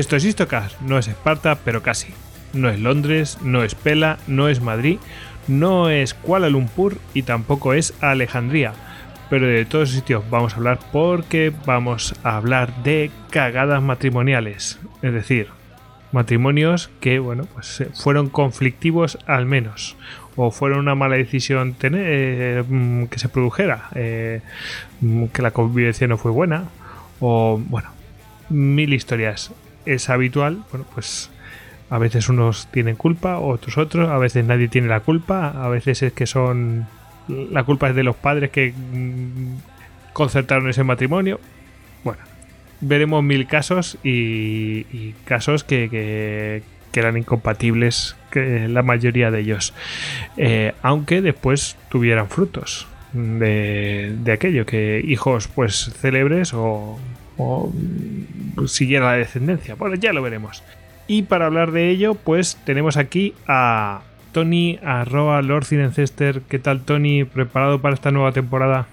Esto es Istocast, no es Esparta, pero casi. No es Londres, no es Pela, no es Madrid, no es Kuala Lumpur y tampoco es Alejandría. Pero de todos esos sitios vamos a hablar porque vamos a hablar de cagadas matrimoniales. Es decir, matrimonios que, bueno, pues eh, fueron conflictivos al menos. O fueron una mala decisión tener, eh, mm, que se produjera. Eh, mm, que la convivencia no fue buena. O, bueno, mil historias es habitual, bueno, pues a veces unos tienen culpa, otros otros, a veces nadie tiene la culpa, a veces es que son... La culpa es de los padres que mm, concertaron ese matrimonio. Bueno, veremos mil casos y, casos que, que, eran incompatibles, que la mayoría de ellos. Eh, aunque después tuvieran frutos de, de aquello, que hijos pues célebres o o siguiera la descendencia. Bueno, ya lo veremos. Y para hablar de ello, pues tenemos aquí a Tony, arroba Lord Cinencester. ¿Qué tal, Tony? ¿Preparado para esta nueva temporada?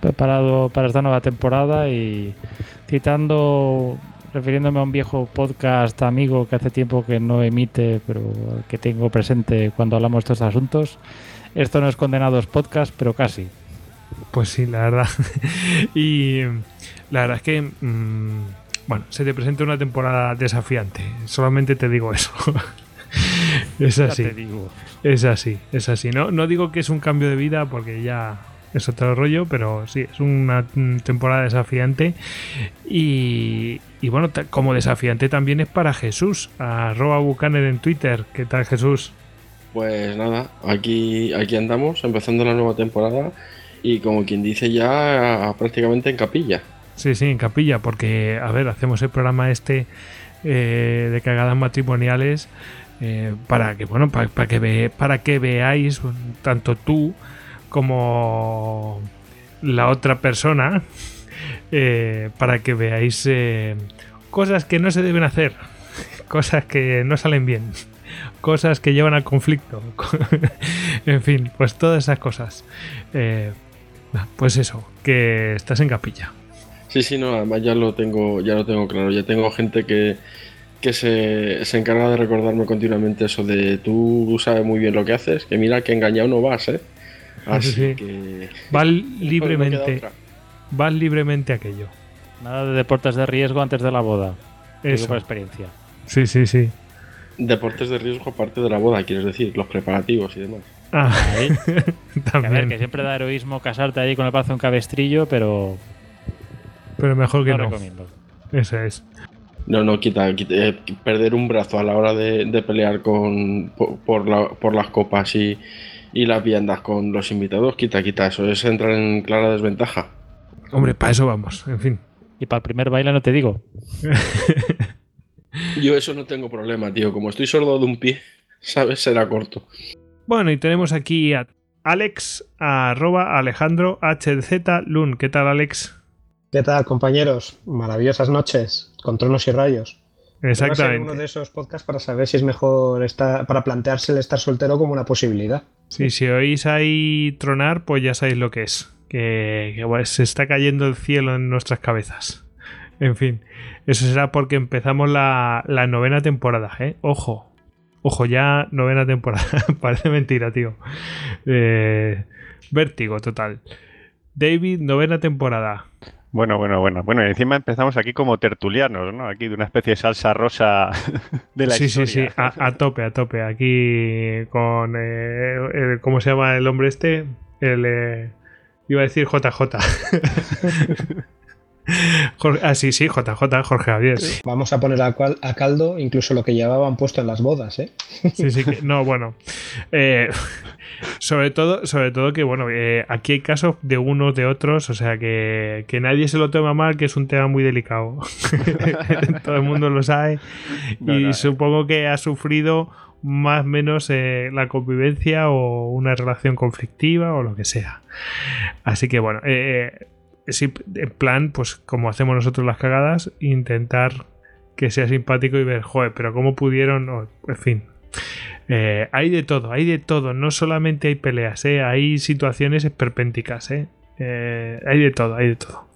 Preparado para esta nueva temporada y citando, refiriéndome a un viejo podcast amigo que hace tiempo que no emite, pero que tengo presente cuando hablamos de estos asuntos. Esto no es Condenados Podcast, pero casi. Pues sí, la verdad. y la verdad es que, mm, bueno, se te presenta una temporada desafiante. Solamente te digo eso. es así. Es así, es así. No, no digo que es un cambio de vida porque ya es otro rollo, pero sí, es una temporada desafiante. Y, y bueno, como desafiante también es para Jesús, arroba Bucaner en Twitter. ¿Qué tal, Jesús? Pues nada, aquí, aquí andamos, empezando la nueva temporada y como quien dice ya prácticamente en capilla. Sí, sí, en capilla, porque, a ver, hacemos el programa este eh, de cagadas matrimoniales eh, para que, bueno, para, que ve, para que veáis, tanto tú como la otra persona, eh, para que veáis cosas que no se deben hacer, cosas que no salen bien, cosas que llevan al conflicto, en fin, pues todas esas cosas. pues eso, que estás en capilla. Sí, sí, no, además ya lo tengo, ya lo tengo claro. Ya tengo gente que, se, encarga de recordarme continuamente eso de tú sabes muy bien lo que haces, que mira que engañado no vas, ¿eh? Así que. Vas libremente. vas libremente aquello. Nada de deportes de riesgo antes de la boda. Eso. por experiencia. Sí, sí, sí. Deportes de riesgo aparte de la boda, quieres decir, los preparativos y demás. Ah, También. A ver, que siempre da heroísmo casarte ahí con el brazo en cabestrillo, pero pero mejor que no. Recomiendo. Esa es. No, no, quita, eh, perder un brazo a la hora de, pelear con por, las copas y, las viandas con los invitados, quita, quita, eso es entrar en clara desventaja. Hombre, para eso vamos, en fin. Y para el primer baile no te digo. Yo eso no tengo problema, tío. Como estoy sordo de un pie, ¿sabes? Será corto. Bueno, y tenemos aquí a Alex, arroba Alejandro HZ Lun. ¿Qué tal, Alex? ¿Qué tal, compañeros? Maravillosas noches, con tronos y rayos. Exactamente. uno de esos podcasts para saber si es mejor estar, para plantearse el estar soltero como una posibilidad. Sí, si oís ahí tronar, pues ya sabéis lo que es. Que, se está cayendo el cielo en nuestras cabezas. En fin, eso será porque empezamos la, novena temporada, ¿eh? Ojo, ojo, ya novena temporada. Parece mentira, tío. Eh, vértigo total. David, novena temporada. Bueno, bueno, bueno. Bueno, y encima empezamos aquí como tertulianos, ¿no? Aquí de una especie de salsa rosa de la sí, historia. sí, sí, a, a tope, a tope. Aquí con. eh, el- ¿Cómo se llama el hombre este? El. eh, iba a decir JJ. Jorge- ah, sí, sí, JJ, Jorge Javier. Sí, Vamos a poner a, cual- a caldo incluso lo que llevaban puesto en las bodas, ¿eh? sí, sí, que- no, bueno. Eh, sobre todo, sobre todo que, bueno, eh, aquí hay casos de unos, de otros, o sea que, que nadie se lo toma mal, que es un tema muy delicado. todo el mundo lo sabe. No, y no. supongo que ha sufrido más o menos eh, la convivencia o una relación conflictiva o lo que sea. Así que bueno, eh, en plan, pues como hacemos nosotros las cagadas, intentar que sea simpático y ver, joder, pero cómo pudieron, o, en fin. Eh, hay de todo, hay de todo, no solamente hay peleas, eh, hay situaciones esperpénticas, eh. Hay de todo, hay de todo.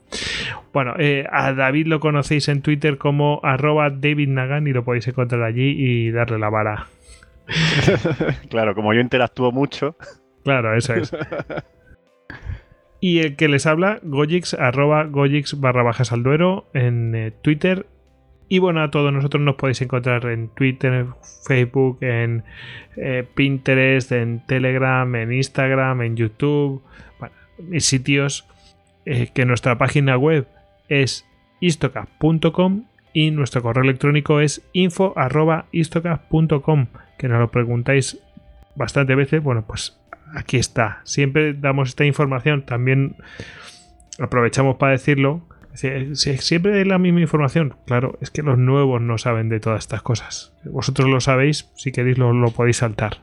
Bueno, a David lo conocéis en Twitter como arroba David Nagan y lo podéis encontrar allí y darle la vara. Claro, como yo interactúo mucho. Claro, eso es. Y el que les habla, Gojix, arroba Gojix barra bajas al duero en eh, Twitter. Y bueno, a todos nosotros nos podéis encontrar en Twitter, Facebook, en eh, Pinterest, en Telegram, en Instagram, en YouTube, bueno, en sitios eh, que nuestra página web es istocast.com y nuestro correo electrónico es info arroba istocast.com que nos lo preguntáis bastante veces, bueno, pues aquí está. Siempre damos esta información, también aprovechamos para decirlo. Si- Siempre es la misma información. Claro, es que los nuevos no saben de todas estas cosas. Vosotros lo sabéis, si queréis lo, podéis saltar.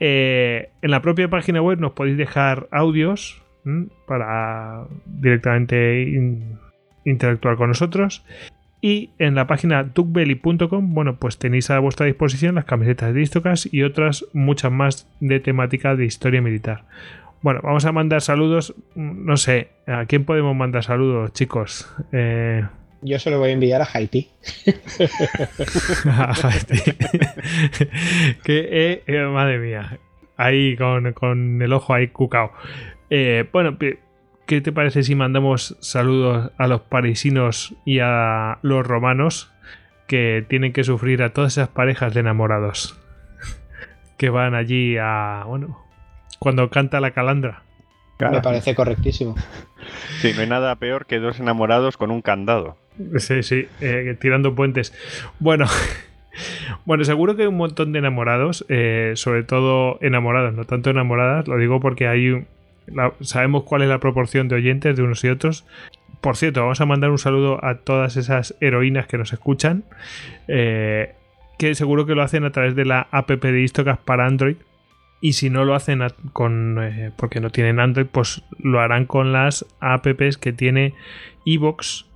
Eh, en la propia página web nos podéis dejar audios para directamente in- interactuar con nosotros. Y en la página duckbelly.com, bueno, pues tenéis a vuestra disposición las camisetas de Istocas y otras muchas más de temática de historia militar. Bueno, vamos a mandar saludos. No sé, ¿a quién podemos mandar saludos, chicos? Eh, Yo se lo voy a enviar a Haití. que, eh, eh, madre mía, ahí con, con el ojo ahí cucao. Eh, bueno, ¿qué te parece si mandamos saludos a los parisinos y a los romanos que tienen que sufrir a todas esas parejas de enamorados que van allí a, bueno, cuando canta la calandra? Me parece correctísimo. Sí, no hay nada peor que dos enamorados con un candado. Sí, sí, eh, tirando puentes. Bueno, bueno, seguro que hay un montón de enamorados, eh, sobre todo enamorados, no tanto enamoradas, lo digo porque hay un- sabemos cuál es la proporción de oyentes de unos y otros. Por cierto, vamos a mandar un saludo a todas esas heroínas que nos escuchan, eh, que seguro que lo hacen a través de la app de Istocast para Android. Y si no lo hacen con eh, porque no tienen Android, pues lo harán con las apps que tiene Evox,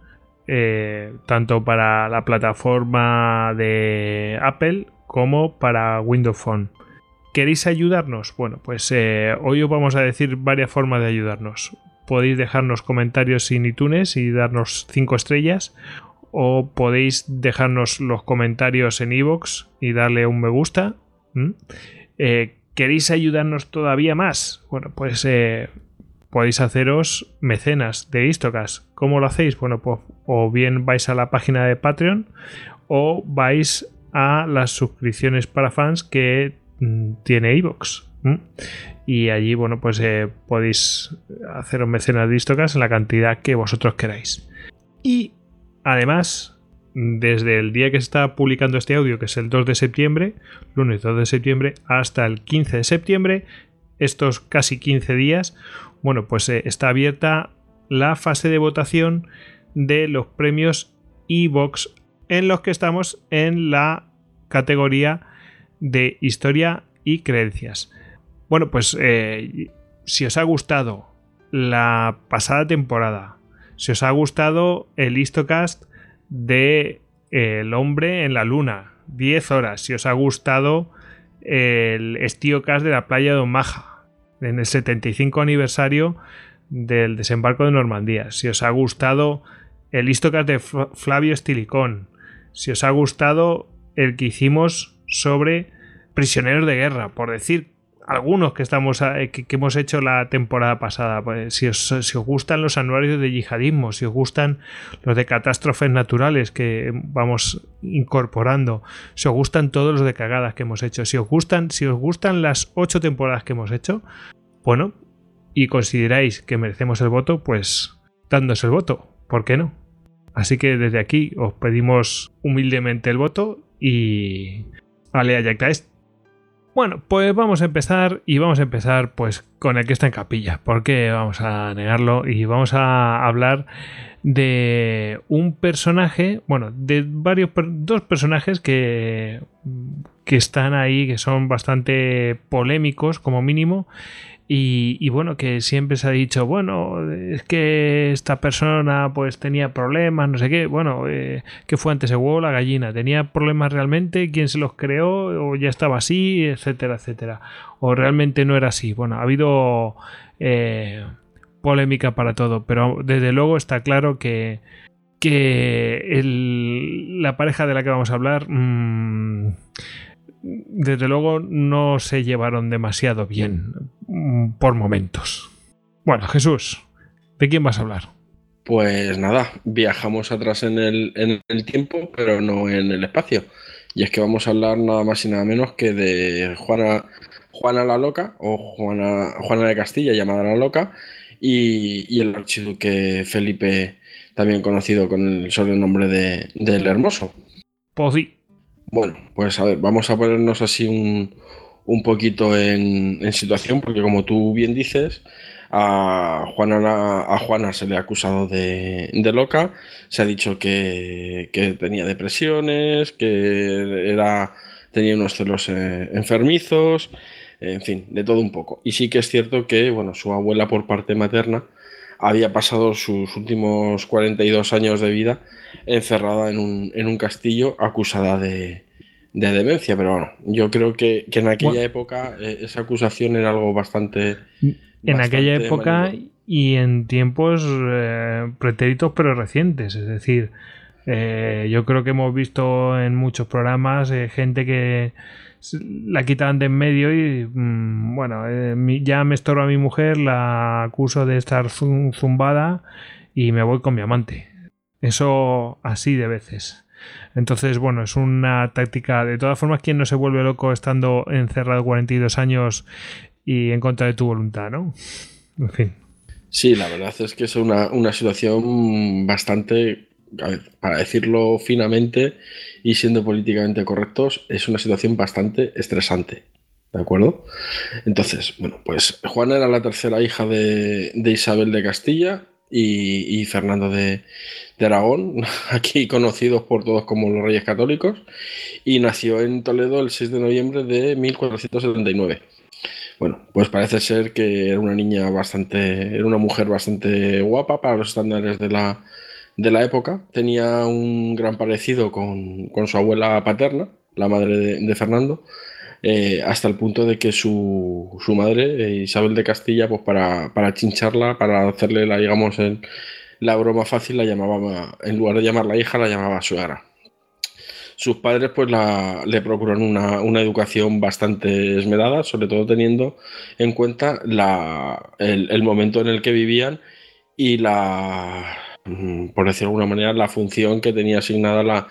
eh, tanto para la plataforma de Apple como para Windows Phone. ¿Queréis ayudarnos? Bueno, pues eh, hoy os vamos a decir varias formas de ayudarnos. Podéis dejarnos comentarios en iTunes y darnos 5 estrellas. O podéis dejarnos los comentarios en iVoox y darle un me gusta. Eh, ¿Queréis ayudarnos todavía más? Bueno, pues eh, podéis haceros mecenas de Istocas. ¿Cómo lo hacéis? Bueno, pues o bien vais a la página de Patreon o vais a las suscripciones para fans que tiene iVoox. ¿m? Y allí, bueno, pues eh, podéis haceros mecenas de Istocas en la cantidad que vosotros queráis. Y además, desde el día que se está publicando este audio, que es el 2 de septiembre, lunes 2 de septiembre, hasta el 15 de septiembre, estos casi 15 días, bueno, pues eh, está abierta la fase de votación de los premios eVox en los que estamos en la categoría de historia y creencias. Bueno, pues eh, si os ha gustado la pasada temporada, si os ha gustado el Histocast de eh, El hombre en la luna, 10 horas, si os ha gustado el Estiocast de la playa de Omaha, en el 75 aniversario del desembarco de Normandía, si os ha gustado el Histocast de Fl- Flavio Estilicón, si os ha gustado el que hicimos sobre prisioneros de guerra, por decir algunos que estamos eh, que, que hemos hecho la temporada pasada. Pues, si, os, gustan los anuarios de yihadismo, si os gustan los de catástrofes naturales que vamos incorporando, si os gustan todos los de cagadas que hemos hecho, si os gustan, si os gustan las ocho temporadas que hemos hecho, bueno, y consideráis que merecemos el voto, pues dándos el voto, ¿por qué no? Así que desde aquí os pedimos humildemente el voto y Alea Yactaest. Bueno, pues vamos a empezar y vamos a empezar pues con el que está en capilla, porque vamos a negarlo y vamos a hablar de un personaje, bueno, de varios dos personajes que que están ahí, que son bastante polémicos como mínimo y, bueno, que siempre se ha dicho, bueno, es que esta persona pues tenía problemas, no sé qué, bueno, eh, ¿qué fue antes el huevo la gallina? ¿Tenía problemas realmente? ¿Quién se los creó? ¿O ya estaba así? Etcétera, etcétera. ¿O realmente no era así? Bueno, ha habido eh, polémica para todo, pero desde luego está claro que, que la pareja de la que vamos a hablar... mm, desde luego no se llevaron demasiado bien mm, por momentos. Bueno, Jesús, ¿de quién vas a hablar? Pues nada, viajamos atrás en el, en el tiempo, pero no en el espacio. Y es que vamos a hablar nada más y nada menos que de Juana, Juana la Loca, o Juana, Juana de Castilla, llamada la Loca, y, y el archiduque Felipe, también conocido con el sobrenombre de, del Hermoso. Pues sí. Bueno, pues a ver, vamos a ponernos así un, un poquito en, en situación, porque como tú bien dices, a Juana, a Juana se le ha acusado de, de loca, se ha dicho que, que tenía depresiones, que era, tenía unos celos eh, enfermizos, en fin, de todo un poco. Y sí que es cierto que, bueno, su abuela por parte materna había pasado sus últimos 42 años de vida encerrada en un, en un castillo acusada de, de demencia. Pero bueno, yo creo que, que en aquella Bueno. época eh, esa acusación era algo bastante... En aquella época y en tiempos eh, pretéritos pero recientes. Es decir, eh, yo creo que hemos visto en muchos programas gente que la quitan de en medio y mm, bueno, eh, ya me estorba a mi mujer, la acuso de estar zum- zumbada y me voy con mi amante. Eso así de veces. Entonces, bueno, es una táctica. De todas formas, ¿quién no se vuelve loco estando encerrado 42 años y en contra de tu voluntad, ¿no? En fin. Sí, la verdad es que es una, una situación bastante, para decirlo finamente y siendo políticamente correctos, es una situación bastante estresante. ¿De acuerdo? Entonces, bueno, pues Juana era la tercera hija de, de Isabel de Castilla y, y Fernando de, de Aragón, aquí conocidos por todos como los Reyes Católicos, y nació en Toledo el 6 de noviembre de 1479. Bueno, pues parece ser que era una niña bastante, era una mujer bastante guapa para los estándares de la, de la época. Tenía un gran parecido con, con su abuela paterna, la madre de, Fernando, eh, hasta el punto de que su, su madre, eh, Isabel de Castilla, pues para, para chincharla, para hacerle la, digamos, el- la broma fácil, la llamaba, en lugar de llamarla hija, la llamaba suegra. Sus padres pues le procuraron una, una educación bastante esmerada, sobre todo teniendo en cuenta la, el, el momento en el que vivían y la, por decirlo de alguna manera, la función que tenía asignada la,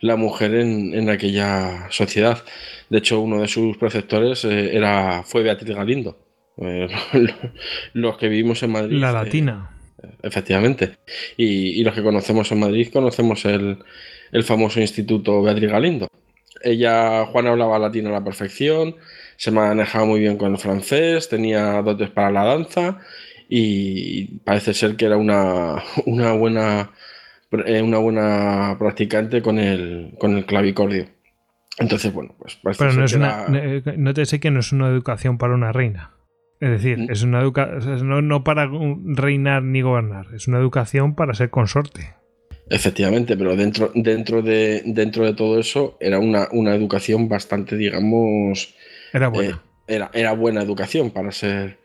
la mujer en, en aquella sociedad. De hecho, uno de sus preceptores eh, era, fue Beatriz Galindo. Eh, los que vivimos en Madrid. La eh, latina. Efectivamente. Y, y los que conocemos en Madrid conocemos el, el famoso Instituto Beatriz Galindo. Ella, Juana, hablaba latín a la perfección, se manejaba muy bien con el francés, tenía dotes para la danza y parece ser que era una, una buena eh, una buena practicante con el, con el clavicordio. Entonces, bueno, pues parece Pero ser no es que una. era- eh, No te sé que no es una educación para una reina. Es decir, Mm. es una educación. No, no para reinar ni gobernar. Es una educación para ser consorte. Efectivamente, pero dentro, dentro, de, dentro de todo eso era una, una educación bastante, digamos, Era buena. Eh, era, era buena educación para ser,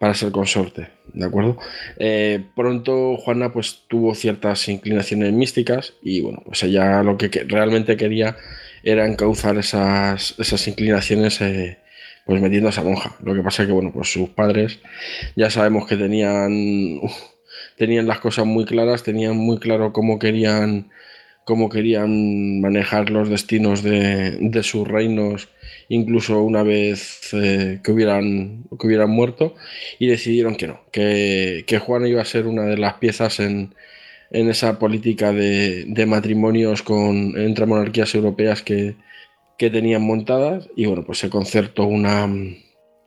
para ser consorte, ¿de acuerdo? Eh, pronto Juana pues tuvo ciertas inclinaciones místicas y bueno, pues ella lo que, realmente quería era encauzar esas, esas inclinaciones eh, pues metiendo a esa monja. Lo que pasa es que, bueno, pues sus padres ya sabemos que tenían, tenían las cosas muy claras, tenían muy claro cómo querían, cómo querían manejar los destinos de, de sus reinos, incluso una vez eh, que, hubieran, que hubieran muerto, y decidieron que no, que, que Juana iba a ser una de las piezas en, en esa política de, de matrimonios con, entre monarquías europeas que, que tenían montadas y bueno, pues se concertó una,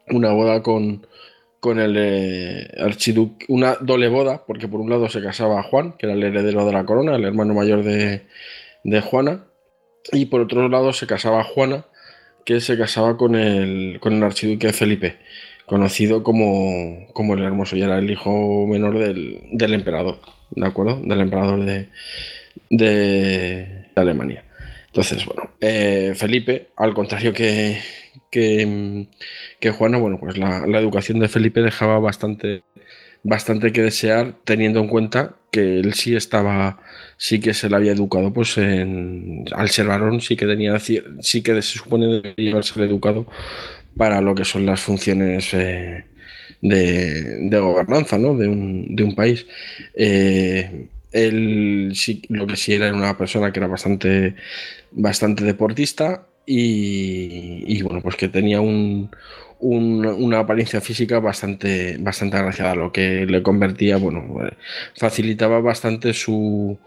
una boda con, con el eh, archiduque, una doble boda, porque por un lado se casaba Juan, que era el heredero de la corona, el hermano mayor de, de Juana, y por otro lado se casaba Juana, que se casaba con el, con el archiduque Felipe, conocido como, como el hermoso, y era el hijo menor del, del emperador, ¿de acuerdo? Del emperador de, de Alemania. Entonces, bueno, eh, Felipe, al contrario que, que, que Juana, bueno, pues la, la, educación de Felipe dejaba bastante, bastante que desear, teniendo en cuenta que él sí estaba, sí que se le había educado, pues en, al ser varón sí que tenía, sí que se supone debería ser educado para lo que son las funciones eh, de, de, gobernanza, ¿no? De un, de un país. Eh, él sí, lo que sí era una persona que era bastante, bastante deportista y bueno, pues que tenía un, un, una apariencia física bastante, bastante agraciada, lo que le convertía, bueno, facilitaba bastante su,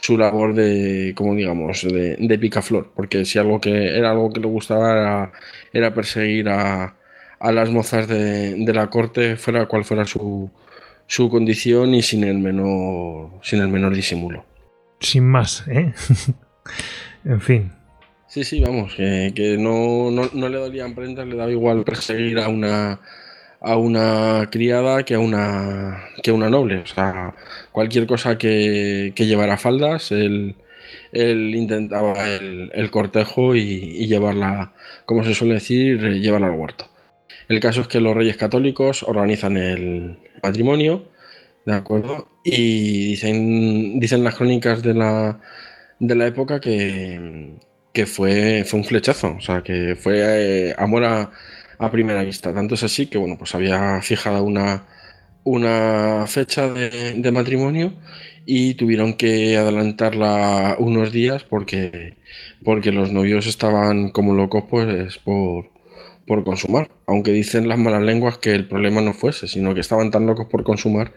su labor de, como digamos, de, de, picaflor, porque si algo que era algo que le gustaba era, era perseguir a, a, las mozas de, de la corte, fuera cual fuera su, su condición y sin el menor, sin el menor disimulo. Sin más, ¿eh? en fin. Sí, sí, vamos, que, no, no, no, le dolían prendas, le daba igual perseguir a una a una criada que a una que una noble. O sea, cualquier cosa que, que llevara faldas, él, él intentaba el, el cortejo y, y, llevarla, como se suele decir, llevarla al huerto. El caso es que los reyes católicos organizan el matrimonio, ¿de acuerdo? Y dicen, dicen las crónicas de la, de la época que, que fue, fue un flechazo, o sea, que fue eh, amor a, primera vista. Tanto es así que, bueno, pues había fijado una, una fecha de, de matrimonio y tuvieron que adelantarla unos días porque, porque los novios estaban como locos pues por, por consumar. Aunque dicen las malas lenguas que el problema no fuese, sino que estaban tan locos por consumar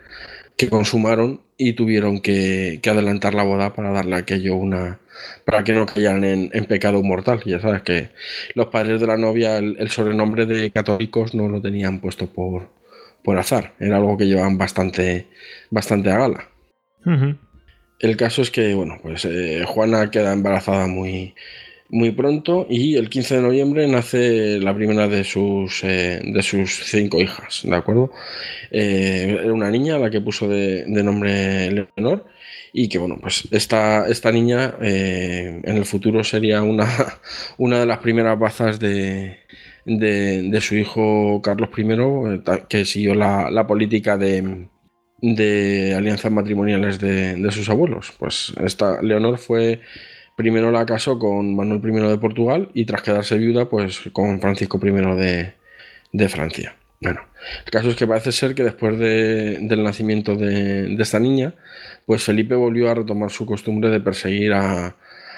que consumaron y tuvieron que, que adelantar la boda para darle a aquello una. Para que no cayeran en, en, pecado mortal. Ya sabes que los padres de la novia, el, el, sobrenombre de católicos no lo tenían puesto por, por azar. Era algo que llevaban bastante, bastante a gala. Uh -huh. El caso es que, bueno, pues eh, Juana queda embarazada muy, muy pronto y el 15 de noviembre nace la primera de sus, eh, de sus cinco hijas, ¿de acuerdo? Eh, era una niña la que puso de, de, nombre Leonor y que, bueno, pues esta, esta niña eh, en el futuro sería una, una de las primeras bazas de, de, su hijo Carlos I, que siguió la, la política de, de alianzas matrimoniales de, de sus abuelos. Pues esta Leonor fue primero la casó con Manuel I de Portugal y tras quedarse viuda, pues con Francisco I de, de Francia. Bueno, el caso es que parece ser que después de, del nacimiento de, esta niña, pues Felipe volvió a retomar su costumbre de perseguir a,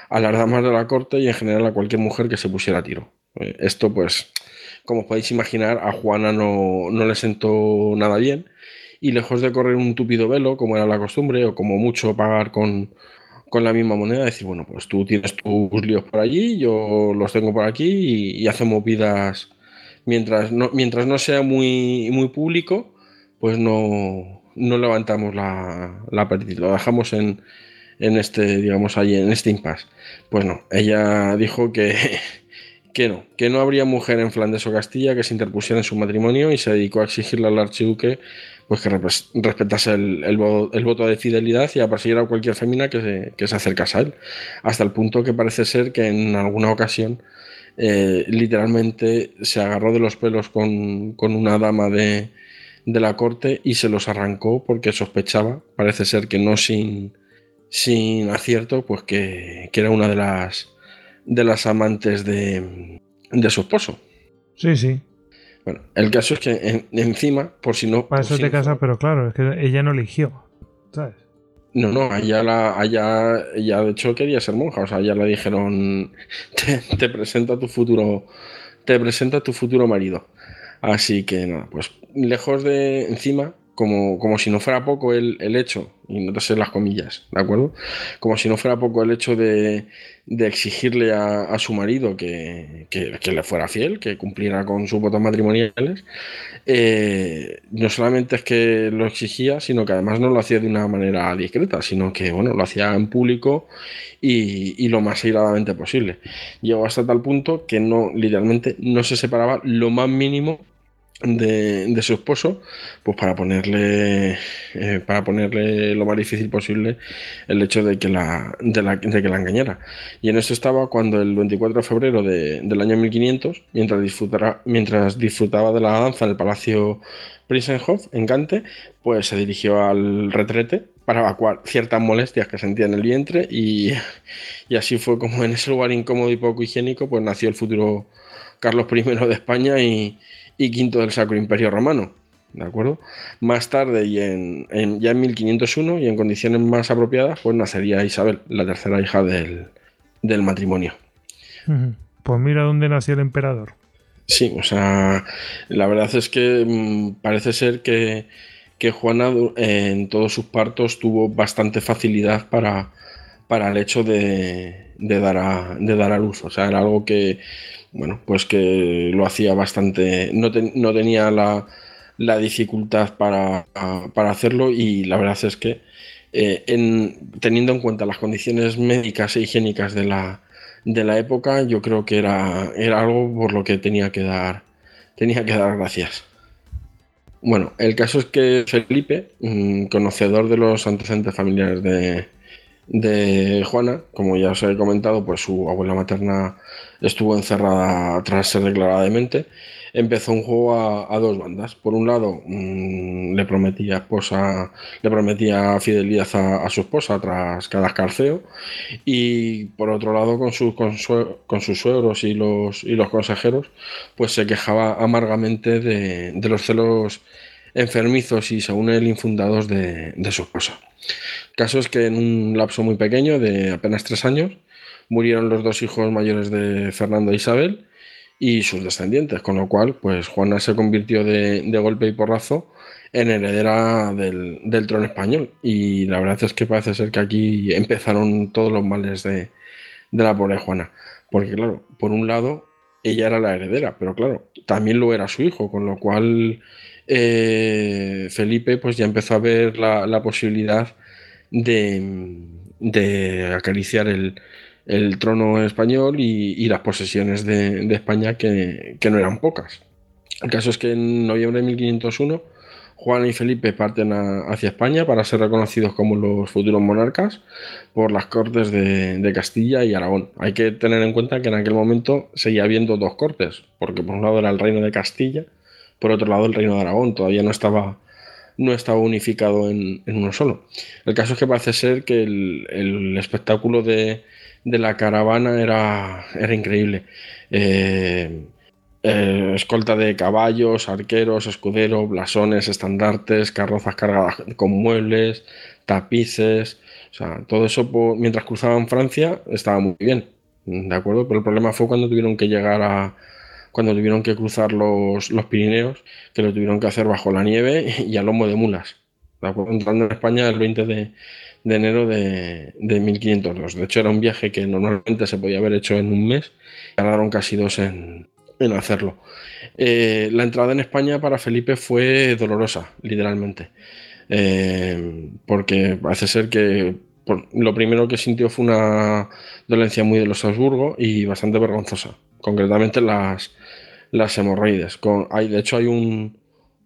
a, las damas de la corte y en general a cualquier mujer que se pusiera a tiro. Esto, pues, como podéis imaginar, a Juana no, no le sentó nada bien y lejos de correr un tupido velo, como era la costumbre, o como mucho pagar con, con la misma moneda, decir, bueno, pues tú tienes tus líos por allí, yo los tengo por aquí y, y hacemos vidas mientras no, mientras no sea muy, muy público, pues no, no levantamos la, la lo dejamos en, en este, digamos, ahí en este impasse. Pues no, ella dijo que, que no, que no habría mujer en Flandes o Castilla que se interpusiera en su matrimonio y se dedicó a exigirle al archiduque pues que respetase el, el, el, voto de fidelidad y a perseguir a cualquier fémina que se, que se acercase a él, hasta el punto que parece ser que en alguna ocasión eh, literalmente se agarró de los pelos con, con una dama de, de, la corte y se los arrancó porque sospechaba, parece ser que no sin, sin acierto, pues que, que era una de las, de las amantes de, de su esposo. Sí, sí. Bueno, el caso es que en- encima, por si no. Para eso si te no fuera- pero claro, es que ella no eligió. ¿Sabes? No, no, allá, la, allá ella de hecho quería ser monja, o sea, ya le dijeron, te, te presenta tu futuro, te presenta tu futuro marido. Así que nada, pues lejos de encima, como, como si no fuera poco el, el hecho, y no te sé las comillas, ¿de acuerdo? Como si no fuera poco el hecho de, de exigirle a, a su marido que, que- le fuera fiel, que cumpliera con sus votos matrimoniales, eh, no solamente es que lo exigía, sino que además no lo hacía de una manera discreta, sino que bueno, lo hacía en público y, y lo más airadamente posible. Llegó hasta tal punto que no, literalmente, no se separaba lo más mínimo de, su esposo, pues para ponerle eh, para ponerle lo más difícil posible el hecho de que la, de que la engañara. Y en esto estaba cuando el 24 de febrero de- del año 1500, mientras, mientras disfrutaba de la danza en el Palacio Prinsenhof, en Gante, pues se dirigió al retrete para evacuar ciertas molestias que sentía en el vientre y, y así fue como en ese lugar incómodo y poco higiénico, pues nació el futuro Carlos I de España y, y quinto del Sacro Imperio Romano. ¿De acuerdo? Más tarde, y en, en- ya en 1501, y en condiciones más apropiadas, pues nacería Isabel, la tercera hija del, del matrimonio. Pues mira dónde nació el emperador. Sí, o sea, la verdad es que mm, parece ser que, que Juana en todos sus partos tuvo bastante facilidad para, para el hecho de, de dar a, de dar a luz. O sea, era algo que, bueno, pues que lo hacía bastante, no, no tenía la, la dificultad para, para hacerlo y la verdad es que eh, en- teniendo en cuenta las condiciones médicas e higiénicas de la, de la época, yo creo que era, era algo por lo que tenía que dar, tenía que dar gracias. Bueno, el caso es que Felipe, mm, conocedor de los antecedentes familiares de, de Juana, como ya os he comentado, pues su abuela materna estuvo encerrada tras ser declarada demente, empezó un juego a, dos bandas. Por un lado, mm, le prometía esposa, le prometía fidelidad a, su esposa tras cada escarceo, y por otro lado, con sus, suegros y los, consejeros, pues se quejaba amargamente de, los celos enfermizos y, según él, infundados de su esposa. Caso es que en un lapso muy pequeño, de apenas tres años, murieron los dos hijos mayores de Fernando e Isabel y sus descendientes, con lo cual, pues Juana se convirtió de, de golpe y porrazo en heredera del, del trono español. Y la verdad es que parece ser que aquí empezaron todos los males de, de la pobre Juana. Porque, claro, por un lado, ella era la heredera, pero claro, también lo era su hijo, con lo cual eh, Felipe pues ya empezó a ver la, la posibilidad de, de acariciar el, el trono español y, y las posesiones de, de España que, que no eran pocas. El caso es que en noviembre de 1501 Juana y Felipe parten hacia España para ser reconocidos como los futuros monarcas por las cortes de, de Castilla y Aragón. Hay que tener en cuenta que en aquel momento seguía habiendo dos cortes, porque por un lado era el reino de Castilla, por otro lado el reino de Aragón, todavía no estaba, no estaba unificado en, en uno solo. El caso es que parece ser que el, el espectáculo de, de la caravana era, era increíble. Eh, eh, escolta de caballos, arqueros, escuderos, blasones, estandartes, carrozas cargadas con muebles, tapices, o sea, todo eso por- mientras cruzaban Francia estaba muy bien, ¿de acuerdo? Pero el problema fue cuando tuvieron que llegar a, cuando tuvieron que cruzar los, los Pirineos, que lo tuvieron que hacer bajo la nieve y a lomo de mulas. Entrando en España el 20 de, de enero de, de 1502. De hecho, era un viaje que normalmente se podía haber hecho en un mes, tardaron casi dos en, en hacerlo. Eh, la entrada en España para Felipe fue dolorosa, literalmente, Eh, porque parece ser que lo primero que sintió fue una dolencia muy de los Habsburgo y bastante vergonzosa, concretamente las, las hemorroides. Con, hay, de hecho, hay un,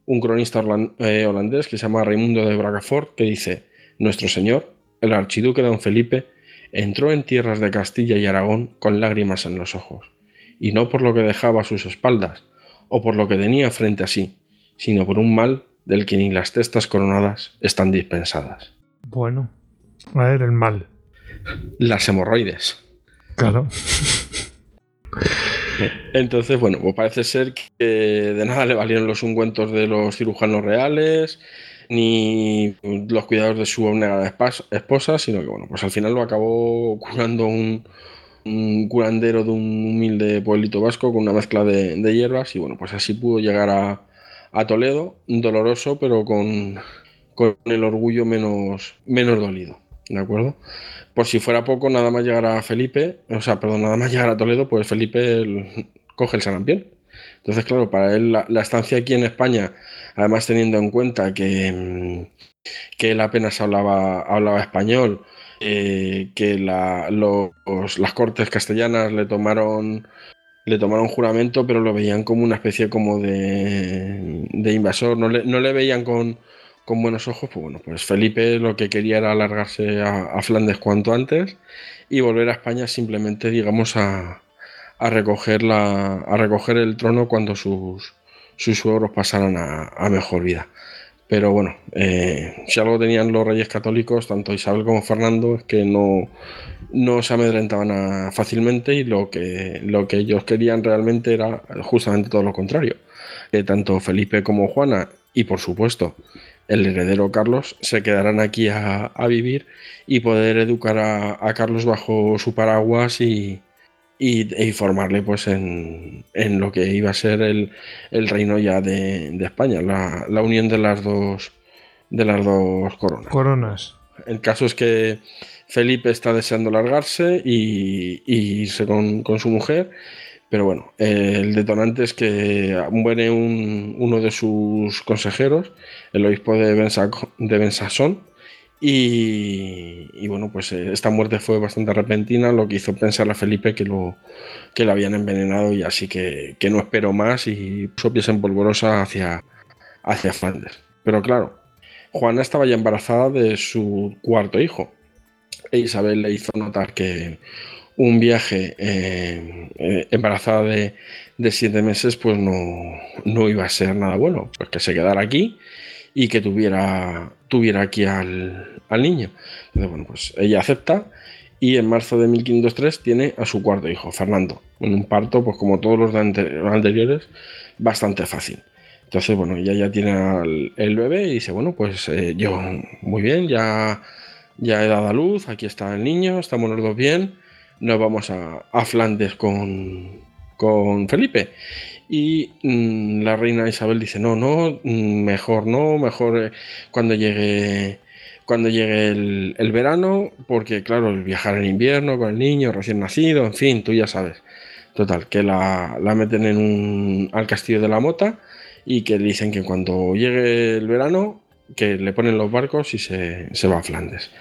un cronista eh, holandés que se llama Raimundo de Bragafort que dice: Nuestro señor, el archiduque don Felipe, entró en tierras de Castilla y Aragón con lágrimas en los ojos y no por lo que dejaba a sus espaldas o por lo que tenía frente a sí, sino por un mal del que ni las testas coronadas están dispensadas. Bueno, a ver, el mal. Las hemorroides. Claro. Entonces, bueno, pues parece ser que de nada le valieron los ungüentos de los cirujanos reales, ni los cuidados de su abnegada esposa, sino que, bueno, pues al final lo acabó curando un, curandero de un humilde pueblito vasco con una mezcla de, hierbas, y bueno, pues así pudo llegar a, a Toledo, doloroso, pero con, con el orgullo menos, menos dolido, ¿de acuerdo? Por si fuera poco, nada más llegar a Felipe, o sea, perdón, nada más llegar a Toledo, pues Felipe coge el sarampión. Entonces, claro, para él la, estancia aquí en España, además teniendo en cuenta que, mm, que él apenas hablaba, hablaba español, eh, que la, las cortes castellanas le tomaron le tomaron juramento, pero lo veían como una especie como de, de invasor, no le, no le veían con, con buenos ojos, pues bueno, pues Felipe lo que quería era alargarse a, Flandes cuanto antes y volver a España simplemente, digamos, a, recoger, la, a recoger el trono cuando sus, sus suegros pasaran a, mejor vida. Pero bueno, eh, si algo tenían los reyes católicos, tanto Isabel como Fernando, es que no, no se amedrentaban fácilmente y lo que, lo que ellos querían realmente era justamente todo lo contrario. Que tanto Felipe como Juana, y por supuesto el heredero Carlos se quedarán aquí a, vivir y poder educar a, Carlos bajo su paraguas y, y, formarle pues en, lo que iba a ser el, reino ya de, España, la, unión de las dos de las dos coronas. Coronas. El caso es que Felipe está deseando largarse y, irse con, con su mujer pero bueno, el detonante es que muere uno de sus consejeros, el obispo de, Bensasón, y, bueno, pues eh, esta muerte fue bastante repentina, lo que hizo pensar a Felipe que lo, que lo habían envenenado y así que, no esperó más y puso pies en polvorosa hacia, hacia Flandes. Pero claro, Juana estaba ya embarazada de su cuarto hijo e Isabel le hizo notar que un viaje eh, eh, embarazada de, siete meses, pues no, iba a ser nada bueno. Pues que se quedara aquí y que tuviera, tuviera aquí al, niño. Entonces, bueno, pues ella acepta y en marzo de 1503 tiene a su cuarto hijo, Fernando. En un parto, pues como todos los anteriores, bastante fácil. Entonces, bueno, ella ya tiene el bebé y dice, bueno, pues eh, yo, muy bien, ya, ya he dado a luz, aquí está el niño, estamos los dos bien nos vamos a, Flandes con, Felipe. Y mm, la reina Isabel dice, no, no, mm, mejor no, mejor eh, cuando llegue, cuando llegue el, verano, porque claro, el viajar en invierno con el niño recién nacido, en fin, tú ya sabes. Total, que la, meten en un, al castillo de la mota y que dicen que cuando llegue el verano, que le ponen los barcos y se, se va a Flandes.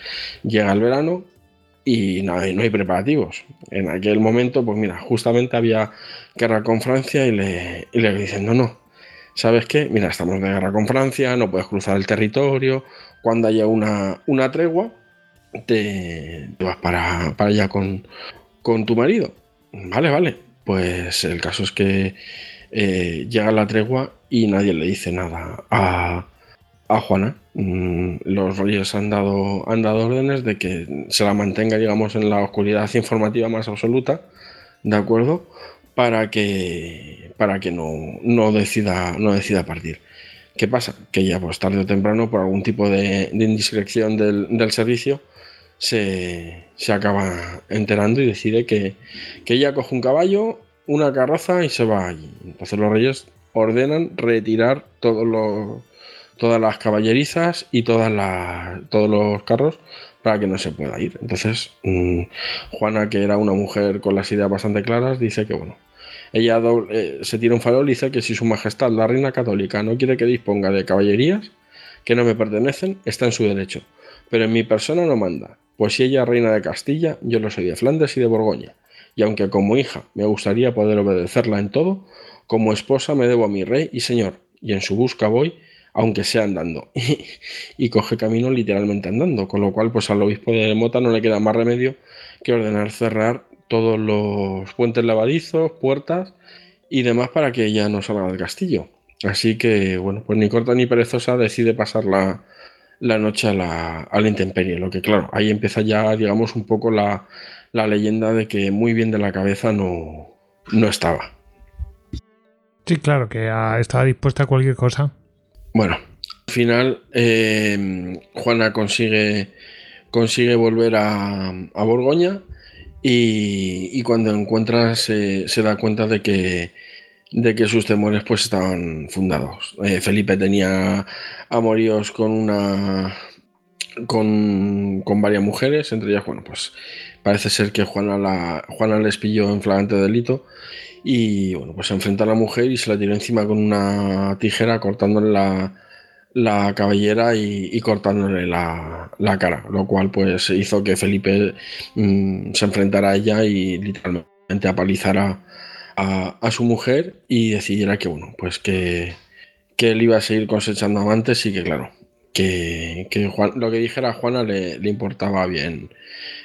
Llega el verano, y no hay, no hay preparativos. En aquel momento, pues mira, justamente había guerra con Francia y le, y le dicen, no, no, ¿sabes qué? Mira, estamos de guerra con Francia, no puedes cruzar el territorio, cuando haya una, una tregua, te, vas para, para allá con, con, tu marido. Vale, vale. Pues el caso es que eh, llega la tregua y nadie le dice nada a, a Juana. Mm, los reyes han dado, han dado órdenes de que se la mantenga, digamos, en la oscuridad informativa más absoluta, ¿de acuerdo? Para que, para que no, decida, no decida partir. ¿Qué pasa? Que ya pues tarde o temprano, por algún tipo de, indiscreción del, servicio, se, acaba enterando y decide que, que ella coge un caballo, una carroza y se va allí. Entonces los reyes ordenan retirar todos los todas las caballerizas y todas las, todos los carros para que no se pueda ir. Entonces, mm, Juana, que era una mujer con las ideas bastante claras, dice que bueno, ella eh, se tira un farol y dice que si su majestad, la reina católica, no quiere que disponga de caballerías que no me pertenecen, está en su derecho. Pero en mi persona no manda, pues si ella es reina de Castilla, yo lo soy de Flandes y de Borgoña. Y aunque como hija me gustaría poder obedecerla en todo, como esposa me debo a mi rey y señor, y en su busca voy aunque sea andando. y coge camino literalmente andando, con lo cual pues al obispo de Mota no le queda más remedio que ordenar cerrar todos los puentes lavadizos, puertas y demás para que ella no salga del castillo. Así que, bueno, pues ni corta ni perezosa decide pasar la, noche a la, la, intemperie. Lo que, claro, ahí empieza ya, digamos, un poco la, la, leyenda de que muy bien de la cabeza no, no estaba. Sí, claro, que estaba dispuesta a cualquier cosa. Bueno, al final eh, Juana consigue, consigue volver a, a Borgoña y, y cuando encuentra se, se da cuenta de que, de que sus temores pues estaban fundados. Eh, Felipe tenía amoríos con una con, con varias mujeres, entre ellas, bueno, pues parece ser que Juana, la, Juana les pilló en flagrante delito y bueno, pues se enfrenta a la mujer y se la tiró encima con una tijera cortándole la, la cabellera y, cortándole la, la, cara, lo cual pues hizo que Felipe mmm, se enfrentara a ella y literalmente apalizara a, su mujer y decidiera que bueno, pues que, que él iba a seguir cosechando amantes y que claro, que, que lo que dijera Juana le, importaba bien,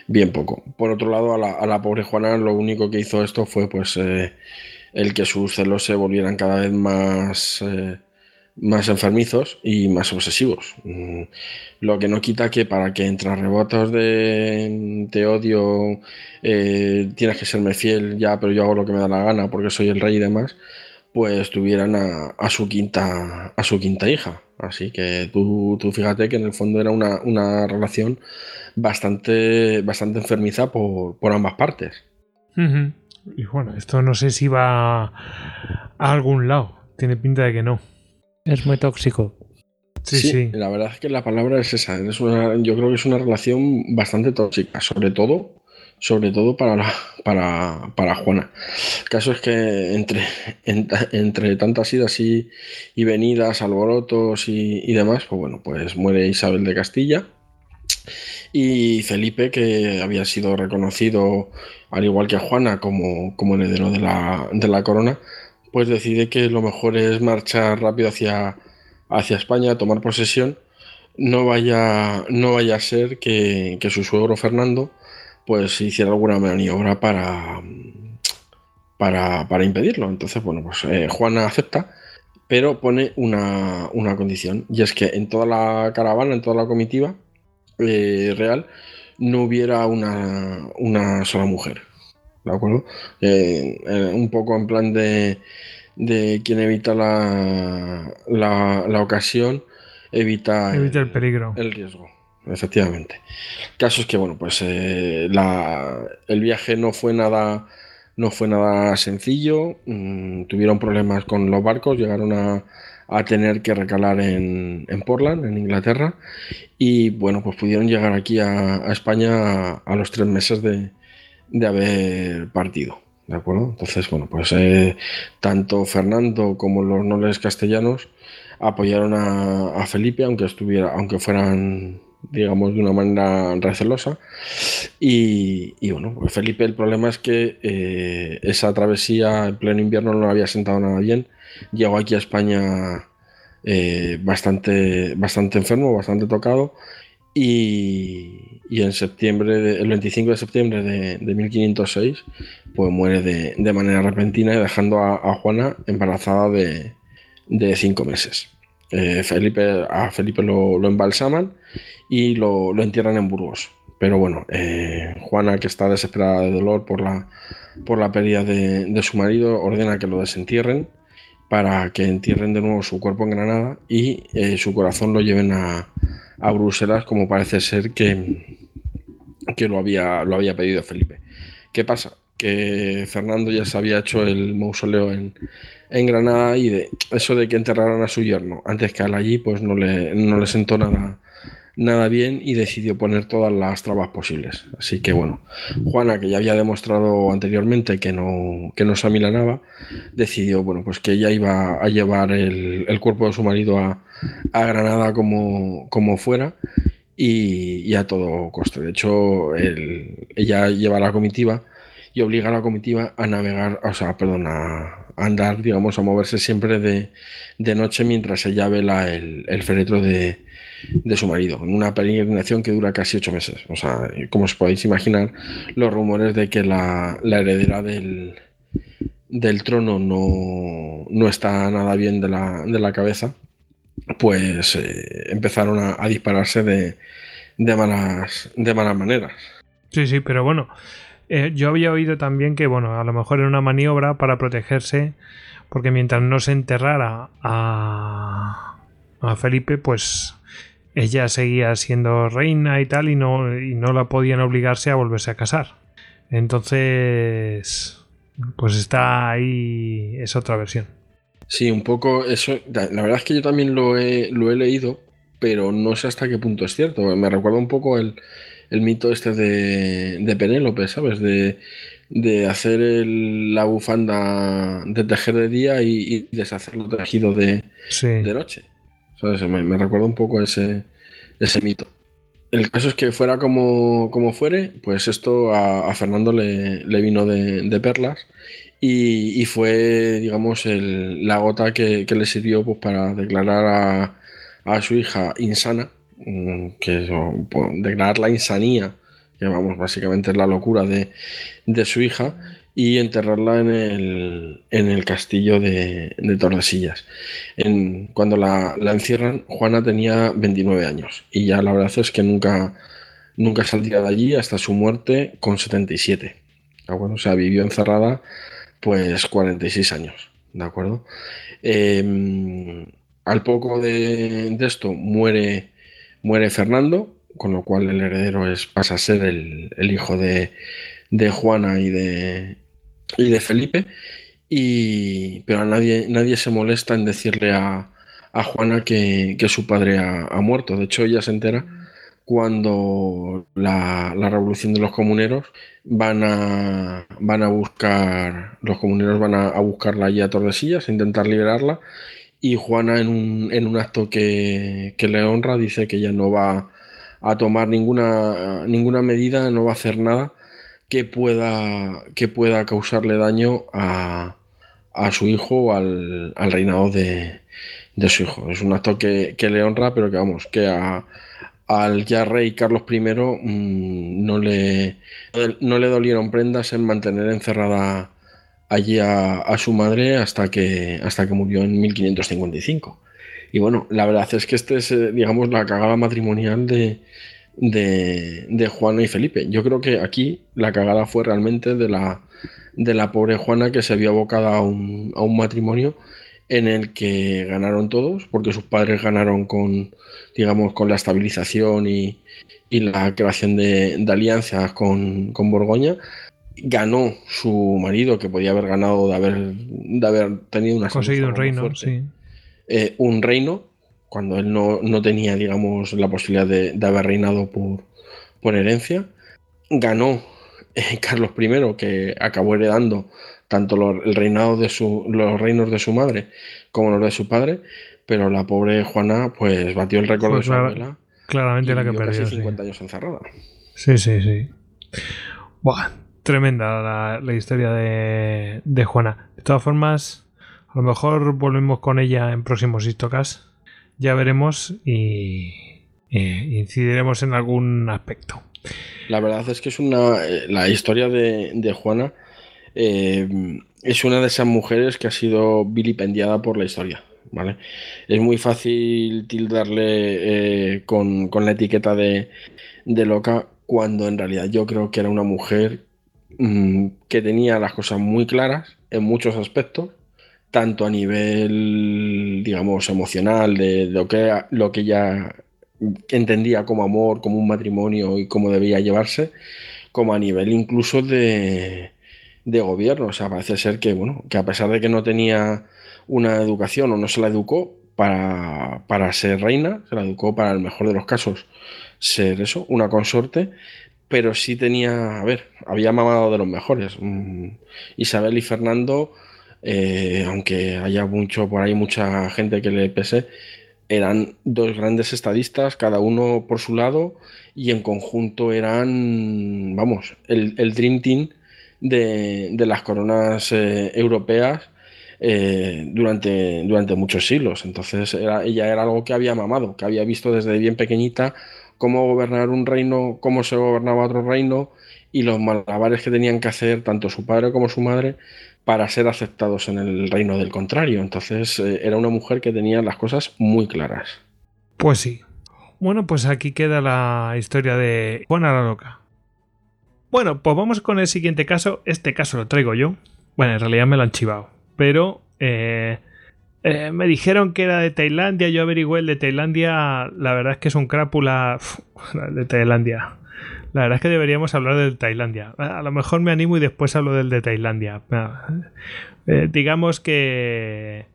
bien poco. Por otro lado, a la, pobre Juana lo único que hizo esto fue pues eh, el que sus celos se volvieran cada vez más, eh, más enfermizos y más obsesivos. Mm, lo que no quita que para que entre rebotos de te odio, eh, tienes que serme fiel ya, pero yo hago lo que me da la gana porque soy el rey y demás, pues tuvieran a, a su, quinta, a su quinta hija. Así que tú, tú, fíjate que en el fondo era una, una relación bastante, bastante enfermiza por, por ambas partes. Uh -huh. Y bueno, esto no sé si va a algún lado. Tiene pinta de que no. Es muy tóxico. Sí, sí, sí. La verdad es que la palabra es esa. Es una, yo creo que es una relación bastante tóxica, sobre todo, sobre todo para, la, para, para Juana. El caso es que entre, en, entre tantas idas y, y venidas, alborotos y, y, demás, pues bueno, pues muere Isabel de Castilla. Y Felipe, que había sido reconocido, al igual que Juana, como, como heredero de la, de la corona, pues decide que lo mejor es marchar rápido hacia, hacia España, tomar posesión. No vaya, no vaya a ser que, que su suegro Fernando pues hiciera alguna maniobra para, para, para impedirlo. Entonces, bueno, pues eh, Juana acepta, pero pone una, una, condición, y es que en toda la caravana, en toda la comitiva eh, real, no hubiera una, una, sola mujer. ¿De acuerdo? Eh, un poco en plan de, de quien evita la, la, la ocasión, evita, evita el peligro. El riesgo efectivamente. El caso es que, bueno, pues eh, la, el viaje no fue nada, no fue nada sencillo. Mm, tuvieron problemas con los barcos, llegaron a, a tener que recalar en, en, Portland, en Inglaterra, y bueno, pues pudieron llegar aquí a, España a, los tres meses de, de haber partido. ¿De acuerdo? Entonces, bueno, pues eh, tanto Fernando como los nobles castellanos apoyaron a, Felipe, aunque estuviera, aunque fueran digamos, de una manera recelosa. Y, y, bueno, pues Felipe, el problema es que eh, esa travesía en pleno invierno no le había sentado nada bien. Llegó aquí a España eh, bastante, bastante enfermo, bastante tocado. Y, y, en septiembre, el 25 de septiembre de, de 1506, pues muere de, de, manera repentina, dejando a, Juana embarazada de, cinco meses. Eh, Felipe, a Felipe lo, embalsaman y lo, entierran en Burgos. Pero bueno, eh, Juana, que está desesperada de dolor por la, por la pérdida de, su marido, ordena que lo desentierren para que entierren de nuevo su cuerpo en Granada y eh, su corazón lo lleven a, a, Bruselas, como parece ser que, que lo, había, lo había pedido Felipe. ¿Qué pasa? Que Fernando ya se había hecho el mausoleo en, en Granada y de eso de que enterraran a su yerno antes que a él allí, pues no le, no le sentó nada, nada bien y decidió poner todas las trabas posibles. Así que bueno, Juana, que ya había demostrado anteriormente que no, que no se amilanaba, decidió bueno, pues que ella iba a llevar el, el cuerpo de su marido a, a Granada como, como fuera y, a todo coste. De hecho, el, ella lleva la comitiva y obliga a la comitiva a navegar, o sea, perdón, a, andar, digamos, a moverse siempre de, de noche mientras ella vela el, el féretro de, de, su marido, en una peregrinación que dura casi ocho meses. O sea, como os podéis imaginar, los rumores de que la, la heredera del, del trono no, no, está nada bien de la, de la cabeza, pues eh, empezaron a, dispararse de, de, malas, de malas maneras. Sí, sí, pero bueno, Eh, yo había oído también que, bueno, a lo mejor era una maniobra para protegerse, porque mientras no se enterrara a, a Felipe, pues ella seguía siendo reina y tal, y no, y no la podían obligarse a volverse a casar. Entonces, pues está ahí, es otra versión. Sí, un poco eso. La verdad es que yo también lo he, lo he leído, pero no sé hasta qué punto es cierto. Me recuerda un poco el, el mito este de, de Penélope, ¿sabes? De, de hacer el- la bufanda de tejer de día y, y deshacerlo tejido de, Sí. de noche. Me, recuerda un poco ese, ese mito. El caso es que fuera como, como fuere, pues esto a, Fernando le, le vino de, de perlas y, y fue, digamos, el- la gota que, que le sirvió pues, para declarar a, a su hija insana, mm, que es, declarar la insanía, que básicamente es la locura de, de su hija, y enterrarla en el, en el castillo de, de Tordesillas. En- cuando la, la encierran, Juana tenía 29 años y ya la verdad es que nunca, nunca saldría de allí hasta su muerte con 77. ¿De acuerdo? O sea, vivió encerrada pues 46 años. ¿De acuerdo? Eh, al poco de, de esto muere, muere Fernando, con lo cual el heredero es, pasa a ser el, el hijo de, de Juana y de, y de Felipe. Y, pero a nadie, nadie se molesta en decirle a, a Juana que, que su padre ha, muerto. De hecho, ella se entera cuando la, la revolución de los comuneros van a, van a buscar, los comuneros van a, a buscarla allí a Tordesillas, a intentar liberarla. Y Juana, en un, en un acto que, que le honra, dice que ella no va a tomar ninguna, ninguna medida, no va a hacer nada que pueda, que pueda causarle daño a, a su hijo o al, al reinado de, de su hijo. Es un acto que, que le honra, pero que vamos, que a, al ya rey Carlos I mmm, no, le, no le dolieron prendas en mantener encerrada allí a, a, su madre hasta que, hasta que murió en 1555. Y bueno, la verdad es que este es, digamos, la cagada matrimonial de, de, de, Juana y Felipe. Yo creo que aquí la cagada fue realmente de la, de la pobre Juana que se vio abocada a un, a un matrimonio en el que ganaron todos, porque sus padres ganaron con, digamos, con la estabilización y, y la creación de, de alianzas con, con, Borgoña. Ganó su marido, que podía haber ganado de haber, de haber tenido una conseguido un reino, sí. eh, un reino, cuando él no, no, tenía, digamos, la posibilidad de, de haber reinado por, por herencia. Ganó eh, Carlos I, que acabó heredando tanto lo, el reinado de su, los reinos de su madre como los de su padre, pero la pobre Juana pues batió el récord pues de su clara, abuela. Claramente la que perdió. Casi 50 sí. años encerrada. Sí, sí, sí. Buah, tremenda la, la historia de, de, Juana. De todas formas, a lo mejor volvemos con ella en próximos histocas. Ya veremos y, y incidiremos en algún aspecto. La verdad es que es una. eh, La historia de, de Juana eh, es una de esas mujeres que ha sido vilipendiada por la historia. ¿vale? Es muy fácil tildarle eh, con, con, la etiqueta de, de, loca cuando en realidad yo creo que era una mujer mmm, que tenía las cosas muy claras en muchos aspectos, tanto a nivel, digamos, emocional, de, lo, que, lo que ella entendía como amor, como un matrimonio y cómo debía llevarse, como a nivel incluso de, de gobierno. O sea, parece ser que, bueno, que a pesar de que no tenía una educación o no se la educó para, para, ser reina, se la educó para el mejor de los casos ser eso, una consorte, pero sí tenía, a ver, había mamado de los mejores. Mm, Isabel y Fernando, eh, aunque haya mucho por ahí mucha gente que le pese, eran dos grandes estadistas, cada uno por su lado, y en conjunto eran, vamos, el, el Dream Team de, las coronas eh, europeas eh, durante, muchos siglos. Entonces ella era algo que había mamado, que había visto desde bien pequeñita cómo gobernar un reino, cómo se gobernaba otro reino y los malabares que tenían que hacer tanto su padre como su madre para ser aceptados en el reino del contrario. Entonces eh, era una mujer que tenía las cosas muy claras. Pues sí. Bueno, pues aquí queda la historia de Juana la Loca. Bueno, pues vamos con el siguiente caso. Este caso lo traigo yo. Bueno, en realidad me lo han chivado. Pero eh, eh, me dijeron que era de Tailandia. Yo averigüé el de Tailandia. La verdad es que es un crápula de Tailandia. La verdad es que deberíamos hablar del Tailandia. A lo mejor me animo y después hablo del de Tailandia. Eh, digamos que,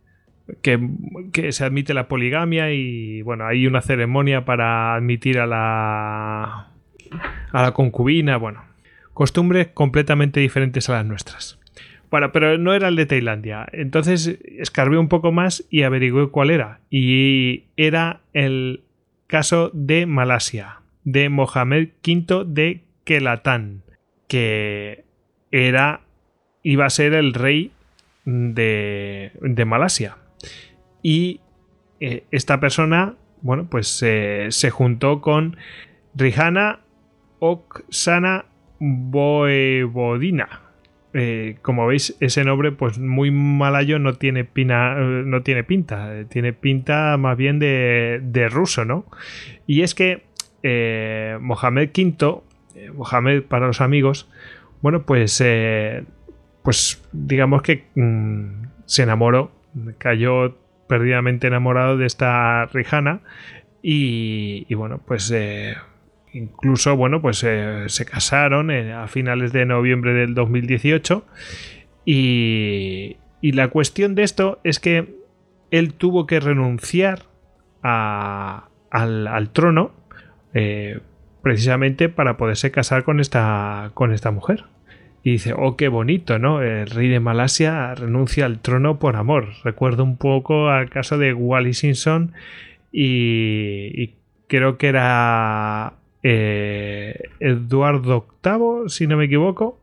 que, se admite la poligamia y bueno, hay una ceremonia para admitir a la a la concubina, bueno, costumbres completamente diferentes a las nuestras. Bueno, pero no era el de Tailandia. Entonces escarbé un poco más y averigué cuál era. Y era el caso de Malasia, de Mohamed V de Kelatán, que era iba a ser el rey de, de Malasia. Y eh, esta persona, bueno, pues se juntó con Rihanna Oksana Voevodina. Eh, como veis, ese nombre, pues muy malayo, no tiene, pina, no tiene pinta. Tiene pinta más bien de, de ruso, ¿no? Y es que Mohamed V, Mohamed para los amigos, bueno, pues, pues digamos que mm, se enamoró, cayó perdidamente enamorado de esta Rijana y, bueno, pues Incluso, bueno, pues eh, se casaron eh, a finales de noviembre del 2018. Y, y, la cuestión de esto es que él tuvo que renunciar al, trono eh, precisamente para poderse casar con esta, con esta mujer. Y dice, oh, qué bonito, ¿no? El rey de Malasia renuncia al trono por amor. Recuerdo un poco al caso de Wally Simpson y creo que era eh, Eduardo VIII, si no me equivoco.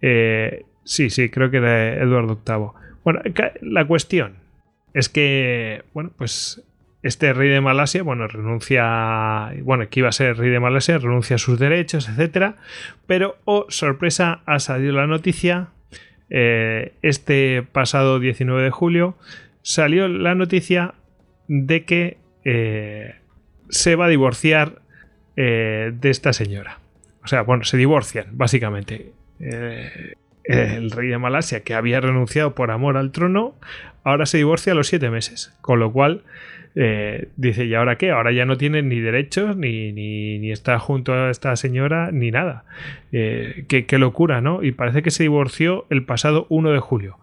Eh, sí, sí, creo que era Eduardo VIII. Bueno, la cuestión es que, bueno, pues este rey de Malasia, bueno, renuncia, bueno, que iba a ser rey de Malasia, renuncia a sus derechos, etcétera, pero, oh, sorpresa, ha salido la noticia, eh, este pasado 19 de julio, salió la noticia de que se va a divorciar eh, de esta señora. O sea, bueno, se divorcian, básicamente. Eh, el rey de Malasia, que había renunciado por amor al trono, ahora se divorcia a los siete meses. Con lo cual, eh, dice, ¿y ahora qué? Ahora ya no tiene ni derechos, ni, ni, está junto a esta señora, ni nada. qué, qué, locura, ¿no? Y parece que se divorció el pasado 1 de julio.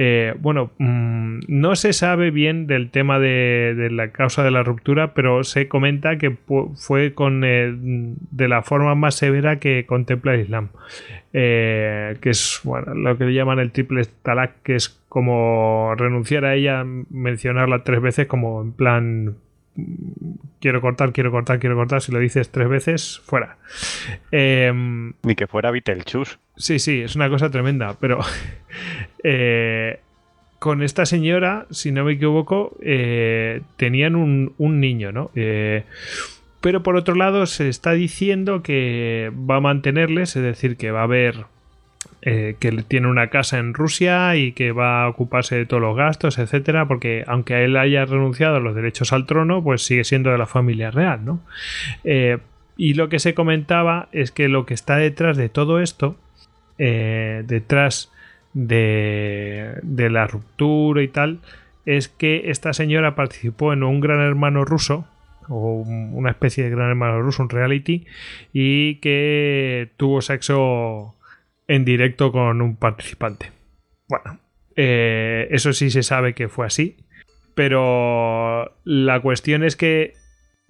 Eh, bueno, mm, no se sabe bien del tema de, la causa de la ruptura, pero se comenta que fue con eh, de la forma más severa que contempla el Islam, eh, que es bueno, lo que le llaman el triple talak, que es como renunciar a ella, mencionarla tres veces como en plan quiero cortar, quiero cortar, quiero cortar. Si lo dices tres veces, fuera. Ni que fuera Vitelchus. Sí, sí, es una cosa tremenda. Pero eh, con esta señora, si no me equivoco, eh, tenían un, un, niño, ¿no? Eh, pero por otro lado, se está diciendo que va a mantenerles, es decir, que va a haber que tiene una casa en Rusia y que va a ocuparse de todos los gastos, etcétera, porque aunque él haya renunciado a los derechos al trono, pues sigue siendo de la familia real, ¿no? Y lo que se comentaba es que lo que está detrás de todo esto, eh, detrás de, la ruptura y tal, es que esta señora participó en un gran hermano ruso, o una especie de gran hermano ruso, un reality, y que tuvo sexo en directo con un participante. Bueno, eh, eso sí se sabe que fue así, pero la cuestión es que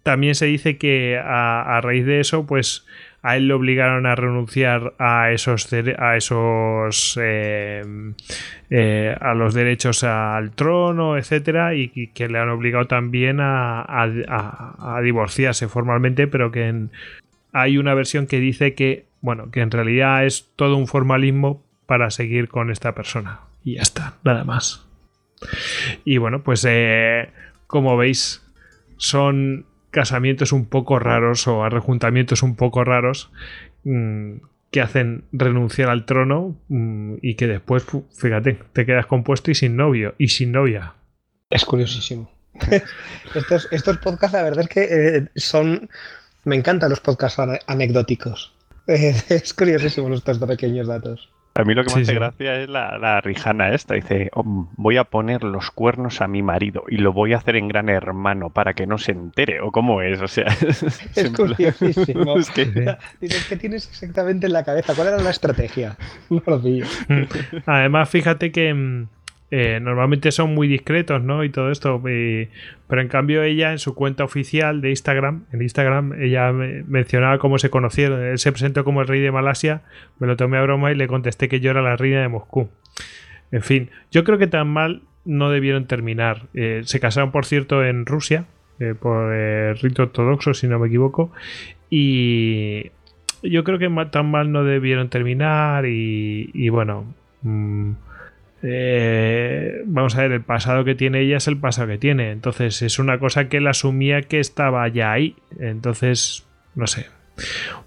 también se dice que a, raíz de eso, pues a él le obligaron a renunciar a esos a esos eh, eh, a los derechos al trono etcétera y que le han obligado también a, a divorciarse formalmente pero que hay una versión que dice que bueno, que en realidad es todo un formalismo para seguir con esta persona. Y ya está, nada más. Y bueno, pues eh, como veis, son casamientos un poco raros o arrejuntamientos un poco raros mm, que hacen renunciar al trono mm, y que después, fíjate, te quedas compuesto y sin novio y sin novia. Es curiosísimo. estos, podcasts, la verdad es que eh, son... Me encantan los podcasts anecdóticos es curiosísimo estos pequeños datos. A mí lo que me Sí, hace sí. gracia es la, la rijana esta. Dice, "Oh, voy a poner los cuernos a mi marido y lo voy a hacer en gran hermano para que no se entere. ¿O cómo es? O sea, Es curiosísimo. es que- Dices, ¿qué tienes exactamente en la cabeza? ¿Cuál era la estrategia? No lo pillo. Además, fíjate que mm, eh, normalmente son muy discretos, ¿no? Y todo esto. pero en cambio, ella en su cuenta oficial de Instagram, en Instagram, ella me- mencionaba cómo se conocieron. Él se presentó como el rey de Malasia, me lo tomé a broma y le contesté que yo era la reina de Moscú. En fin, yo creo que tan mal no debieron terminar. Eh, se casaron, por cierto, en Rusia, eh, por eh, rito ortodoxo, si no me equivoco. Y yo creo que tan mal no debieron terminar. Y, y bueno, mm, eh, vamos a ver, el pasado que tiene ella es el pasado que tiene. Entonces es una cosa que él asumía que estaba ya ahí. Entonces, no sé.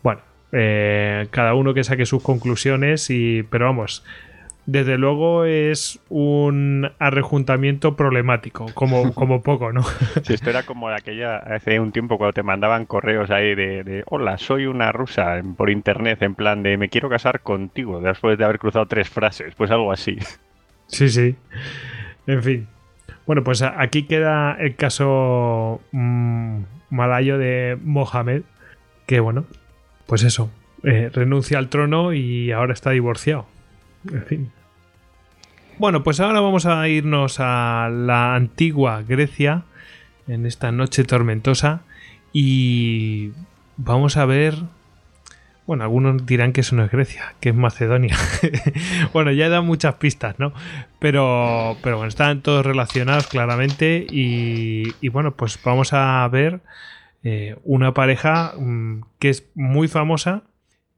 Bueno, eh, cada uno que saque sus conclusiones. Y, pero vamos, desde luego es un arrejuntamiento problemático, como, como poco, ¿no? Si esto era como aquella hace un tiempo cuando te mandaban correos ahí de, de, hola, soy una rusa por internet, en plan de me quiero casar contigo, después de haber cruzado tres frases, pues algo así. Sí, sí. En fin. Bueno, pues aquí queda el caso mm, malayo de Mohamed, que bueno, pues eso, eh, renuncia al trono y ahora está divorciado. En fin. Bueno, pues ahora vamos a irnos a la antigua Grecia en esta noche tormentosa y vamos a ver... Bueno, algunos dirán que eso no es Grecia, que es Macedonia. bueno, ya he muchas pistas, ¿no? Pero, pero bueno, están todos relacionados claramente y, y bueno, pues vamos a ver eh, una pareja mm, que es muy famosa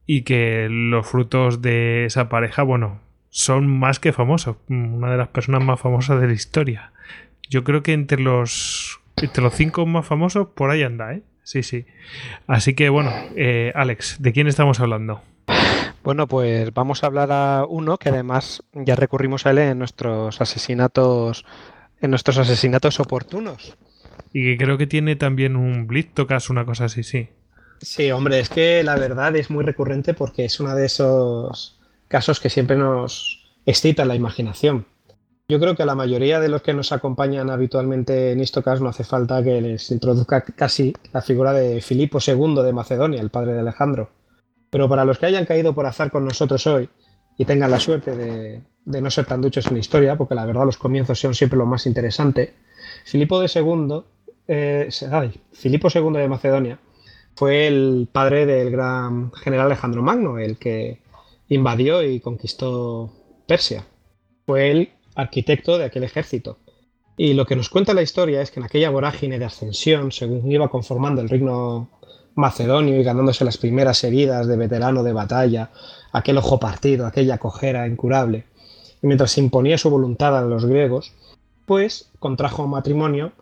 y que los frutos de esa pareja, bueno, son más que famosos. Mm, Una de las personas más famosas de la historia. Yo creo que entre los, entre los cinco más famosos, por ahí anda, ¿eh? Sí, sí. Así que bueno, eh, Alex, ¿de quién estamos hablando? Bueno, pues vamos a hablar a uno que además ya recurrimos a él en nuestros asesinatos, en nuestros asesinatos oportunos. Y que creo que tiene también un Blitztocas, una cosa así, sí. Sí, hombre, es que la verdad es muy recurrente porque es uno de esos casos que siempre nos excita la imaginación. Yo creo que a la mayoría de los que nos acompañan habitualmente en Istocas no hace falta que les introduzca casi la figura de Filipo II de Macedonia, el padre de Alejandro. Pero para los que hayan caído por azar con nosotros hoy y tengan la suerte de, no ser tan duchos en la historia, porque la verdad los comienzos son siempre lo más interesante, Filipo II, eh, Filipo II de Macedonia fue el padre del gran general Alejandro Magno, el que invadió y conquistó Persia. Fue el arquitecto de aquel ejército. Y lo que nos cuenta la historia es que en aquella vorágine de ascensión, según iba conformando el reino macedonio y ganándose las primeras heridas de veterano de batalla, aquel ojo partido, aquella cojera incurable, mientras imponía su voluntad a los griegos, pues contrajo matrimonio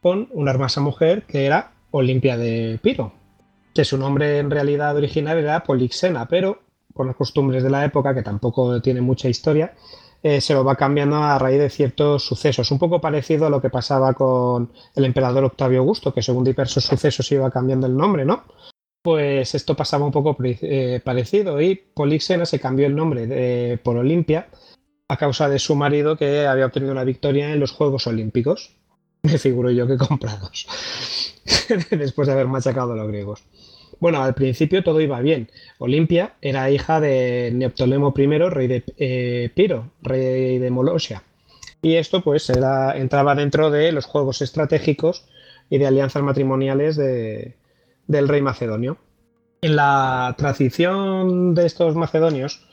con una hermosa mujer que era Olimpia de Piro, que su nombre en realidad original era Polixena, pero por las costumbres de la época, que tampoco tiene mucha historia, eh, se lo va cambiando a raíz de ciertos sucesos. Un poco parecido a lo que pasaba con el emperador Octavio Augusto, que según diversos sucesos iba cambiando el nombre, ¿no? Pues esto pasaba un poco eh, parecido y Polixena se cambió el nombre de, por Olimpia a causa de su marido que había obtenido una victoria en los Juegos Olímpicos. Me figuro yo que comprados, después de haber machacado a los griegos. Bueno, al principio todo iba bien. Olimpia era hija de Neoptolemo I, rey de eh, Piro, rey de Molosia. Y esto pues era, entraba dentro de los juegos estratégicos y de alianzas matrimoniales de, del rey macedonio. En la tradición de estos macedonios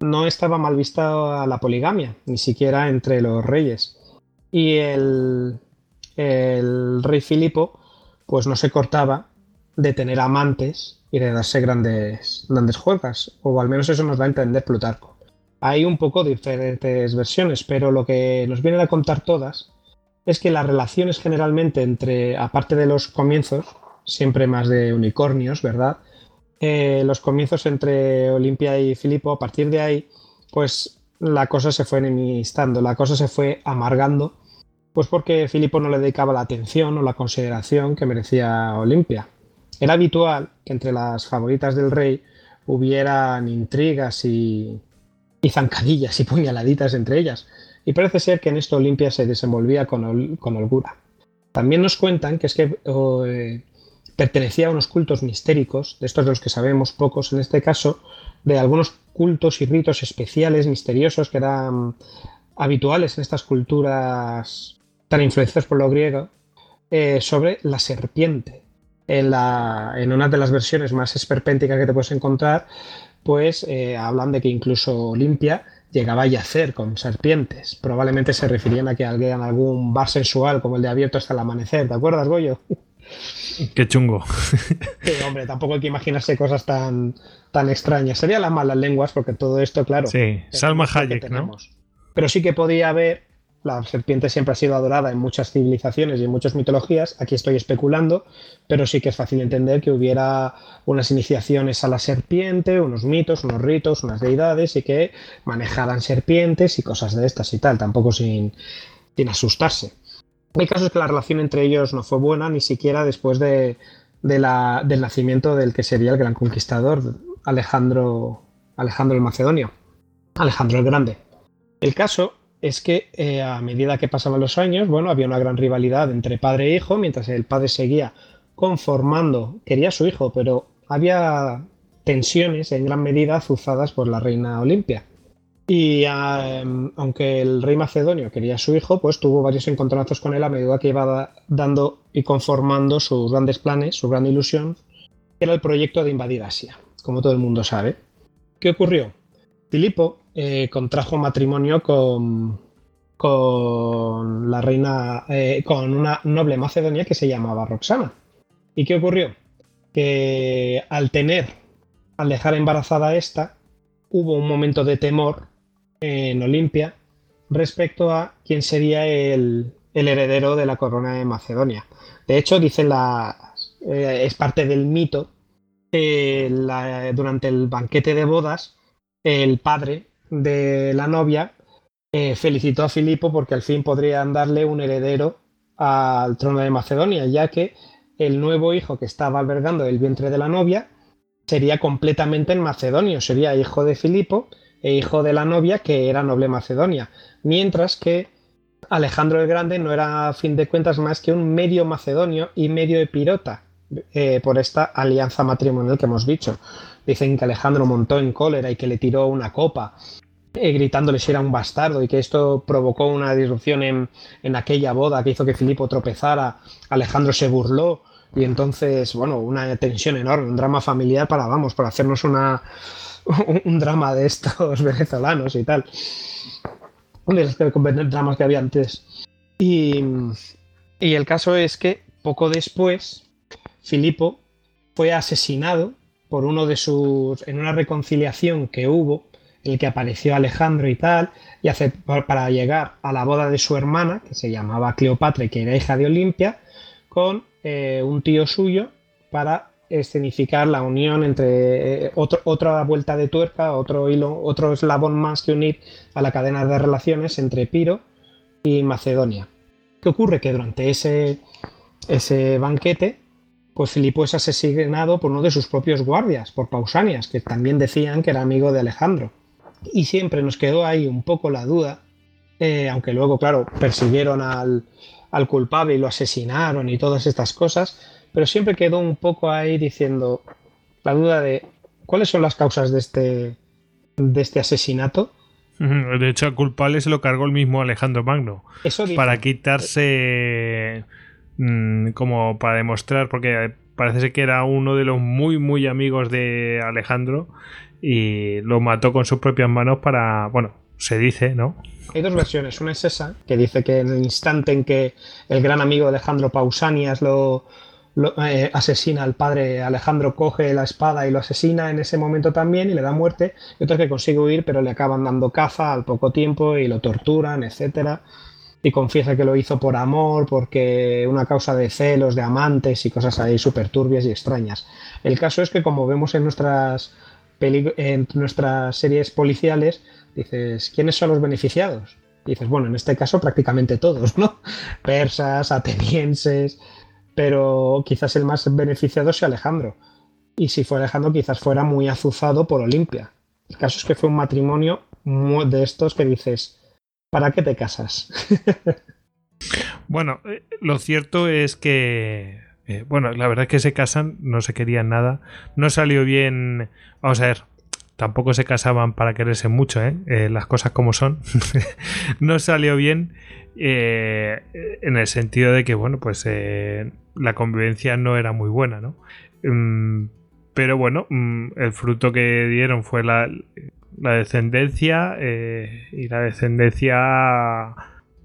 no estaba mal vista la poligamia, ni siquiera entre los reyes. Y el, el rey Filipo pues no se cortaba de tener amantes y de darse grandes, grandes juegas, o al menos eso nos da a entender Plutarco. Hay un poco diferentes versiones, pero lo que nos vienen a contar todas es que las relaciones generalmente entre, aparte de los comienzos, siempre más de unicornios, ¿verdad? Eh, los comienzos entre Olimpia y Filipo, a partir de ahí, pues la cosa se fue enemistando, la cosa se fue amargando, pues porque Filipo no le dedicaba la atención o la consideración que merecía Olimpia. Era habitual que entre las favoritas del rey hubieran intrigas y, zancadillas y puñaladitas entre ellas. Y parece ser que en esto Olimpia se desenvolvía con, con holgura. También nos cuentan que es que eh, pertenecía a unos cultos mistéricos, de estos de los que sabemos pocos en este caso, de algunos cultos y ritos especiales, misteriosos, que eran habituales en estas culturas tan influenciadas por lo griego, eh, sobre la serpiente. En, la, en, una de las versiones más esperpénticas que te puedes encontrar, pues eh, hablan de que incluso Olimpia llegaba a yacer con serpientes. Probablemente se referían a que alguien algún bar sensual como el de abierto hasta el amanecer. ¿Te acuerdas, Goyo? Qué chungo. Sí, hombre, tampoco hay que imaginarse cosas tan, tan extrañas. Serían las malas lenguas, porque todo esto, claro. Sí, Salma Hayek, ¿no? Pero sí que podía haber la serpiente siempre ha sido adorada en muchas civilizaciones y en muchas mitologías. Aquí estoy especulando, pero sí que es fácil entender que hubiera unas iniciaciones a la serpiente, unos mitos, unos ritos, unas deidades y que manejaran serpientes y cosas de estas y tal, tampoco sin, asustarse. El caso es que la relación entre ellos no fue buena, ni siquiera después de, la, del nacimiento del que sería el gran conquistador, Alejandro, Alejandro el Macedonio, Alejandro el Grande. El caso es que eh, a medida que pasaban los años, bueno, había una gran rivalidad entre padre e hijo, mientras el padre seguía conformando, quería a su hijo, pero había tensiones en gran medida azuzadas por la reina Olimpia. Y em, aunque el rey macedonio quería a su hijo, pues tuvo varios encontronazos con él a medida que iba dando y conformando sus grandes planes, su gran ilusión, que era el proyecto de invadir Asia, como todo el mundo sabe. ¿Qué ocurrió? Filipo eh, contrajo matrimonio con, con la reina, eh, con una noble macedonia que se llamaba Roxana. ¿Y qué ocurrió? Que al tener, al dejar embarazada a esta, hubo un momento de temor en Olimpia respecto a quién sería el, heredero de la corona de Macedonia. De hecho, dicen la, eh, es parte del mito, durante el banquete de bodas, el padre de la novia eh, felicitó a Filipo porque al fin podrían darle un heredero al trono de Macedonia, ya que el nuevo hijo que estaba albergando el vientre de la novia sería completamente en macedonio, sería hijo de Filipo e hijo de la novia que era noble Macedonia, mientras que Alejandro el Grande no era a fin de cuentas más que un medio macedonio y medio epirota eh, por esta alianza matrimonial que hemos dicho. Dicen que Alejandro montó en cólera y que le tiró una copa eh, gritándole si era un bastardo y que esto provocó una disrupción en, en, aquella boda que hizo que Filipo tropezara. Alejandro se burló y entonces, bueno, una tensión enorme, un drama familiar para, vamos, para hacernos una, un, drama de estos venezolanos y tal. De los dramas que había antes. Y, y el caso es que poco después, Filipo fue asesinado por uno de sus. en una reconciliación que hubo el que apareció Alejandro y tal, y para llegar a la boda de su hermana, que se llamaba Cleopatra que era hija de Olimpia, con eh, un tío suyo para escenificar la unión entre eh, otra vuelta de tuerca, otro hilo, otro eslabón más que unir a la cadena de relaciones entre Piro y Macedonia. ¿Qué ocurre? Que durante ese, ese banquete pues Filipo es asesinado por uno de sus propios guardias, por Pausanias, que también decían que era amigo de Alejandro y siempre nos quedó ahí un poco la duda, eh, aunque luego, claro, persiguieron al, culpable y lo asesinaron y todas estas cosas, pero siempre quedó un poco ahí diciendo la duda de cuáles son las causas de este, de este asesinato. De hecho, al culpable se lo cargó el mismo Alejandro Magno. Eso para quitarse. Mm, como para demostrar, porque parece que era uno de los muy, muy amigos de Alejandro y lo mató con sus propias manos para, bueno, se dice, ¿no? Hay dos versiones. Una es esa, que dice que en el instante en que el gran amigo Alejandro Pausanias lo, eh, asesina al padre, Alejandro coge la espada y lo asesina en ese momento también y le da muerte. Y otra que consigue huir, pero le acaban dando caza al poco tiempo y lo torturan, etcétera. Y confiesa que lo hizo por amor, porque una causa de celos, de amantes y cosas ahí súper turbias y extrañas. El caso es que, como vemos en nuestras en nuestras series policiales, dices, ¿quiénes son los beneficiados? dices, bueno, en este caso prácticamente todos, ¿no? Persas, atenienses, pero quizás el más beneficiado sea Alejandro. y si fue Alejandro quizás fuera muy azuzado por Olimpia. El caso es que fue un matrimonio de estos que dices, ¿para qué te casas? bueno, eh, lo cierto es que, eh, bueno, la verdad es que se casan, no se querían nada, no salió bien, vamos a ver, tampoco se casaban para quererse mucho, ¿eh? eh las cosas como son, no salió bien en el sentido de que, bueno, pues la convivencia no era muy buena, ¿no? Mm, pero bueno, mm, el fruto que dieron fue la, la descendencia eh, y la descendencia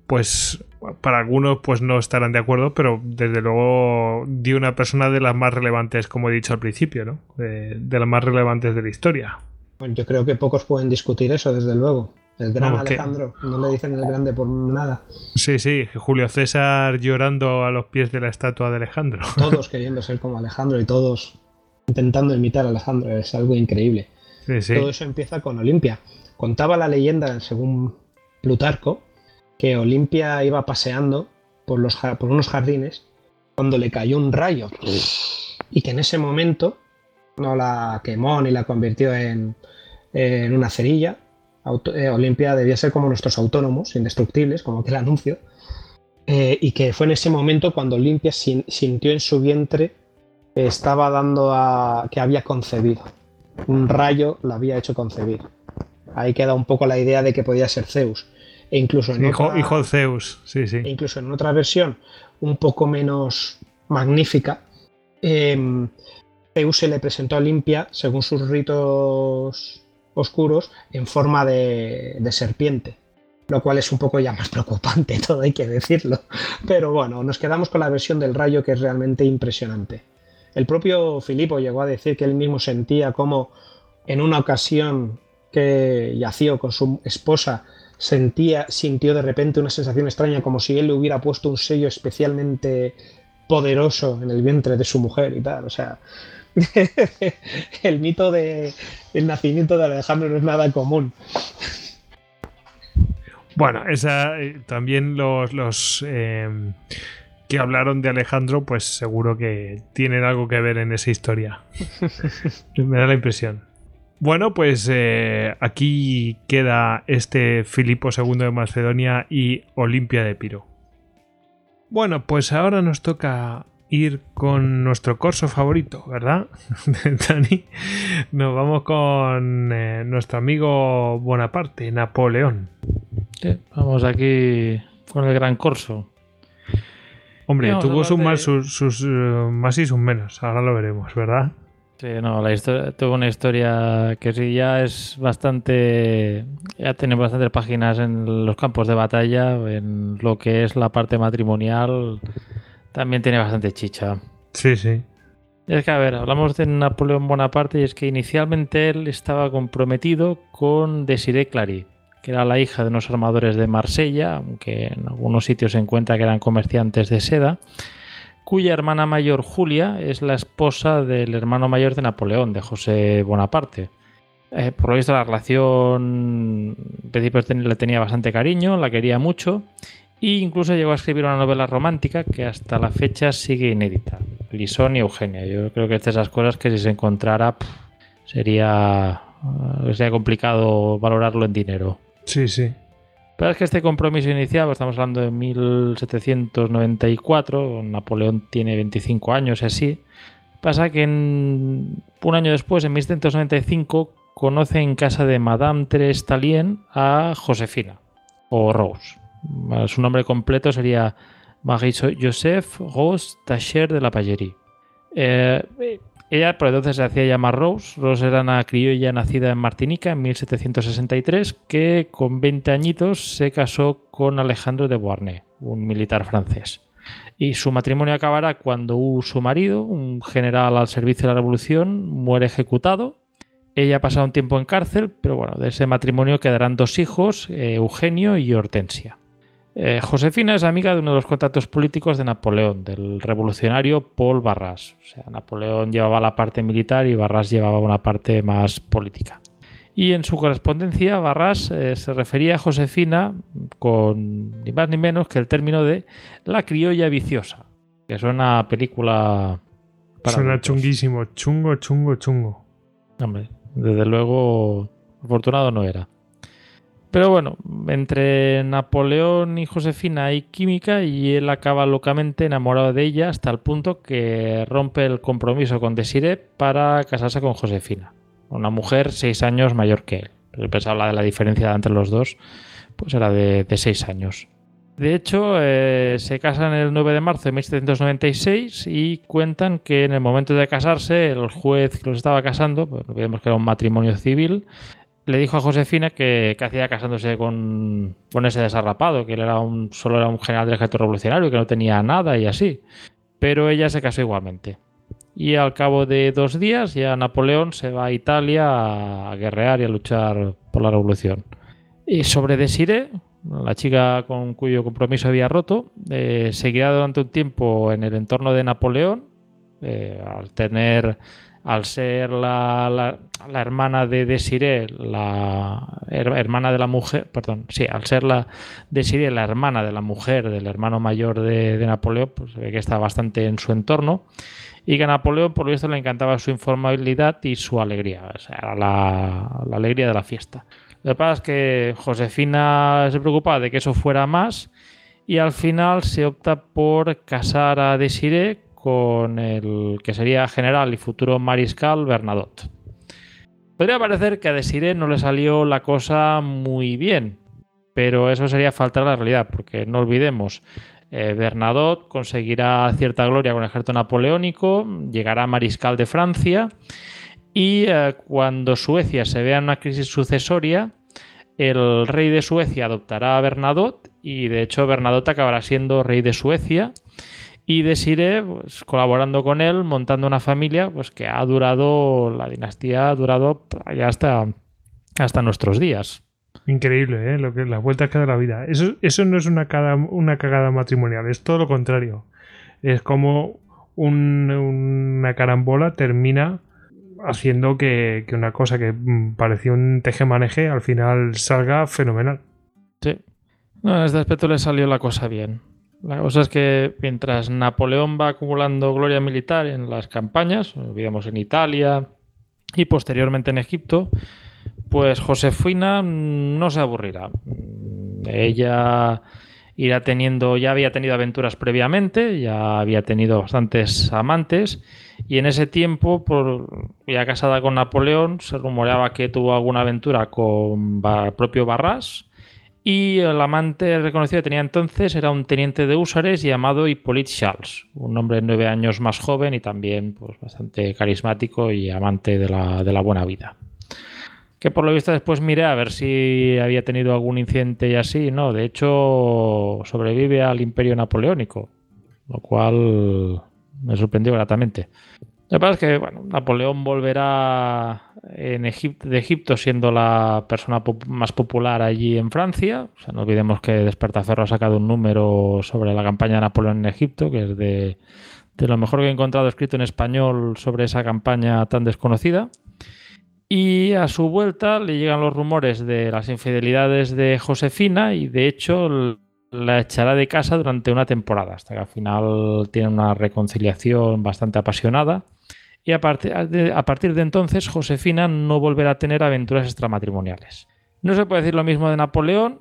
pues para algunos pues no estarán de acuerdo pero desde luego dio una persona de las más relevantes como he dicho al principio ¿no? de, las más relevantes de la historia. Yo creo que pocos pueden discutir eso desde luego. El gran Alejandro no le dicen el grande por nada. Sí sí Julio César llorando a los pies de la estatua de Alejandro. Todos queriendo ser como Alejandro y todos intentando imitar a Alejandro es algo increíble todo eso empieza con Olimpia. Contaba la leyenda, según Plutarco, que Olimpia iba paseando por, los, por unos jardines cuando le cayó un rayo y que en ese momento no la quemó ni la convirtió en, una cerilla. Eh, Olimpia debía ser como nuestros autónomos, indestructibles, como aquel anuncio. Eh, y que fue en ese momento cuando Olimpia sintió en su vientre estaba dando a que había concebido un rayo la había hecho concebir. Ahí queda un poco la idea de que podía ser Zeus. E incluso en hijo, hijo Zeus, sí, sí. E incluso en otra versión, un poco menos magnífica, em, Zeus se le presentó a Olimpia, según sus ritos oscuros, en forma de, de serpiente lo cual es un poco ya más preocupante, todo hay que decirlo. Pero bueno, nos quedamos con la versión del rayo que es realmente impresionante. El propio Filipo llegó a decir que él mismo sentía como en una ocasión que yació con su esposa sentía, sintió de repente una sensación extraña como si él le hubiera puesto un sello especialmente poderoso en el vientre de su mujer y tal. O sea, el mito del nacimiento de Alejandro no es nada común. Bueno, eh, también los, los eh, que hablaron de Alejandro, pues seguro que tienen algo que ver en esa historia. Me da la impresión. Bueno, pues eh, aquí queda este Filipo II de Macedonia y Olimpia de Piro. Bueno, pues ahora nos toca ir con nuestro corso favorito, ¿verdad? Dani, nos vamos con eh, nuestro amigo Bonaparte, Napoleón. vamos aquí con el gran corso. Hombre, tuvo sus, más, sus, eh, más y sus menos, ahora lo veremos, ¿verdad? Sí, no, la historia, tuvo una historia que sí ya es bastante, ya tiene bastantes páginas en los campos de batalla, en lo que es la parte matrimonial, también tiene bastante chicha. Sí, sí. Es que, a ver, hablamos de Napoleón Bonaparte y es que inicialmente él estaba comprometido con Desiree Clary era la hija de unos armadores de Marsella, aunque en algunos sitios se encuentra que eran comerciantes de seda, cuya hermana mayor Julia es la esposa del hermano mayor de Napoleón, de José Bonaparte. Eh, por lo visto la relación en principio le tenía bastante cariño, la quería mucho e incluso llegó a escribir una novela romántica que hasta la fecha sigue inédita, Lisón y Eugenia. Yo creo que es de esas cosas que si se encontrara sería, eh, sería complicado valorarlo en dinero. Sí, sí. Pero es que este compromiso inicial, pues estamos hablando de 1794, Napoleón tiene 25 años y así. Pasa que un año después, en 1795, conoce en casa de Madame Thérèse Talien a Josefina, o Rose. Su nombre completo sería Marie-Joseph Rose Tacher de la Pallerie. Eh, ella por entonces se hacía llamar Rose. Rose era una criolla nacida en Martinica en 1763 que con 20 añitos se casó con Alejandro de Beauharnais, un militar francés. Y su matrimonio acabará cuando su marido, un general al servicio de la revolución, muere ejecutado. Ella ha pasado un tiempo en cárcel, pero bueno, de ese matrimonio quedarán dos hijos, eh, Eugenio y Hortensia. Eh, Josefina es amiga de uno de los contactos políticos de Napoleón, del revolucionario Paul Barras. O sea, Napoleón llevaba la parte militar y Barras llevaba una parte más política. Y en su correspondencia, Barras eh, se refería a Josefina con ni más ni menos que el término de la criolla viciosa, que es una película para Suena chunguísimo, chungo, chungo, chungo. Hombre, desde luego, afortunado no era. Pero bueno, entre Napoleón y Josefina hay química y él acaba locamente enamorado de ella hasta el punto que rompe el compromiso con Desiree para casarse con Josefina, una mujer seis años mayor que él. Pero pensaba la la diferencia entre los dos, pues era de, seis años. De hecho, eh, se casan el 9 de marzo de 1796 y cuentan que en el momento de casarse, el juez que los estaba casando, pues, olvidemos que era un matrimonio civil, le dijo a Josefina que, que hacía casándose con, con ese desarrapado, que él era un, solo era un general del ejército revolucionario, que no tenía nada y así. Pero ella se casó igualmente. Y al cabo de dos días ya Napoleón se va a Italia a guerrear y a luchar por la revolución. Y sobre Desiree, la chica con cuyo compromiso había roto, eh, seguirá durante un tiempo en el entorno de Napoleón, eh, al tener, al ser la, la- hermana de Desiree, la her- hermana de la mujer, perdón, sí, al ser la Desiree la hermana de la mujer del hermano mayor de, Napoleón, pues se ve que está bastante en su entorno y que a Napoleón por lo visto le encantaba su informabilidad y su alegría, o sea, era la, la alegría de la fiesta. Lo que pasa es que Josefina se preocupaba de que eso fuera más y al final se opta por casar a Desiree con el que sería general y futuro mariscal Bernadotte. Podría parecer que a Desiree no le salió la cosa muy bien, pero eso sería faltar a la realidad, porque no olvidemos, eh, Bernadotte conseguirá cierta gloria con el ejército napoleónico, llegará mariscal de Francia y eh, cuando Suecia se vea en una crisis sucesoria, el rey de Suecia adoptará a Bernadotte y de hecho Bernadotte acabará siendo rey de Suecia y Desiree pues, colaborando con él, montando una familia pues, que ha durado, la dinastía ha durado ya hasta, hasta nuestros días. Increíble, ¿eh? Lo que, las vueltas que da la vida. Eso, eso no es una, cada- una cagada matrimonial, es todo lo contrario. Es como un- una carambola termina haciendo que, que una cosa que mm, parecía un tejemaneje al final salga fenomenal. Sí. No, en este aspecto le salió la cosa bien. La cosa es que mientras Napoleón va acumulando gloria militar en las campañas, olvidemos en Italia y posteriormente en Egipto, pues Josefina no se aburrirá. Ella irá teniendo, ya había tenido aventuras previamente, ya había tenido bastantes amantes y en ese tiempo, ya casada con Napoleón, se rumoreaba que tuvo alguna aventura con Ba- propio Barras y el amante reconocido que tenía entonces era un teniente de húsares llamado Hippolyte Charles, un hombre nueve años más joven y también pues, bastante carismático y amante de la, de la buena vida. Que por lo visto después miré a ver si había tenido algún incidente y así. No, de hecho sobrevive al imperio napoleónico, lo cual me sorprendió gratamente. Lo que pasa es que bueno, Napoleón volverá en Egip- de Egipto siendo la persona pop- más popular allí en Francia. No olvidemos que Despertaferro ha sacado un número sobre la campaña de Napoleón en Egipto, que es de, de lo mejor que he encontrado escrito en español sobre esa campaña tan desconocida. Y a su vuelta le llegan los rumores de las infidelidades de Josefina y de hecho la echará de casa durante una temporada, hasta que al final tiene una reconciliación bastante apasionada. Y a, partir de, entonces Josefina no volverá a tener aventuras extramatrimoniales. No se puede decir lo mismo de Napoleón.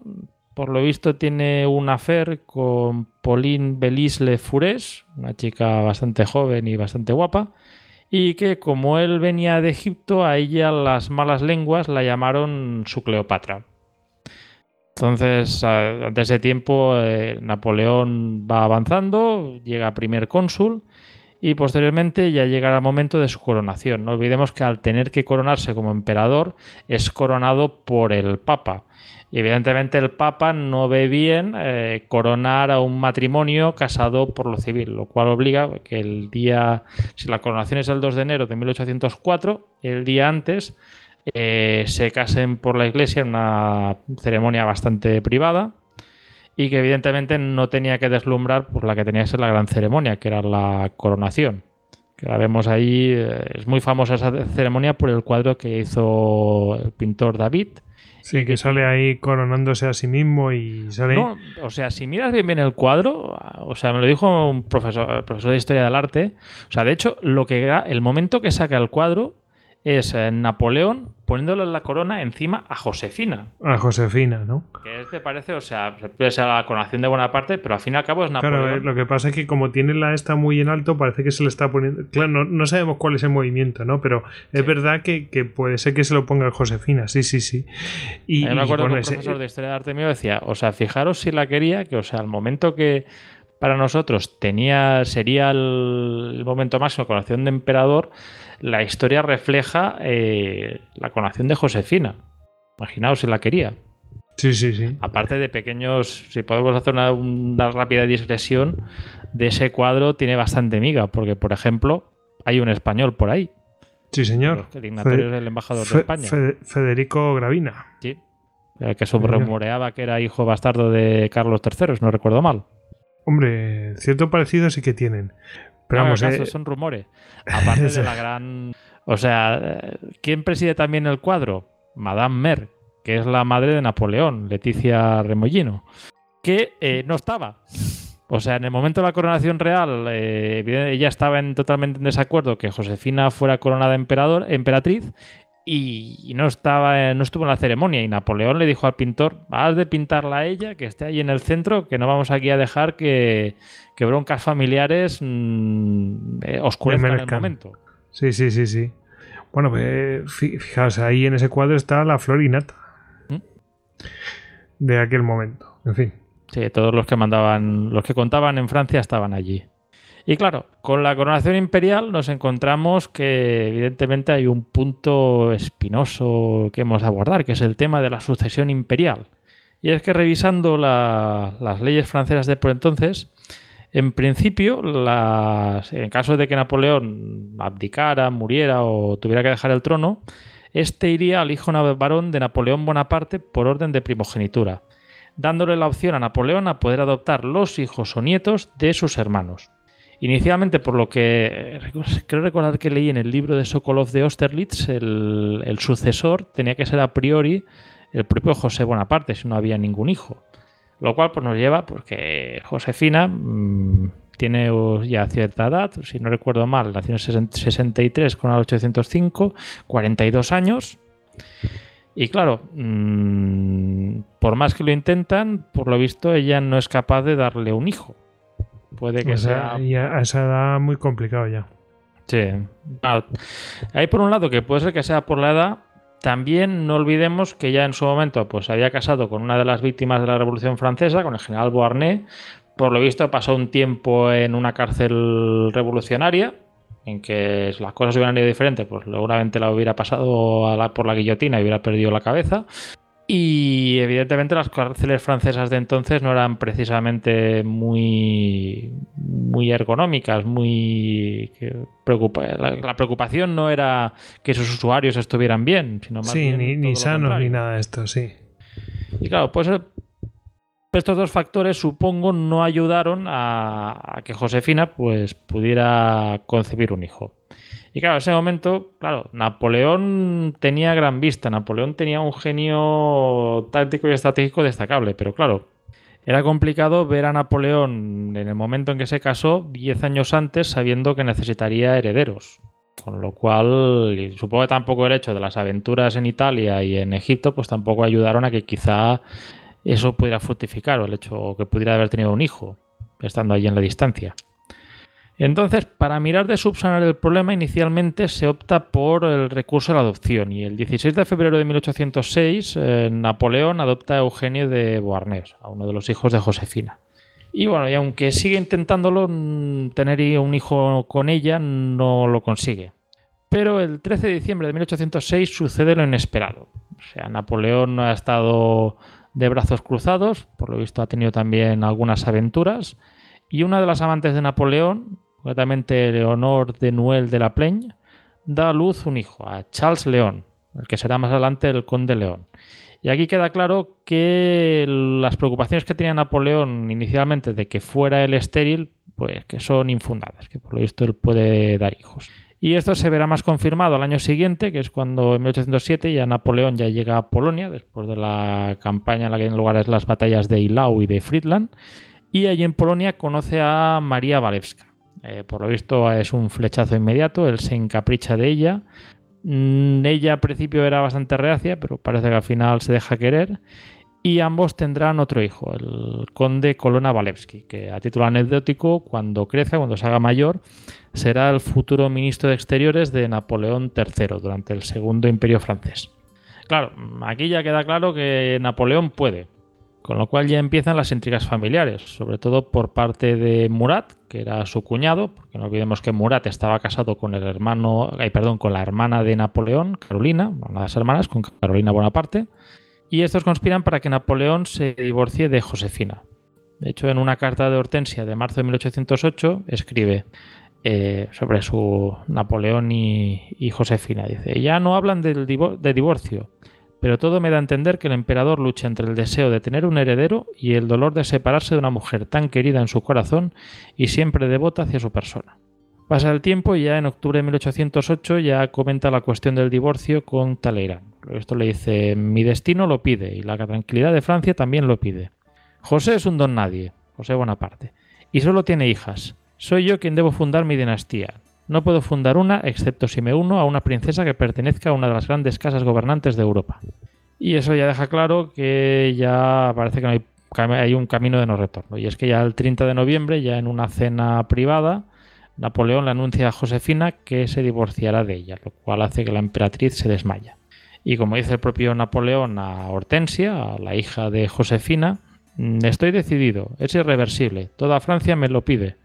Por lo visto tiene un affair con Pauline Belisle Fures, una chica bastante joven y bastante guapa, y que como él venía de Egipto, a ella las malas lenguas la llamaron su Cleopatra. Entonces, a- ante ese tiempo, eh, Napoleón va avanzando, llega primer cónsul y posteriormente ya llegará el momento de su coronación. No olvidemos que al tener que coronarse como emperador es coronado por el Papa. Y evidentemente el Papa no ve bien eh, coronar a un matrimonio casado por lo civil, lo cual obliga que el día, si la coronación es el 2 de enero de 1804, el día antes eh, se casen por la iglesia en una ceremonia bastante privada y que evidentemente no tenía que deslumbrar por la que tenía que ser la gran ceremonia, que era la coronación. Que la vemos ahí, eh, es muy famosa esa ceremonia por el cuadro que hizo el pintor David Sí, que sale ahí coronándose a sí mismo y sale. No, o sea, si miras bien bien el cuadro, o sea, me lo dijo un profesor, profesor de historia del arte. O sea, de hecho, lo que el momento que saca el cuadro es eh, Napoleón poniéndole la corona encima a Josefina. A Josefina, ¿no? Que este parece, o sea, puede ser la coronación de Bonaparte, pero al fin y al cabo es Napoleón. Claro, eh, lo que pasa es que como tiene la esta muy en alto, parece que se le está poniendo. Claro, no, sabemos cuál es el movimiento, ¿no? Pero es verdad que, puede ser que se lo ponga a Josefina, sí, sí, sí. Y, me acuerdo que un profesor de historia de arte mío decía, o sea, fijaros si la quería, que, o sea, al momento que para nosotros tenía, sería el momento máximo de coronación de emperador la historia refleja eh, la coronación de Josefina. Imaginaos si la quería. Sí, sí, sí. Aparte de pequeños, si podemos hacer una, rápida digresión, de ese cuadro tiene bastante miga, porque por ejemplo, hay un español por ahí. Sí, señor. El dignatario del embajador de España. Federico Gravina. Sí. que se rumoreaba que era hijo bastardo de Carlos III, si no recuerdo mal. Hombre, cierto parecido sí que tienen. Pero vamos, eh, son rumores. Aparte de la gran. O sea, ¿quién preside también el cuadro? Madame Mer, que es la madre de Napoleón, Leticia Remollino, que eh, no estaba. O sea, en el momento de la coronación real, eh, ella estaba en, totalmente en desacuerdo que Josefina fuera coronada emperador, emperatriz y, no estaba no estuvo en la ceremonia. Y Napoleón le dijo al pintor has de pintarla a ella que esté ahí en el centro que no vamos aquí a dejar que, broncas familiares mmm, oscurezcan el momento sí sí sí sí. Bueno pues, fijaos ahí en ese cuadro está la florinata ¿Mm? de aquel momento. En fin. Sí todos los que mandaban los que contaban en Francia estaban allí y claro, con la coronación imperial nos encontramos que evidentemente hay un punto espinoso que hemos de abordar, que es el tema de la sucesión imperial. Y es que revisando las leyes francesas de por entonces, en principio, en caso de que Napoleón abdicara, muriera o tuviera que dejar el trono, este iría al hijo varón de Napoleón Bonaparte por orden de primogenitura, dándole la opción a Napoleón a poder adoptar los hijos o nietos de sus hermanos. Inicialmente, por lo que creo recordar que leí en el libro de Sokolov de Austerlitz, el, sucesor tenía que ser a priori el propio José Bonaparte, si no había ningún hijo. Lo cual pues, nos lleva, porque Josefina mm, tiene ya cierta edad, si no recuerdo mal, nació en 63 con el 805, 42 años. Y claro, mm, por más que lo intentan, por lo visto ella no es capaz de darle un hijo. Puede que sea. a esa edad muy complicado ya. Sí. Hay por un lado que puede ser que sea por la edad. También no olvidemos que ya en su momento pues había casado con una de las víctimas de la Revolución Francesa, con el general Beauharnais. Por lo visto pasó un tiempo en una cárcel revolucionaria, en que las cosas hubieran ido diferentes, pues seguramente la hubiera pasado por la guillotina y hubiera perdido la cabeza. Y evidentemente las cárceles francesas de entonces no eran precisamente muy, muy ergonómicas, muy la, preocupación no era que sus usuarios estuvieran bien, sino más sí, bien ni, sanos ni nada de esto, sí. Y claro, pues eh, estos dos factores supongo no ayudaron a, a que Josefina pues pudiera concebir un hijo. Y claro, en ese momento, claro, Napoleón tenía gran vista, Napoleón tenía un genio táctico y estratégico destacable, pero claro, era complicado ver a Napoleón en el momento en que se casó, 10 años antes, sabiendo que necesitaría herederos. Con lo cual, supongo que tampoco el hecho de las aventuras en Italia y en Egipto, pues tampoco ayudaron a que quizá eso pudiera fructificar, o el hecho que pudiera haber tenido un hijo, estando allí en la distancia. Entonces, para mirar de subsanar el problema, inicialmente se opta por el recurso a la adopción y el 16 de febrero de 1806 eh, Napoleón adopta a Eugenio de Beauharnais, a uno de los hijos de Josefina. Y bueno, y aunque sigue intentándolo, mm, tener un hijo con ella no lo consigue. Pero el 13 de diciembre de 1806 sucede lo inesperado. O sea, Napoleón ha estado de brazos cruzados, por lo visto ha tenido también algunas aventuras, y una de las amantes de Napoleón, concretamente Leonor de Nuel de la Pleñ, da a luz un hijo, a Charles León, el que será más adelante el conde León. Y aquí queda claro que las preocupaciones que tenía Napoleón inicialmente de que fuera el estéril, pues que son infundadas, que por lo visto él puede dar hijos. Y esto se verá más confirmado al año siguiente, que es cuando en 1807 ya Napoleón ya llega a Polonia, después de la campaña en la que tienen lugar las batallas de Ilau y de Friedland. Y allí en Polonia conoce a María Walewska. Eh, por lo visto es un flechazo inmediato, él se encapricha de ella. Mm, ella al principio era bastante reacia, pero parece que al final se deja querer. Y ambos tendrán otro hijo, el conde Colonna Walewski, que a título anecdótico, cuando crezca, cuando se haga mayor, será el futuro ministro de Exteriores de Napoleón III durante el Segundo Imperio francés. Claro, aquí ya queda claro que Napoleón puede, con lo cual ya empiezan las intrigas familiares, sobre todo por parte de Murat, que era su cuñado, porque no olvidemos que Murat estaba casado con el hermano, perdón, con la hermana de Napoleón, Carolina, una de las hermanas, con Carolina Bonaparte, y estos conspiran para que Napoleón se divorcie de Josefina. De hecho, en una carta de Hortensia de marzo de 1808 escribe eh, sobre su Napoleón y, Josefina. Dice, ya no hablan del de divorcio, pero todo me da a entender que el emperador lucha entre el deseo de tener un heredero y el dolor de separarse de una mujer tan querida en su corazón y siempre devota hacia su persona. Pasa el tiempo y ya en octubre de 1808 ya comenta la cuestión del divorcio con Talleyrand. Esto le dice, mi destino lo pide y la tranquilidad de Francia también lo pide. José es un don nadie, José Bonaparte, y solo tiene hijas. Soy yo quien debo fundar mi dinastía. No puedo fundar una excepto si me uno a una princesa que pertenezca a una de las grandes casas gobernantes de Europa. Y eso ya deja claro que ya parece que hay, hay un camino de no retorno. Y es que ya el 30 de noviembre, ya en una cena privada, Napoleón le anuncia a Josefina que se divorciará de ella, lo cual hace que la emperatriz se desmaya. Y como dice el propio Napoleón a Hortensia, a la hija de Josefina, mm, estoy decidido, es irreversible, toda Francia me lo pide.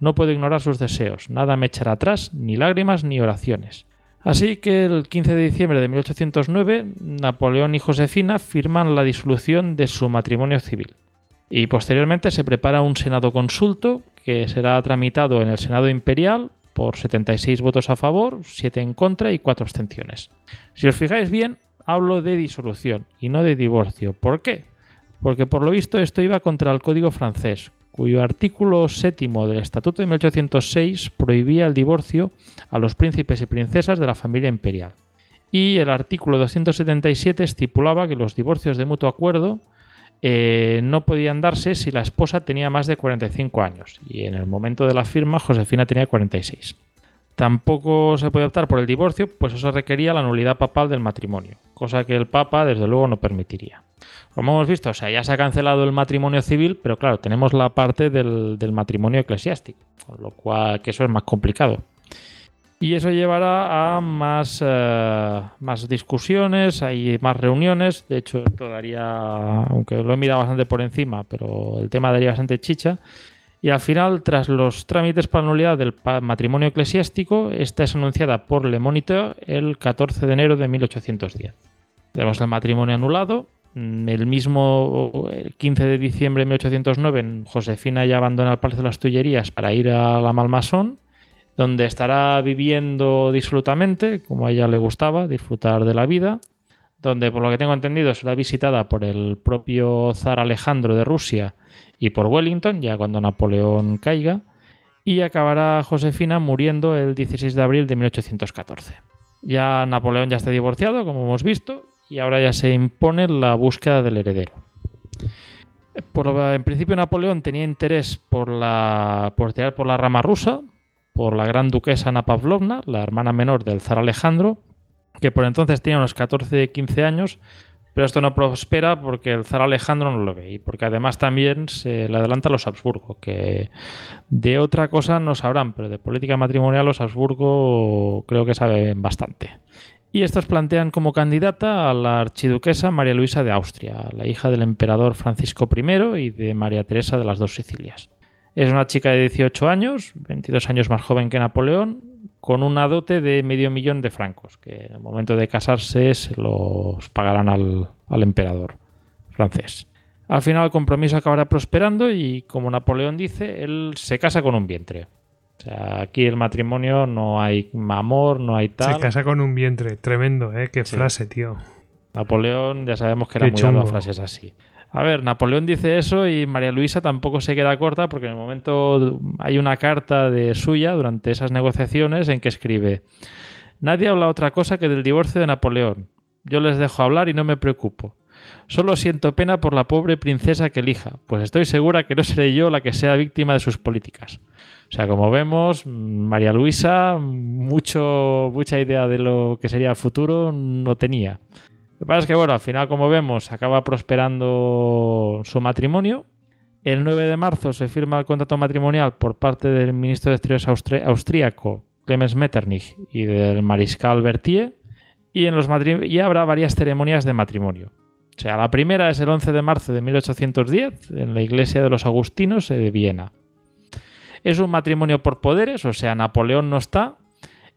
No puedo ignorar sus deseos, nada me echará atrás, ni lágrimas ni oraciones. Así que el 15 de diciembre de 1809, Napoleón y Josefina firman la disolución de su matrimonio civil. Y posteriormente se prepara un Senado consulto que será tramitado en el Senado Imperial por 76 votos a favor, 7 en contra y 4 abstenciones. Si os fijáis bien, hablo de disolución y no de divorcio. ¿Por qué? Porque por lo visto esto iba contra el Código francés, cuyo artículo séptimo del Estatuto de 1806 prohibía el divorcio a los príncipes y princesas de la familia imperial. Y el artículo 277 estipulaba que los divorcios de mutuo acuerdo eh, no podían darse si la esposa tenía más de 45 años y en el momento de la firma Josefina tenía 46. Tampoco se puede optar por el divorcio, pues eso requería la nulidad papal del matrimonio, cosa que el Papa desde luego no permitiría. Como hemos visto, ya se ha cancelado el matrimonio civil, pero claro, tenemos la parte del, matrimonio eclesiástico, con lo cual que eso es más complicado. Y eso llevará a más, eh, más discusiones, hay más reuniones. De hecho, esto daría, aunque lo he mirado bastante por encima, pero el tema daría bastante chicha. Y al final, tras los trámites para nulidad del matrimonio eclesiástico, esta es anunciada por Le Moniteur el 14 de enero de 1810. Tenemos el matrimonio anulado. El mismo 15 de diciembre de 1809, Josefina ya abandona el Palacio de las Tullerías para ir a la Malmasón donde estará viviendo disfrutamente, como a ella le gustaba, disfrutar de la vida, donde por lo que tengo entendido será visitada por el propio zar Alejandro de Rusia y por Wellington, ya cuando Napoleón caiga, y acabará Josefina muriendo el 16 de abril de 1814. Ya Napoleón ya está divorciado, como hemos visto, y ahora ya se impone la búsqueda del heredero. En principio Napoleón tenía interés por, la, por tirar por la rama rusa, por la gran duquesa Ana Pavlovna, la hermana menor del zar Alejandro, que por entonces tenía unos 14-15 años, pero esto no prospera porque el zar Alejandro no lo ve y porque además también se le adelanta a los Habsburgo, que de otra cosa no sabrán, pero de política matrimonial los Habsburgo creo que saben bastante. Y estos plantean como candidata a la archiduquesa María Luisa de Austria, la hija del emperador Francisco I y de María Teresa de las dos Sicilias. Es una chica de 18 años, 22 años más joven que Napoleón, con una dote de medio millón de francos, que en el momento de casarse se los pagarán al, emperador francés. Al final el compromiso acabará prosperando y, como Napoleón dice, él se casa con un vientre. O sea, aquí el matrimonio no hay amor, no hay tal. Se casa con un vientre, tremendo, ¿eh? Qué frase, tío. Napoleón ya sabemos que era muy dado a frases así. A ver, Napoleón dice eso y María Luisa tampoco se queda corta porque en el momento hay una carta de suya durante esas negociaciones en que escribe, nadie habla otra cosa que del divorcio de Napoleón. Yo les dejo hablar y no me preocupo. Solo siento pena por la pobre princesa que elija, pues estoy segura que no seré yo la que sea víctima de sus políticas. O sea, como vemos, María Luisa mucho, mucha idea de lo que sería el futuro no tenía. Lo que pasa es que, bueno, al final, como vemos, acaba prosperando su matrimonio. El 9 de marzo se firma el contrato matrimonial por parte del ministro de Exteriores austríaco, Clemens Metternich, y del mariscal Berthier. Y, en los y habrá varias ceremonias de matrimonio. O sea, la primera es el 11 de marzo de 1810 en la iglesia de los Agustinos de Viena. Es un matrimonio por poderes, o sea, Napoleón no está,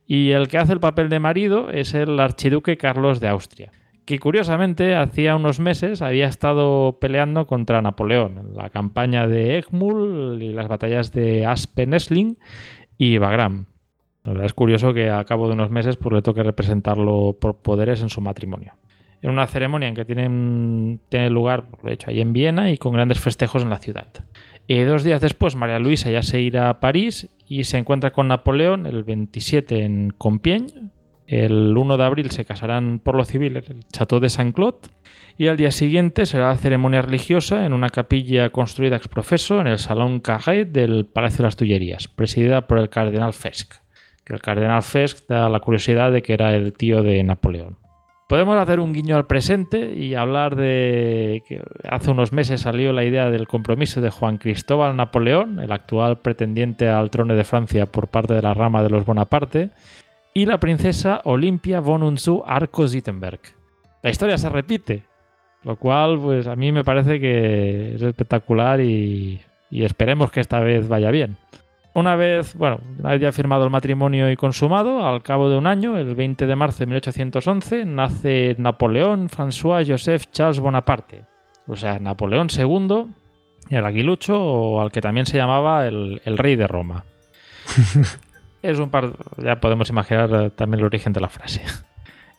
y el que hace el papel de marido es el archiduque Carlos de Austria que curiosamente hacía unos meses había estado peleando contra Napoleón en la campaña de Egmul y las batallas de Aspen-Essling y verdad es curioso que a cabo de unos meses pues, le toque representarlo por poderes en su matrimonio. En una ceremonia en que tiene, tiene lugar, de hecho, ahí en Viena y con grandes festejos en la ciudad. Dos días después, María Luisa ya se irá a París y se encuentra con Napoleón el 27 en Compiègne, el 1 de abril se casarán por lo civil en el Chateau de Saint-Claude y al día siguiente será la ceremonia religiosa en una capilla construida ex profeso en el Salón Carré del Palacio de las Tullerías, presidida por el cardenal Fesk. Que el cardenal Fesk da la curiosidad de que era el tío de Napoleón. Podemos hacer un guiño al presente y hablar de que hace unos meses salió la idea del compromiso de Juan Cristóbal Napoleón, el actual pretendiente al trono de Francia por parte de la rama de los Bonaparte, y la princesa Olimpia von Unzu Arco-Zittenberg. La historia se repite, lo cual pues a mí me parece que es espectacular y, esperemos que esta vez vaya bien. Una vez, bueno, una vez ya firmado el matrimonio y consumado, al cabo de un año, el 20 de marzo de 1811, nace Napoleón François Joseph Charles Bonaparte, o sea, Napoleón II, el aguilucho, o al que también se llamaba el, el rey de Roma. Es un par, ya podemos imaginar eh, también el origen de la frase.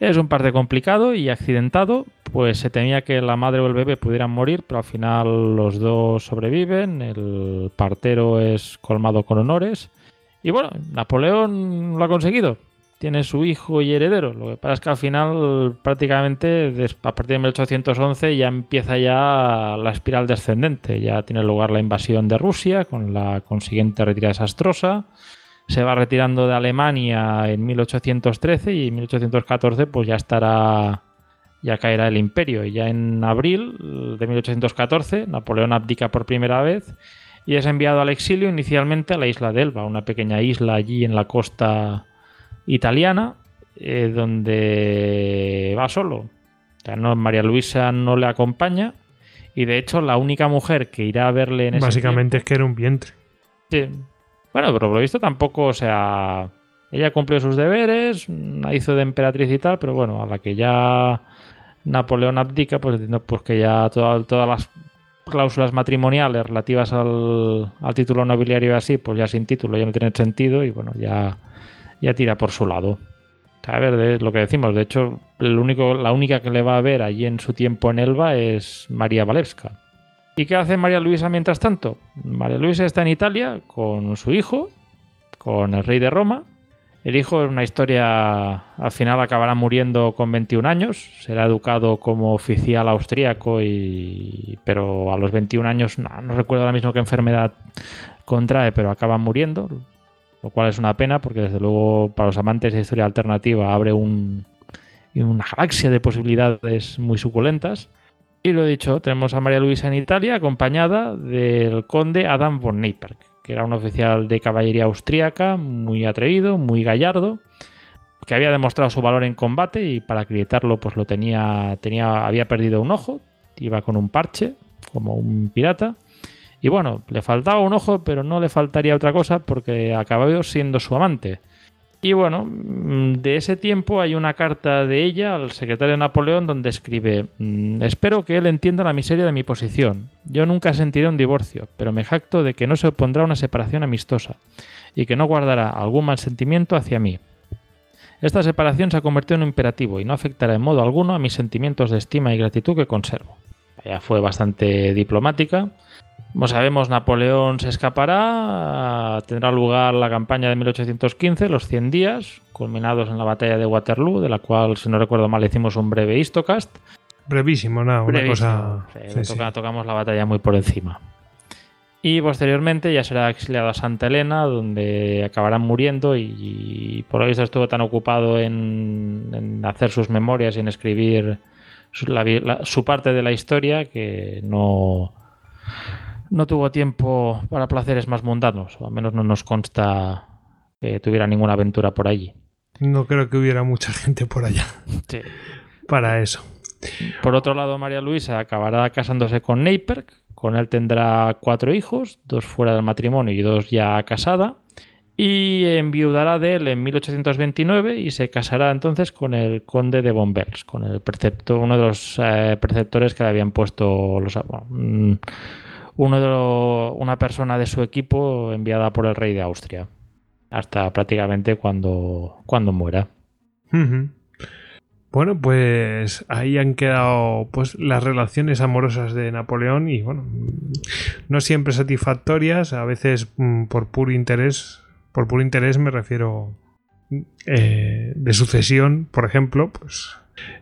Es un parte complicado y accidentado, pues se temía que la madre o el bebé pudieran morir, pero al final los dos sobreviven, el partero es colmado con honores y bueno, Napoleón lo ha conseguido, tiene su hijo y heredero, lo que pasa es que al final prácticamente a partir de 1811 ya empieza ya la espiral descendente, ya tiene lugar la invasión de Rusia con la consiguiente retirada desastrosa se va retirando de Alemania en 1813 y en 1814 pues ya estará ya caerá el imperio y ya en abril de 1814 Napoleón abdica por primera vez y es enviado al exilio inicialmente a la isla de Elba, una pequeña isla allí en la costa italiana eh, donde va solo. no, María Luisa no le acompaña y de hecho la única mujer que irá a verle en ese Básicamente es que era un vientre. Sí, bueno, pero por lo visto tampoco, o sea, ella cumplió sus deberes, la hizo de emperatriz y tal, pero bueno, a la que ya Napoleón abdica, pues entiendo pues que ya todas las cláusulas matrimoniales relativas al, título nobiliario y así, pues ya sin título ya no tienen sentido y bueno, ya, ya tira por su lado. A ver, lo que decimos, de hecho, la única que le va a ver allí en su tiempo en Elba es María Valevska. ¿Y qué hace María Luisa mientras tanto? María Luisa está en Italia con su hijo, con el rey de Roma. El hijo es una historia, al final acabará muriendo con 21 años, será educado como oficial austríaco, y, pero a los 21 años no, recuerdo ahora mismo qué enfermedad contrae, pero acaba muriendo, lo cual es una pena porque desde luego para los amantes de historia alternativa abre un, una galaxia de posibilidades muy suculentas. Y lo dicho, tenemos a María Luisa en Italia acompañada del conde Adam von Neyperk, que era un oficial de caballería austríaca, muy atrevido, muy gallardo, que había demostrado su valor en combate y para acreditarlo pues lo tenía, tenía había perdido un ojo, iba con un parche como un pirata. Y bueno, le faltaba un ojo, pero no le faltaría otra cosa porque acabó siendo su amante. Y bueno, mm, de ese tiempo hay una carta de ella al secretario Napoleón donde escribe, mm, espero que él entienda la miseria de mi posición. Yo nunca sentiré un divorcio, pero me jacto de que no se opondrá a una separación amistosa y que no guardará algún mal sentimiento hacia mí. Esta separación se ha convertido en un imperativo y no afectará en modo alguno a mis sentimientos de estima y gratitud que conservo. Ya fue bastante diplomática. Como sabemos, Napoleón se escapará, tendrá lugar la campaña de 1815, los 100 días, culminados en la batalla de Waterloo, de la cual, si no recuerdo mal, hicimos un breve histocast. Brevísimo, nada, una Brevísimo. cosa. Sí, sí, sí. toca- Tocamos la batalla muy por encima. Y posteriormente ya será exiliado a Santa Elena, donde acabarán muriendo y, y por lo visto estuvo tan ocupado en, en hacer sus memorias y en escribir su, la vi- la- su parte de la historia que no, no tuvo tiempo para placeres más mundanos, o al menos no nos consta que tuviera ninguna aventura por allí. No creo que hubiera mucha gente por allá para eso. Por otro lado, María Luisa acabará casándose con Neiperk. Con él tendrá cuatro hijos, dos fuera del matrimonio y dos ya casada. Y enviudará de él en 1829 y se casará entonces con el conde de Bombels, con el precepto, uno de los eh, preceptores que le habían puesto los, bueno, mm, uno de una persona de su equipo enviada por el rey de Austria, hasta prácticamente cuando, cuando muera. Bueno, pues ahí han quedado pues las relaciones amorosas de Napoleón y bueno, no siempre satisfactorias, a veces mm, por puro interés, por puro interés me refiero eh, de sucesión, por ejemplo, pues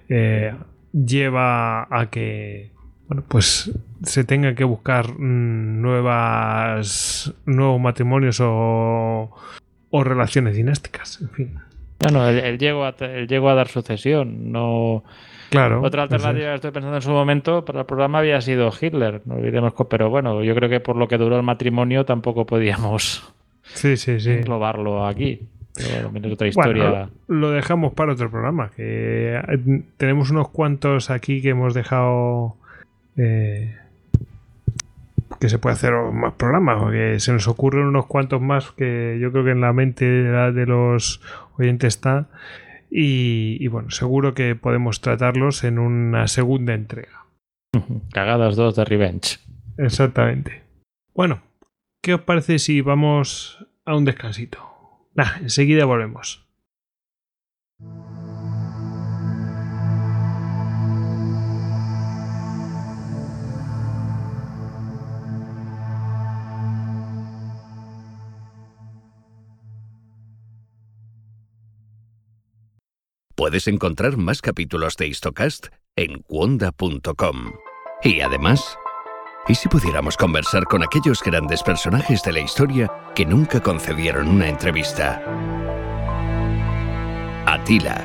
eh, lleva a que bueno, pues se tenga que buscar mm, nuevas nuevos matrimonios o, o relaciones dinásticas, en fin. Bueno, él, él llegó a, él llegó a dar sucesión, no... Claro. Otra es. alternativa que estoy pensando en su momento para el programa había sido Hitler, no olvidemos, pero bueno, yo creo que por lo que duró el matrimonio tampoco podíamos Sí, sí, sí. englobarlo aquí. Pero bueno, otra historia. Bueno, lo dejamos para otro programa. Que eh, tenemos unos cuantos aquí que hemos dejado. eh, que se puede hacer más programas. Porque se nos ocurren unos cuantos más que yo creo que en la mente de, los oyentes está. Y, y bueno, seguro que podemos tratarlos en una segunda entrega. Cagadas 2 de Revenge. Exactamente. Bueno, ¿qué os parece si vamos a un descansito? Nah, enseguida volvemos. Puedes encontrar más capítulos de Histocast en cuonda.com. Y además, ¿y si pudiéramos conversar con aquellos grandes personajes de la historia que nunca concedieron una entrevista? Atila,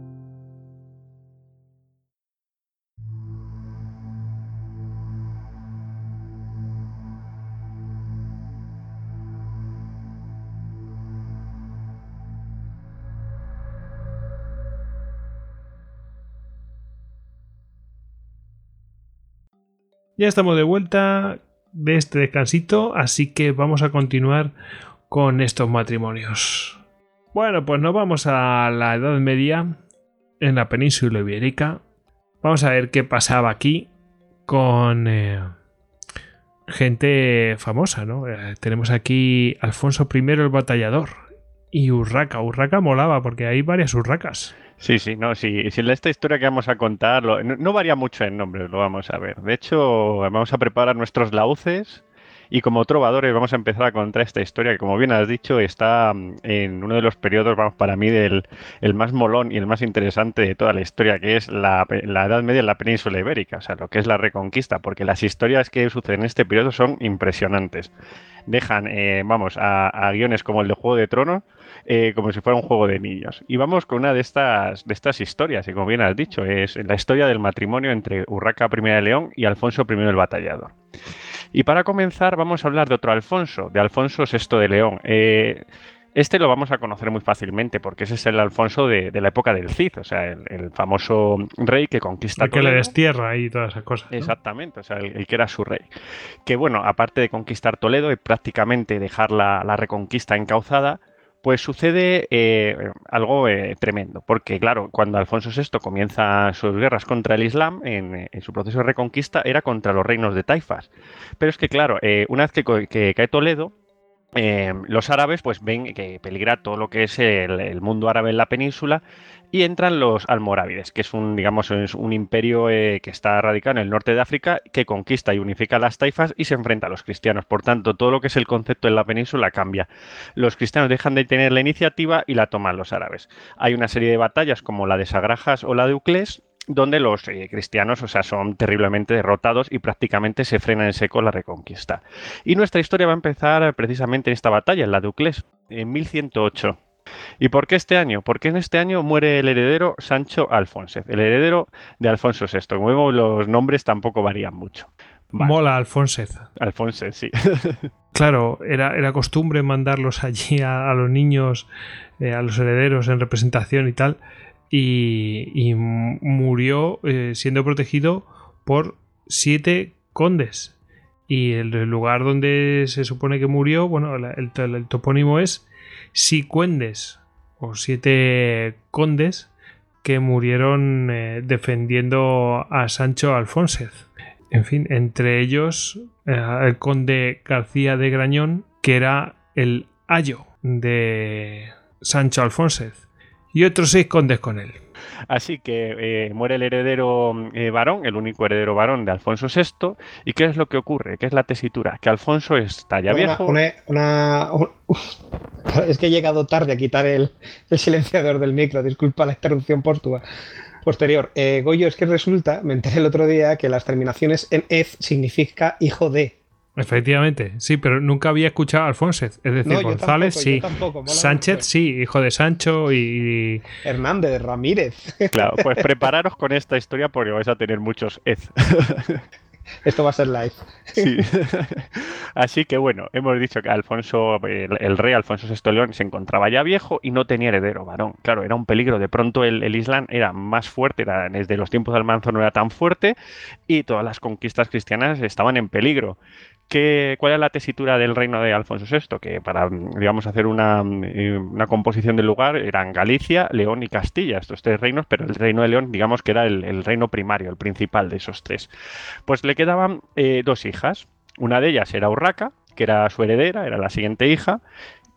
Ya estamos de vuelta de este descansito, así que vamos a continuar con estos matrimonios. Bueno, pues nos vamos a la Edad Media en la península ibérica. Vamos a ver qué pasaba aquí con eh, gente famosa, ¿no? Eh, tenemos aquí Alfonso I el Batallador y Urraca. Urraca molaba porque hay varias Urracas. Sí, sí, no, sí, si esta historia que vamos a contar no, varía mucho en nombre, lo vamos a ver. De hecho, vamos a preparar nuestros lauces y como trovadores vamos a empezar a contar esta historia que, como bien has dicho, está mm, en uno de los periodos, vamos, para mí, del el más molón y el más interesante de toda la historia, que es la, la Edad Media en la península ibérica, o sea, lo que es la Reconquista, porque las historias que suceden en este periodo son impresionantes. Dejan, eh, vamos, a, a guiones como el de Juego de Tronos, eh, como si fuera un juego de niños. Y vamos con una de estas, de estas historias, y como bien has dicho, es la historia del matrimonio entre Urraca I de León y Alfonso I el Batallador. Y para comenzar vamos a hablar de otro Alfonso, de Alfonso VI de León. Eh, este lo vamos a conocer muy fácilmente porque ese es el Alfonso de, la época del Cid, o sea, el, famoso rey que conquista el que le destierra y todas esas cosas. Exactamente, o sea, el, que era su rey. Que bueno, aparte de conquistar Toledo y prácticamente dejar la, reconquista encauzada, pues sucede eh, algo eh, tremendo, porque claro, cuando Alfonso VI comienza sus guerras contra el Islam, en, su proceso de reconquista era contra los reinos de Taifas. Pero es que claro, eh, una vez que cae Toledo, eh, los árabes pues ven que peligra todo lo que es el, mundo árabe en la península y entran los almorávides, que es un, digamos, un imperio eh, que está radicado en el norte de África, que conquista y unifica las taifas y se enfrenta a los cristianos. Por tanto, todo lo que es el concepto en la península cambia. Los cristianos dejan de tener la iniciativa y la toman los árabes. Hay una serie de batallas como la de Sagrajas o la de Uclés, donde los eh, cristianos, o sea, son terriblemente derrotados y prácticamente se frena en seco la reconquista. Y nuestra historia va a empezar precisamente en esta batalla, en la de Uclés, en 1108. ¿Y por qué este año? Porque en este año muere el heredero Sancho Alfonso, el heredero de Alfonso VI. Como vemos, los nombres tampoco varían mucho. Mola Alfonso. Alfonso, sí. claro, era, era, costumbre mandarlos allí a, los niños, eh, a los herederos en representación y tal y, murió eh, siendo protegido por siete condes. Y el, lugar donde se supone que murió, bueno, el, topónimo es Sicuendes, o siete condes que murieron eh, defendiendo a Sancho Alfonsez. En fin, entre ellos eh, el conde García de Grañón, que era el ayo de Sancho Alfonsez y otros seis condes con él. Así que eh, muere el heredero eh, varón, el único heredero varón de Alfonso VI. ¿Y qué es lo que ocurre? ¿Qué es la tesitura? Que Alfonso está ya viejo. es que he llegado tarde a quitar el, silenciador del micro, disculpa la interrupción portua. Posterior, eh, Goyo, es que resulta, me enteré el otro día que las terminaciones en ez significa hijo de. Efectivamente, sí, pero nunca había escuchado a Alfonso. Es decir, González sí. Sánchez sí, hijo de Sancho y. Hernández, Ramírez. Claro, pues prepararos con esta historia porque vais a tener muchos ez. Esto va a ser live. Sí. Así que bueno, hemos dicho que Alfonso, el, rey Alfonso VI León se encontraba ya viejo y no tenía heredero varón. Claro, era un peligro. De pronto el, Islam era más fuerte, era, desde los tiempos de Almanzo no era tan fuerte y todas las conquistas cristianas estaban en peligro. ¿Cuál es la tesitura del reino de Alfonso VI? Que para, digamos, hacer una, una, composición del lugar eran Galicia, León y Castilla, estos tres reinos, pero el reino de León, digamos que era el, reino primario, el principal de esos tres. Pues le quedaban eh, dos hijas. Una de ellas era Urraca, que era su heredera, era la siguiente hija,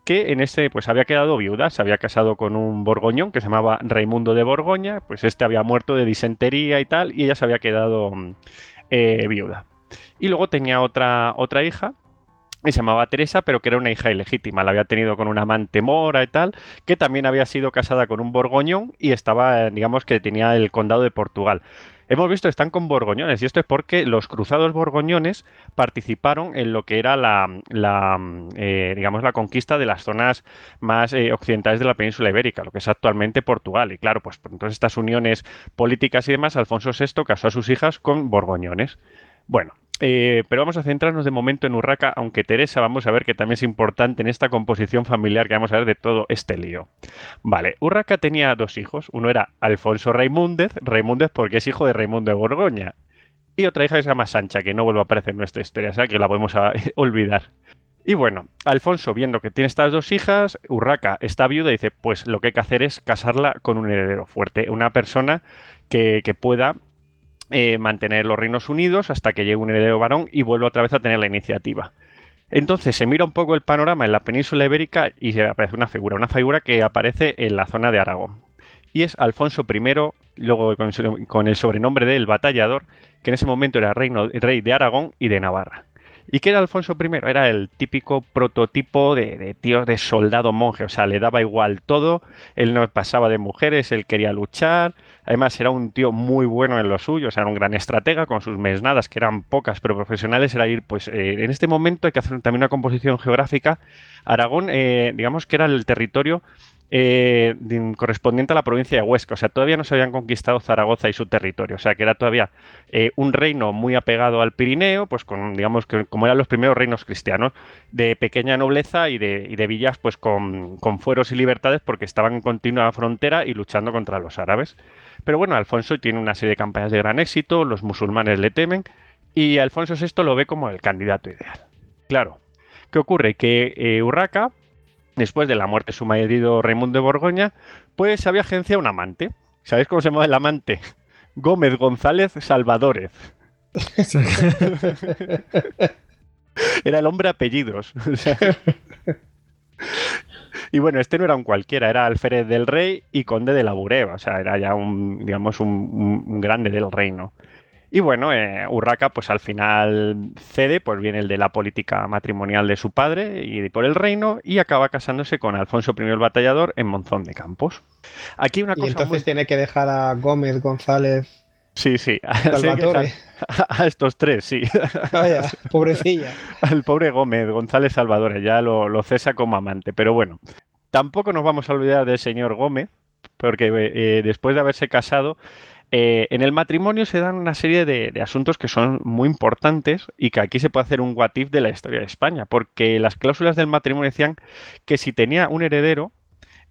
que en este pues había quedado viuda, se había casado con un borgoñón que se llamaba Raimundo de Borgoña, pues este había muerto de disentería y tal, y ella se había quedado eh, viuda. Y luego tenía otra, otra hija que se llamaba Teresa, pero que era una hija ilegítima. La había tenido con una amante mora y tal, que también había sido casada con un borgoñón y estaba, digamos, que tenía el condado de Portugal. Hemos visto que están con borgoñones y esto es porque los cruzados borgoñones participaron en lo que era la, eh, digamos, la conquista de las zonas más eh, occidentales de la península ibérica, lo que es actualmente Portugal. Y claro, pues entonces estas uniones políticas y demás, Alfonso VI casó a sus hijas con borgoñones. Bueno, eh, pero vamos a centrarnos de momento en Urraca, aunque Teresa vamos a ver que también es importante en esta composición familiar que vamos a ver de todo este lío. Vale, Urraca tenía dos hijos. Uno era Alfonso Raimúndez, Raimúndez porque es hijo de Raimundo de Borgoña. Y otra hija que se llama Sancha, que no vuelve a aparecer en nuestra historia, o sea que la podemos olvidar. Y bueno, Alfonso, viendo que tiene estas dos hijas, Urraca está viuda y dice, pues lo que hay que hacer es casarla con un heredero fuerte, una persona que, que pueda eh, mantener los reinos unidos hasta que llegue un heredero varón y vuelva otra vez a tener la iniciativa. Entonces se mira un poco el panorama en la península ibérica y se aparece una figura, una figura que aparece en la zona de Aragón. Y es Alfonso I, luego con, el sobrenombre de El Batallador, que en ese momento era rey de Aragón y de Navarra. ¿Y qué era Alfonso I? Era el típico prototipo de, de, tío de soldado monje, o sea, le daba igual todo, él no pasaba de mujeres, él quería luchar, además era un tío muy bueno en lo suyo, o sea, era un gran estratega con sus mesnadas, que eran pocas, pero profesionales, era ir, pues eh, en este momento hay que hacer también una composición geográfica. Aragón, eh, digamos que era el territorio eh, correspondiente a la provincia de Huesca. O sea, todavía no se habían conquistado Zaragoza y su territorio. O sea, que era todavía eh, un reino muy apegado al Pirineo, pues con, digamos, que como eran los primeros reinos cristianos, de pequeña nobleza y de, y de villas, pues con, con fueros y libertades, porque estaban en continua frontera y luchando contra los árabes. Pero bueno, Alfonso tiene una serie de campañas de gran éxito, los musulmanes le temen, y Alfonso VI lo ve como el candidato ideal. Claro, ¿qué ocurre? Que eh, Urraca, después de la muerte de su marido Raimundo de Borgoña, pues había agenciado un amante. ¿Sabéis cómo se llama el amante? Gómez González Salvadores. Era el hombre apellidos. o sea. Y bueno, este no era un cualquiera, era alférez del rey y conde de la Bureba, o sea, era ya un, digamos, un, un- grande del reino. Y bueno, eh, Urraca pues al final cede, pues viene el de la política matrimonial de su padre y por el reino y acaba casándose con Alfonso I el Batallador en Monzón de Campos. Aquí una Y cosa entonces muy... tiene que dejar a Gómez, González, Sí, sí, Salvatore. a, a estos tres, sí. Vaya, pobrecilla. Al pobre Gómez, González Salvador, ya lo, lo cesa como amante. Pero bueno, tampoco nos vamos a olvidar del señor Gómez, porque eh, después de haberse casado, eh, en el matrimonio se dan una serie de, de asuntos que son muy importantes y que aquí se puede hacer un what if de la historia de España, porque las cláusulas del matrimonio decían que si tenía un heredero,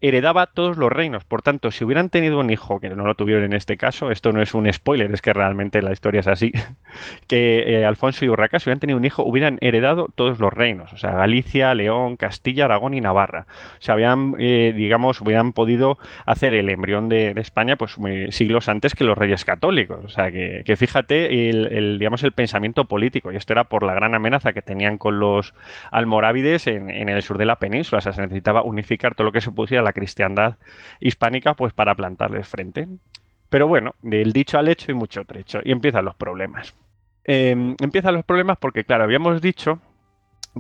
heredaba todos los reinos. Por tanto, si hubieran tenido un hijo, que no lo tuvieron en este caso, esto no es un spoiler, es que realmente la historia es así, que eh, Alfonso y Urraca, si hubieran tenido un hijo, hubieran heredado todos los reinos, o sea, Galicia, León, Castilla, Aragón y Navarra. O sea, habían, eh, digamos, hubieran podido hacer el embrión de, España pues siglos antes que los reyes católicos. O sea, que, fíjate el, el, digamos, el pensamiento político, y esto era por la gran amenaza que tenían con los almorávides en, en el sur de la península. O sea, se necesitaba unificar todo lo que se pusiera la cristiandad hispánica pues para plantarles frente. Pero bueno, del dicho al hecho y mucho trecho. Y empiezan los problemas. Eh, empiezan los problemas porque, claro, habíamos dicho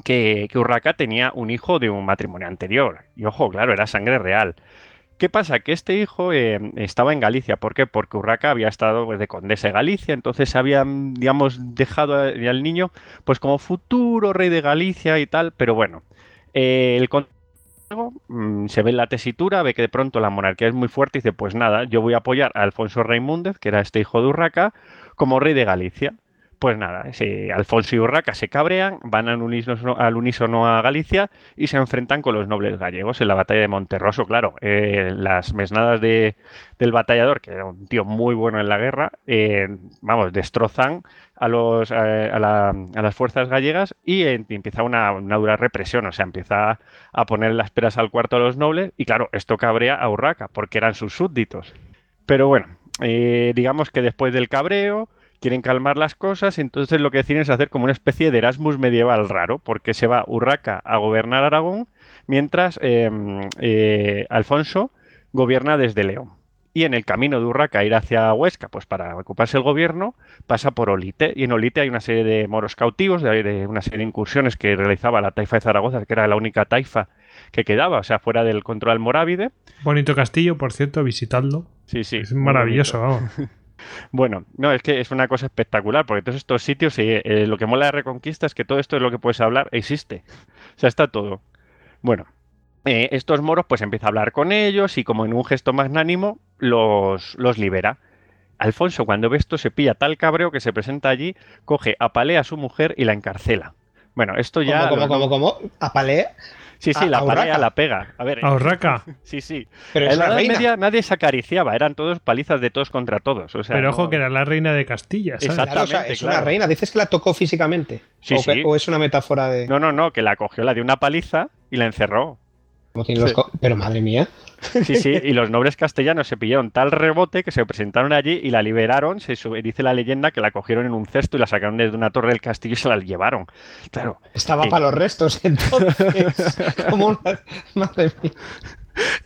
que, Urraca tenía un hijo de un matrimonio anterior. Y ojo, claro, era sangre real. ¿Qué pasa? Que este hijo eh, estaba en Galicia. ¿Por qué? Porque Urraca había estado de condesa de Galicia, entonces habían, digamos, dejado al niño pues como futuro rey de Galicia y tal. Pero bueno, eh, el mm, se ve la tesitura, ve que de pronto la monarquía es muy fuerte y dice, pues nada, yo voy a apoyar a Alfonso Raimúndez, que era este hijo de Urraca, como rey de Galicia. Pues nada, Alfonso y Urraca se cabrean, van al unísono, a Galicia y se enfrentan con los nobles gallegos en la batalla de Monterroso. Claro, eh, las mesnadas de, del batallador, que era un tío muy bueno en la guerra, eh, vamos, destrozan a, los, eh, a, la- a las fuerzas gallegas y empieza una, una dura represión. O sea, empieza a poner las peras al cuarto a los nobles y claro, esto cabrea a Urraca porque eran sus súbditos. Pero bueno, digamos que después del cabreo quieren calmar las cosas, entonces lo que deciden es hacer como una especie de Erasmus medieval raro, porque se va Urraca a gobernar Aragón, mientras eh, eh, Alfonso gobierna desde León. Y en el camino de Urraca a ir hacia Huesca, pues para ocuparse el gobierno, pasa por Olite. Y en Olite hay una serie de moros cautivos, de, una serie de incursiones que realizaba la taifa de Zaragoza, que era la única taifa que quedaba, o sea, fuera del control almorávide. Bonito castillo, por cierto, visitadlo. Sí, sí. Es maravilloso, vamos. Bueno, no, es que es una cosa espectacular, porque todos estos sitios, eh, eh, lo que mola de Reconquista es que todo esto es lo que puedes hablar, existe. O sea, está todo. Bueno, eh, estos moros pues empieza a hablar con ellos y como en un gesto magnánimo los, los libera. Alfonso cuando ve esto se pilla tal cabreo que se presenta allí, coge, apalea a su mujer y la encarcela. Bueno, esto ya... ¿Cómo, los cómo, no- cómo, cómo? ¿Apalea? Sí, sí, a- la a palea Urraca. la pega. A ver, A Urraca. sí, sí. Pero en la Edad reina. Media nadie se acariciaba, eran todos palizas de todos contra todos. O sea, Pero ojo no- que era la reina de Castilla, ¿sabes? Exacto. Claro, o sea, Exactamente, es una reina. Dices que la tocó físicamente. Sí, o, que- sí. o es una metáfora de. No, no, no, que la cogió, la dio una paliza y la encerró. Los Pero madre mía. Sí, sí, y los nobles castellanos se pillaron tal rebote que se presentaron allí y la liberaron. Se sube- dice la leyenda que la cogieron en un cesto y la sacaron desde una torre del castillo y se la llevaron. Claro. Estaba Sí. para los restos, entonces. como una... Madre mía.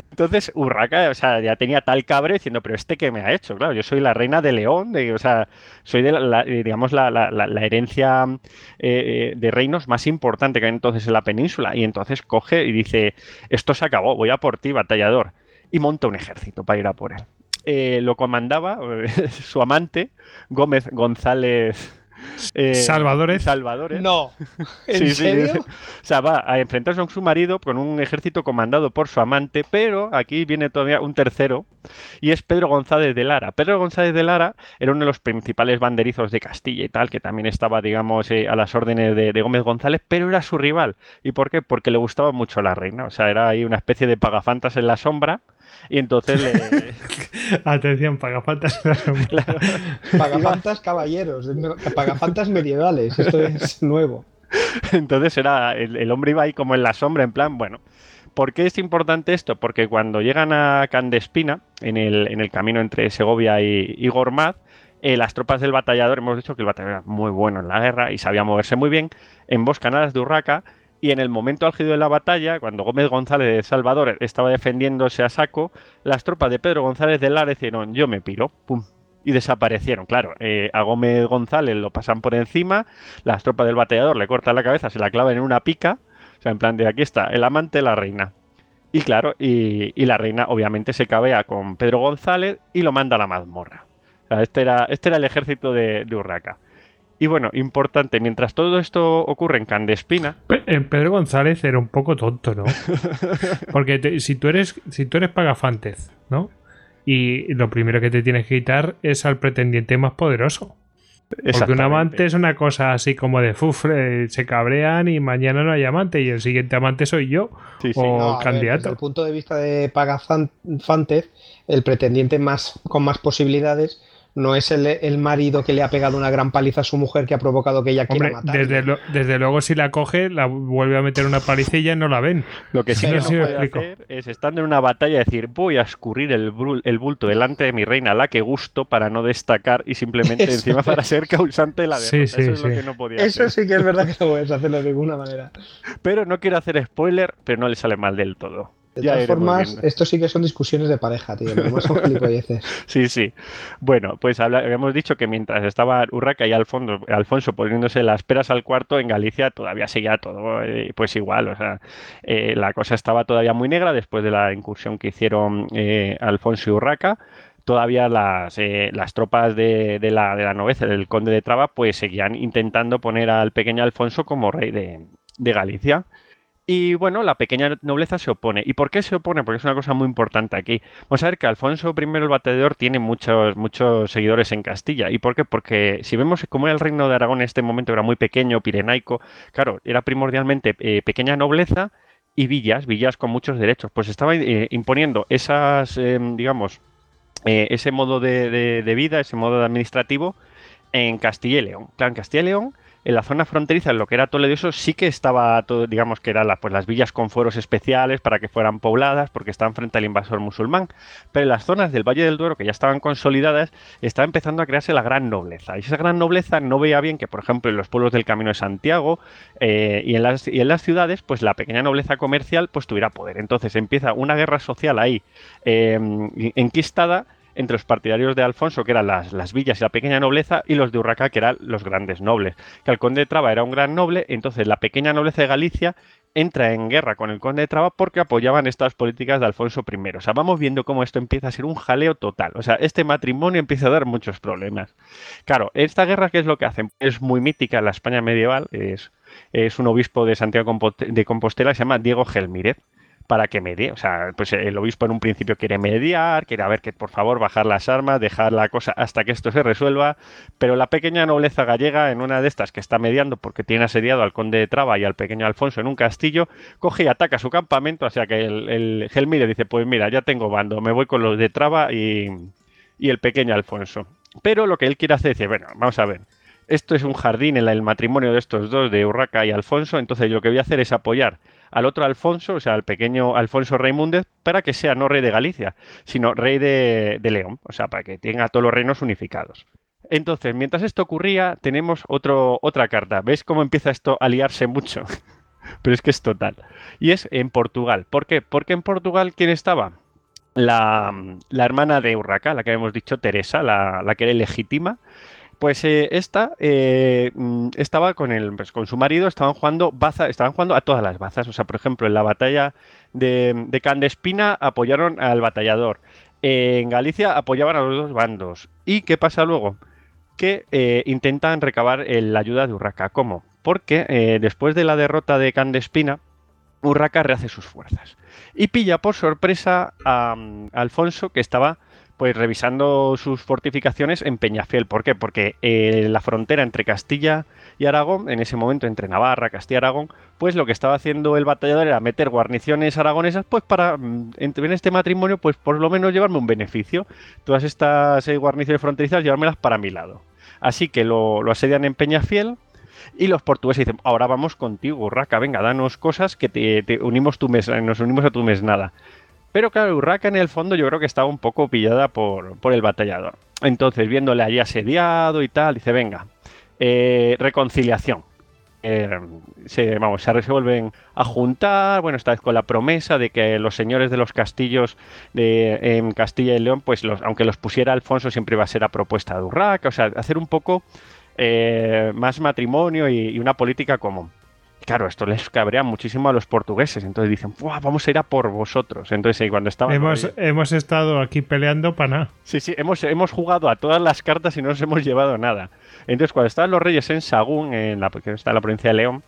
Entonces Urraca, o sea, ya tenía tal cabre diciendo, pero este que me ha hecho, claro, yo soy la reina de León, o sea, soy de la, eh, digamos la, herencia eh, de reinos más importante que hay entonces en la península. Y entonces coge y dice, esto se acabó, voy a por ti, batallador. Y monta un ejército para ir a por él. Eh, lo comandaba eh, su amante, Gómez González eh, Salvadores. Salvadores. No. ¿En Sí, sí, serio? O sea, va a enfrentarse con su marido con un ejército comandado por su amante, pero aquí viene todavía un tercero y es Pedro González de Lara. Pedro González de Lara era uno de los principales banderizos de Castilla y tal, que también estaba, digamos, eh, a las órdenes de, de Gómez González, pero era su rival. ¿Y por qué? Porque le gustaba mucho la reina. O sea, era ahí una especie de pagafantas en la sombra y entonces le... Atención, pagafantas. Pagafantas caballeros, pagafantas medievales. Esto es nuevo. Entonces era el, el hombre iba ahí como en la sombra, en plan, bueno. ¿Por qué es importante esto? Porque cuando llegan a Candespina, en el, en el camino entre Segovia y, y Gormaz, eh, las tropas del batallador, hemos dicho que el batallador era muy bueno en la guerra y sabía moverse muy bien, emboscan a las de Urraca y en el momento álgido de la batalla, cuando Gómez González de Salvador estaba defendiéndose a saco, las tropas de Pedro González de Lara dijeron, yo me piro, pum, y desaparecieron. Claro, eh, a Gómez González lo pasan por encima, las tropas del batallador le cortan la cabeza, se la clavan en una pica, o sea, en plan de aquí está, el amante de la reina. Y claro, y, y la reina obviamente se cabea con Pedro González y lo manda a la mazmorra. O sea, este era, este era el ejército de, de Urraca. Y bueno, importante, mientras todo esto ocurre en Candespina, Pe- Pedro González era un poco tonto, ¿no? Porque te- si tú eres si tú eres pagafantes, ¿no? Y lo primero que te tienes que quitar es al pretendiente más poderoso. Porque un amante es una cosa así como de fuf, eh, se cabrean y mañana no hay amante y el siguiente amante soy yo Sí, sí. o No, a ver, candidato. desde el punto de vista de Pagafantes, el pretendiente más con más posibilidades no es el, el marido que le ha pegado una gran paliza a su mujer que ha provocado que ella quiera matar. desde, lo- desde luego si la coge, la vuelve a meter una palicilla y no la ven. Lo que sí No sé no puede explico. hacer es estando en una batalla decir voy a escurrir el, el bulto delante de mi reina, la que gusto, para no destacar y simplemente Eso encima para ser causante de la derrota. sí, Eso es lo sí. que no podía Eso hacer. sí que es verdad que no puedes hacerlo de ninguna manera. Pero no quiero hacer spoiler, pero no le sale mal del todo. De Ya todas formas, esto sí que son discusiones de pareja, tío. Son gilipolleces. Sí, sí. Bueno, pues habíamos dicho que mientras estaba Urraca y Alfonso, Alfonso poniéndose las peras al cuarto, en Galicia todavía seguía todo eh, pues igual. O sea, eh, la cosa estaba todavía muy negra después de la incursión que hicieron eh, Alfonso y Urraca. Todavía las, eh, las tropas de, de la, de la del conde de Traba pues seguían intentando poner al pequeño Alfonso como rey de, de Galicia. Y bueno, la pequeña nobleza se opone. ¿Y por qué se opone? Porque es una cosa muy importante aquí. Vamos a ver que Alfonso I el Batallador tiene muchos, muchos seguidores en Castilla. ¿Y por qué? Porque si vemos cómo era el reino de Aragón en este momento, era muy pequeño, pirenaico, claro, era primordialmente eh, pequeña nobleza y villas, villas con muchos derechos. Pues estaba eh, imponiendo esas, eh, digamos, ese modo de, de- de vida, ese modo administrativo en Castilla y León. Claro, en Castilla y León, en la zona fronteriza, en lo que era Toledo, eso sí que estaba todo, digamos que eran pues, las villas con fueros especiales para que fueran pobladas, porque estaban frente al invasor musulmán. Pero en las zonas del Valle del Duero, que ya estaban consolidadas, estaba empezando a crearse la gran nobleza. Y esa gran nobleza no veía bien que, por ejemplo, en los pueblos del Camino de Santiago eh, y, en las, y en las ciudades, pues la pequeña nobleza comercial pues tuviera poder. Entonces empieza una guerra social ahí eh, enquistada entre los partidarios de Alfonso, que eran las, las villas y la pequeña nobleza, y los de Urraca, que eran los grandes nobles. Que el conde de Traba era un gran noble, entonces la pequeña nobleza de Galicia entra en guerra con el conde de Traba porque apoyaban estas políticas de Alfonso I. O sea, vamos viendo cómo esto empieza a ser un jaleo total. O sea, este matrimonio empieza a dar muchos problemas. Claro, esta guerra, ¿qué es lo que hacen? Es muy mítica la España medieval. Es, es un obispo de Santiago de Compostela, se llama Diego Gelmírez para que medie. O sea, pues el obispo en un principio quiere mediar, quiere a ver que por favor bajar las armas, dejar la cosa hasta que esto se resuelva, pero la pequeña nobleza gallega, en una de estas que está mediando porque tiene asediado al conde de Traba y al pequeño Alfonso en un castillo, coge y ataca su campamento, o sea que el, el Gelmire dice, pues mira, ya tengo bando, me voy con los de Traba y, y el pequeño Alfonso. Pero lo que él quiere hacer es decir, bueno, vamos a ver, esto es un jardín en el matrimonio de estos dos, de Urraca y Alfonso, entonces lo que voy a hacer es apoyar al otro Alfonso, o sea, al pequeño Alfonso Raimúndez, para que sea no rey de Galicia, sino rey de, de León, o sea, para que tenga todos los reinos unificados. Entonces, mientras esto ocurría, tenemos otro, otra carta. ¿Veis cómo empieza esto a liarse mucho? Pero es que es total. Y es en Portugal. ¿Por qué? Porque en Portugal, ¿quién estaba? La, la hermana de Urraca, la que habíamos dicho, Teresa, la, la que era ilegítima. Pues eh, esta eh, mm, estaba con, el, pues, con su marido, estaban jugando baza, estaban jugando a todas las bazas. O sea, por ejemplo, en la batalla de, de Candespina apoyaron al batallador. En Galicia apoyaban a los dos bandos. ¿Y qué pasa luego? que eh, intentan recabar la ayuda de Urraca. ¿Cómo? Porque eh, después de la derrota de Candespina, Urraca rehace sus fuerzas y pilla por sorpresa a, a Alfonso que estaba pues revisando sus fortificaciones en Peñafiel. ¿Por qué? Porque eh, la frontera entre Castilla y Aragón, en ese momento entre Navarra, Castilla y Aragón, pues lo que estaba haciendo el batallador era meter guarniciones aragonesas, pues para mm, en este matrimonio, pues por lo menos llevarme un beneficio. Todas estas eh, guarniciones fronterizas, llevármelas para mi lado. Así que lo, asedian en Peñafiel, y los portugueses dicen, ahora vamos contigo, Raca, venga, danos cosas que te, unimos tu mes, nos unimos a tu mesnada. Pero claro, Urraca en el fondo yo creo que estaba un poco pillada por, el batallador. Entonces, viéndole allí asediado y tal, dice, venga, eh, reconciliación. Eh, se, vamos, se vuelven a juntar, bueno, esta vez con la promesa de que los señores de los castillos de, en Castilla y León, pues los, aunque los pusiera Alfonso, siempre iba a ser a propuesta de Urraca, o sea, hacer un poco eh, más matrimonio y, una política común claro, esto les cabrea muchísimo a los portugueses. Entonces dicen, vamos a ir a por vosotros. Entonces, cuando estaban. Hemos, hemos estado aquí peleando para nada. Sí, sí, hemos, hemos jugado a todas las cartas y no nos hemos llevado nada. Entonces, cuando estaban los reyes en Sagún, en la, que está en la provincia de León,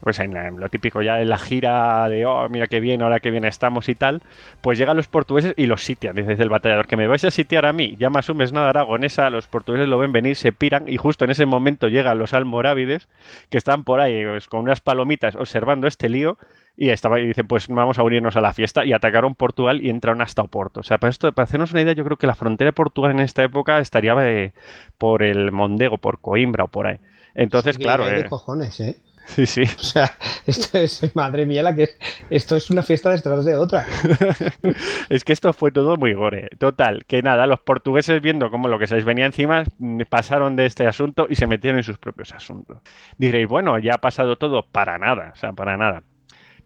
pues en, lo típico ya en la gira de, oh, mira qué bien, ahora qué bien estamos y tal, pues llegan los portugueses y los sitian, desde el batallador, que me vais a sitiar a mí, ya me asumes nada aragonesa, los portugueses lo ven venir, se piran y justo en ese momento llegan los almorávides que están por ahí pues, con unas palomitas observando este lío y estaba y dicen pues vamos a unirnos a la fiesta y atacaron Portugal y entraron hasta Oporto. O sea, para esto para hacernos una idea, yo creo que la frontera de Portugal en esta época estaría eh, por el Mondego, por Coimbra o por ahí. Entonces, claro, eh, cojones, ¿eh? Sí, sí. O sea, esto es, madre mía, la que esto es una fiesta detrás de otra. es que esto fue todo muy gore. Total, que nada, los portugueses viendo cómo lo que se les venía encima, pasaron de este asunto y se metieron en sus propios asuntos. Diréis, bueno, ya ha pasado todo para nada, o sea, para nada.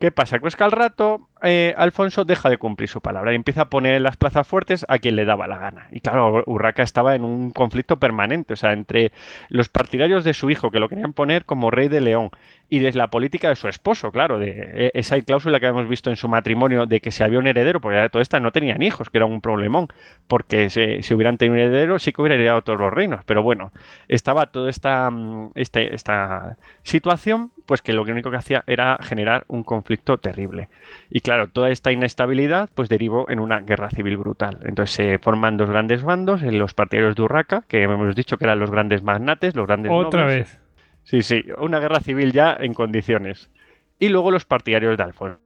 ¿Qué pasa? Pues que al rato eh, Alfonso deja de cumplir su palabra y empieza a poner en las plazas fuertes a quien le daba la gana. Y claro, Urraca estaba en un conflicto permanente, o sea, entre los partidarios de su hijo, que lo querían poner como rey de León, y desde la política de su esposo, claro, de e, esa cláusula que habíamos visto en su matrimonio de que si había un heredero, porque ya todo esta no tenían hijos, que era un problemón, porque si, hubieran tenido un heredero sí que hubiera heredado todos los reinos, pero bueno, estaba toda esta, mm, este, esta situación, pues que lo único que hacía era generar un conflicto terrible. Y claro, toda esta inestabilidad pues derivó en una guerra civil brutal. Entonces se forman dos grandes bandos, los partidarios de Urraca, que hemos dicho que eran los grandes magnates, los grandes Otra vez. Sí, sí, una guerra civil ya en condiciones. Y luego los partidarios de Alfonso.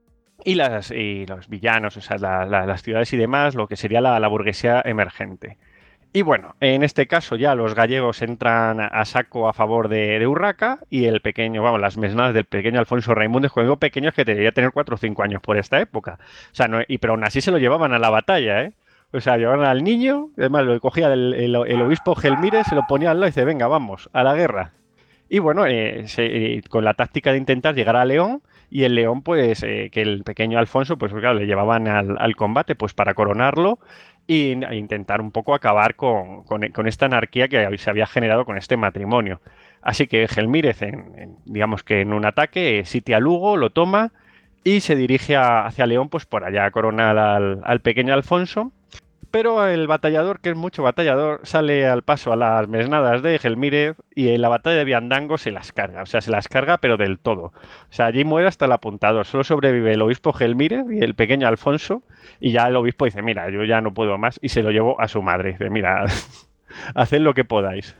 Y, las, y los villanos, o sea, las ciudades y demás, lo que sería la, burguesía emergente. Y bueno, en este caso ya los gallegos entran a saco a favor de, Urraca y el pequeño, vamos, las mesnadas del pequeño Alfonso Raimundo, juego pequeños que debería tener 4 o 5 años por esta época. O sea, no, y, pero aún así se lo llevaban a la batalla, ¿eh? O sea, llevaban al niño, además lo cogía el, el, obispo Gelmírez, se lo ponía al lado y dice, venga, vamos, a la guerra. Y bueno, eh, eh, con la táctica de intentar llegar a León, y el León, pues, eh, que el pequeño Alfonso, pues claro, le llevaban al, combate, pues para coronarlo e intentar un poco acabar con, esta anarquía que se había generado con este matrimonio. Así que Gelmírez, en, digamos que en un ataque, sitia a Lugo, lo toma y se dirige hacia León, pues por allá a coronar al pequeño Alfonso pero el batallador, que es mucho batallador, sale al paso a las mesnadas de Gelmírez y en la batalla de Viandango se las carga. O sea, se las carga, pero del todo. O sea, allí muere hasta el apuntador. Solo sobrevive el obispo Gelmírez y el pequeño Alfonso. Y ya el obispo dice: Mira, yo ya no puedo más. Y se lo llevó a su madre. Dice: Mira, haced lo que podáis.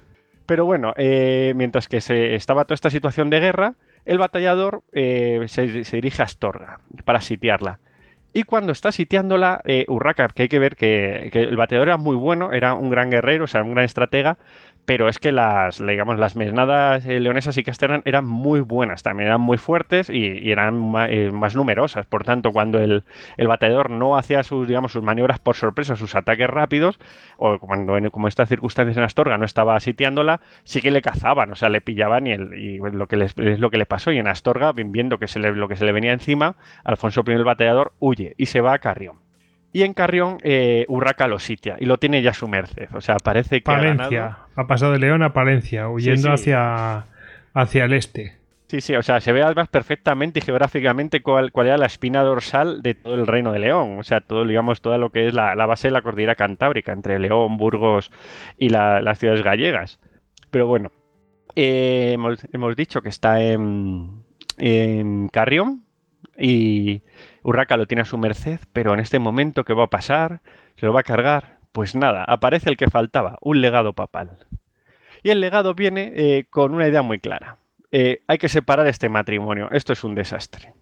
Pero bueno, eh, mientras que se estaba toda esta situación de guerra, el batallador eh, se dirige a Astorga para sitiarla. Y cuando está sitiándola, eh, Urraca, que hay que ver que, que, el bateador era muy bueno, era un gran guerrero, o sea, un gran estratega, pero es que las, digamos, las mesnadas eh, leonesas y castellanas eran muy buenas, también eran muy fuertes y, eran eh, más, numerosas. Por tanto, cuando el, bateador no hacía sus, digamos, sus maniobras por sorpresa, sus ataques rápidos, o cuando en como estas circunstancias en Astorga no estaba sitiándola, sí que le cazaban, o sea, le pillaban y, el, y lo que les, es lo que le pasó. Y en Astorga, viendo que se le, lo que se le venía encima, Alfonso I el bateador huye y se va a Carrión. Y en Carrión, eh, Urraca lo sitia y lo tiene ya su merced. O sea, parece que. Palencia. Ha, pasado de León a Palencia, huyendo Hacia, hacia el este. Sí, sí, o sea, se ve además perfectamente y geográficamente cuál, cuál, era la espina dorsal de todo el reino de León. O sea, todo, digamos, todo lo que es la, base de la cordillera cantábrica, entre León, Burgos y las ciudades gallegas. Pero bueno, eh, hemos, hemos dicho que está en, en Carrión y Urraca lo tiene a su merced, pero en este momento, ¿qué va a pasar? ¿Se lo va a cargar? Pues nada, aparece el que faltaba, un legado papal. Y el legado viene eh, con una idea muy clara. Eh, hay que separar este matrimonio, esto es un desastre.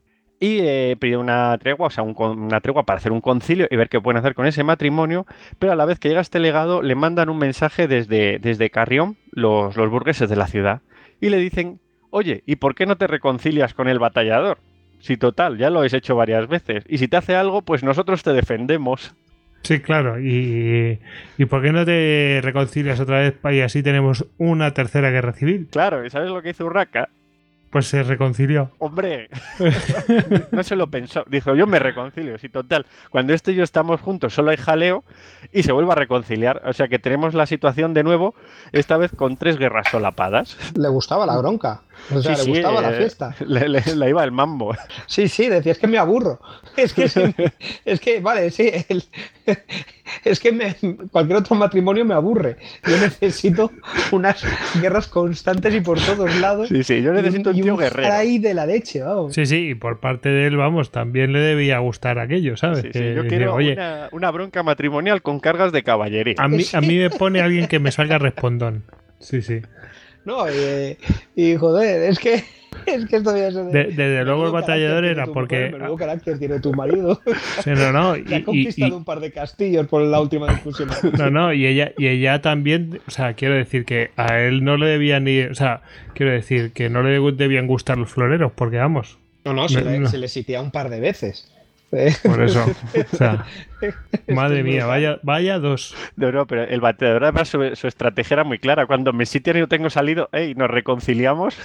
Y eh, pide una tregua, o sea, un una tregua para hacer un concilio y ver qué pueden hacer con ese matrimonio, pero a la vez que llega este legado le mandan un mensaje desde, desde Carrión, los, los burgueses de la ciudad, y le dicen, oye, ¿y por qué no te reconcilias con el batallador? Si total, ya lo habéis hecho varias veces, y si te hace algo, pues nosotros te defendemos. Sí, claro. Y, ¿Y por qué no te reconcilias otra vez y así tenemos una tercera guerra civil? Claro, ¿y sabes lo que hizo Urraca? Pues se reconcilió. Hombre, no se lo pensó. Dijo, yo me reconcilio. Sí, total. Cuando este y yo estamos juntos, solo hay jaleo y se vuelve a reconciliar. O sea que tenemos la situación de nuevo, esta vez con tres guerras solapadas. Le gustaba la bronca. O sea, Sí, le sí, gustaba la eh, fiesta. Le, le- le iba el mambo. Sí, sí, decía, es que me aburro. Es que, sí, es que vale, sí, el- es que me- cualquier otro matrimonio me aburre. Yo necesito unas guerras constantes y por todos lados. Sí, sí, yo necesito un y tío guerrero. ahí de la leche, vamos. Sí, sí, y por parte de él, vamos, también le debía gustar aquello, ¿sabes? Sí, sí, Que yo quiero Oye, una, una bronca matrimonial con cargas de caballería. a mí, a mí me pone alguien que me salga respondón. Sí, sí. No, y, y, joder, es que es que esto ya se De- desde luego el batallador era porque... Menudo carácter tiene tu marido. Sí, no, no, ha y- y- conquistado y- un par de castillos por la última discusión. No, no, y ella, y ella también, o sea, quiero decir que a él no le debían ni, o sea, quiero decir que no le debían gustar los floreros, porque vamos. No, no, se, No, le, no. se le sitía un par de veces. Por eso, o sea, madre mía, vaya, vaya dos. No, no, pero el bateador además su, su estrategia era muy clara. Cuando me sitian y yo tengo salido, hey, nos reconciliamos.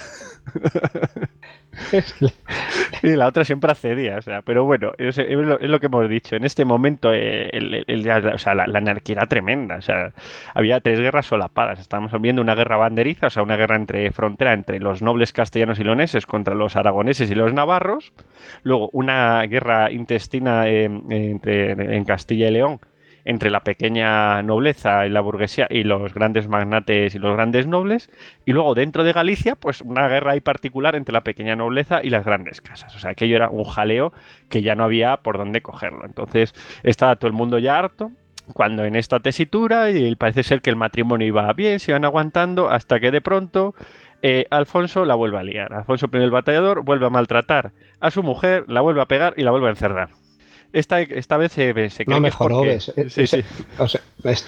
y la otra siempre accedía, o sea, pero bueno, es, es lo, que hemos dicho. En este momento, eh, el- la anarquía era tremenda. O sea, había tres guerras solapadas. Estábamos viendo una guerra banderiza, o sea, una guerra entre frontera entre los nobles castellanos y leoneses contra los aragoneses y los navarros. Luego, una guerra intestina eh, entre, en Castilla y León entre la pequeña nobleza y la burguesía y los grandes magnates y los grandes nobles. Y luego dentro de Galicia, pues una guerra ahí particular entre la pequeña nobleza y las grandes casas. O sea, aquello era un jaleo que ya no había por dónde cogerlo. Entonces estaba todo el mundo ya harto. Cuando en esta tesitura, y parece ser que el matrimonio iba bien, se iban aguantando, hasta que de pronto eh, Alfonso la vuelve a liar. Alfonso I el batallador vuelve a maltratar a su mujer, la vuelve a pegar y la vuelve a encerrar. Esta, esta vez se, se No que me es porque- jorobes. Sí, sí. O sea, es-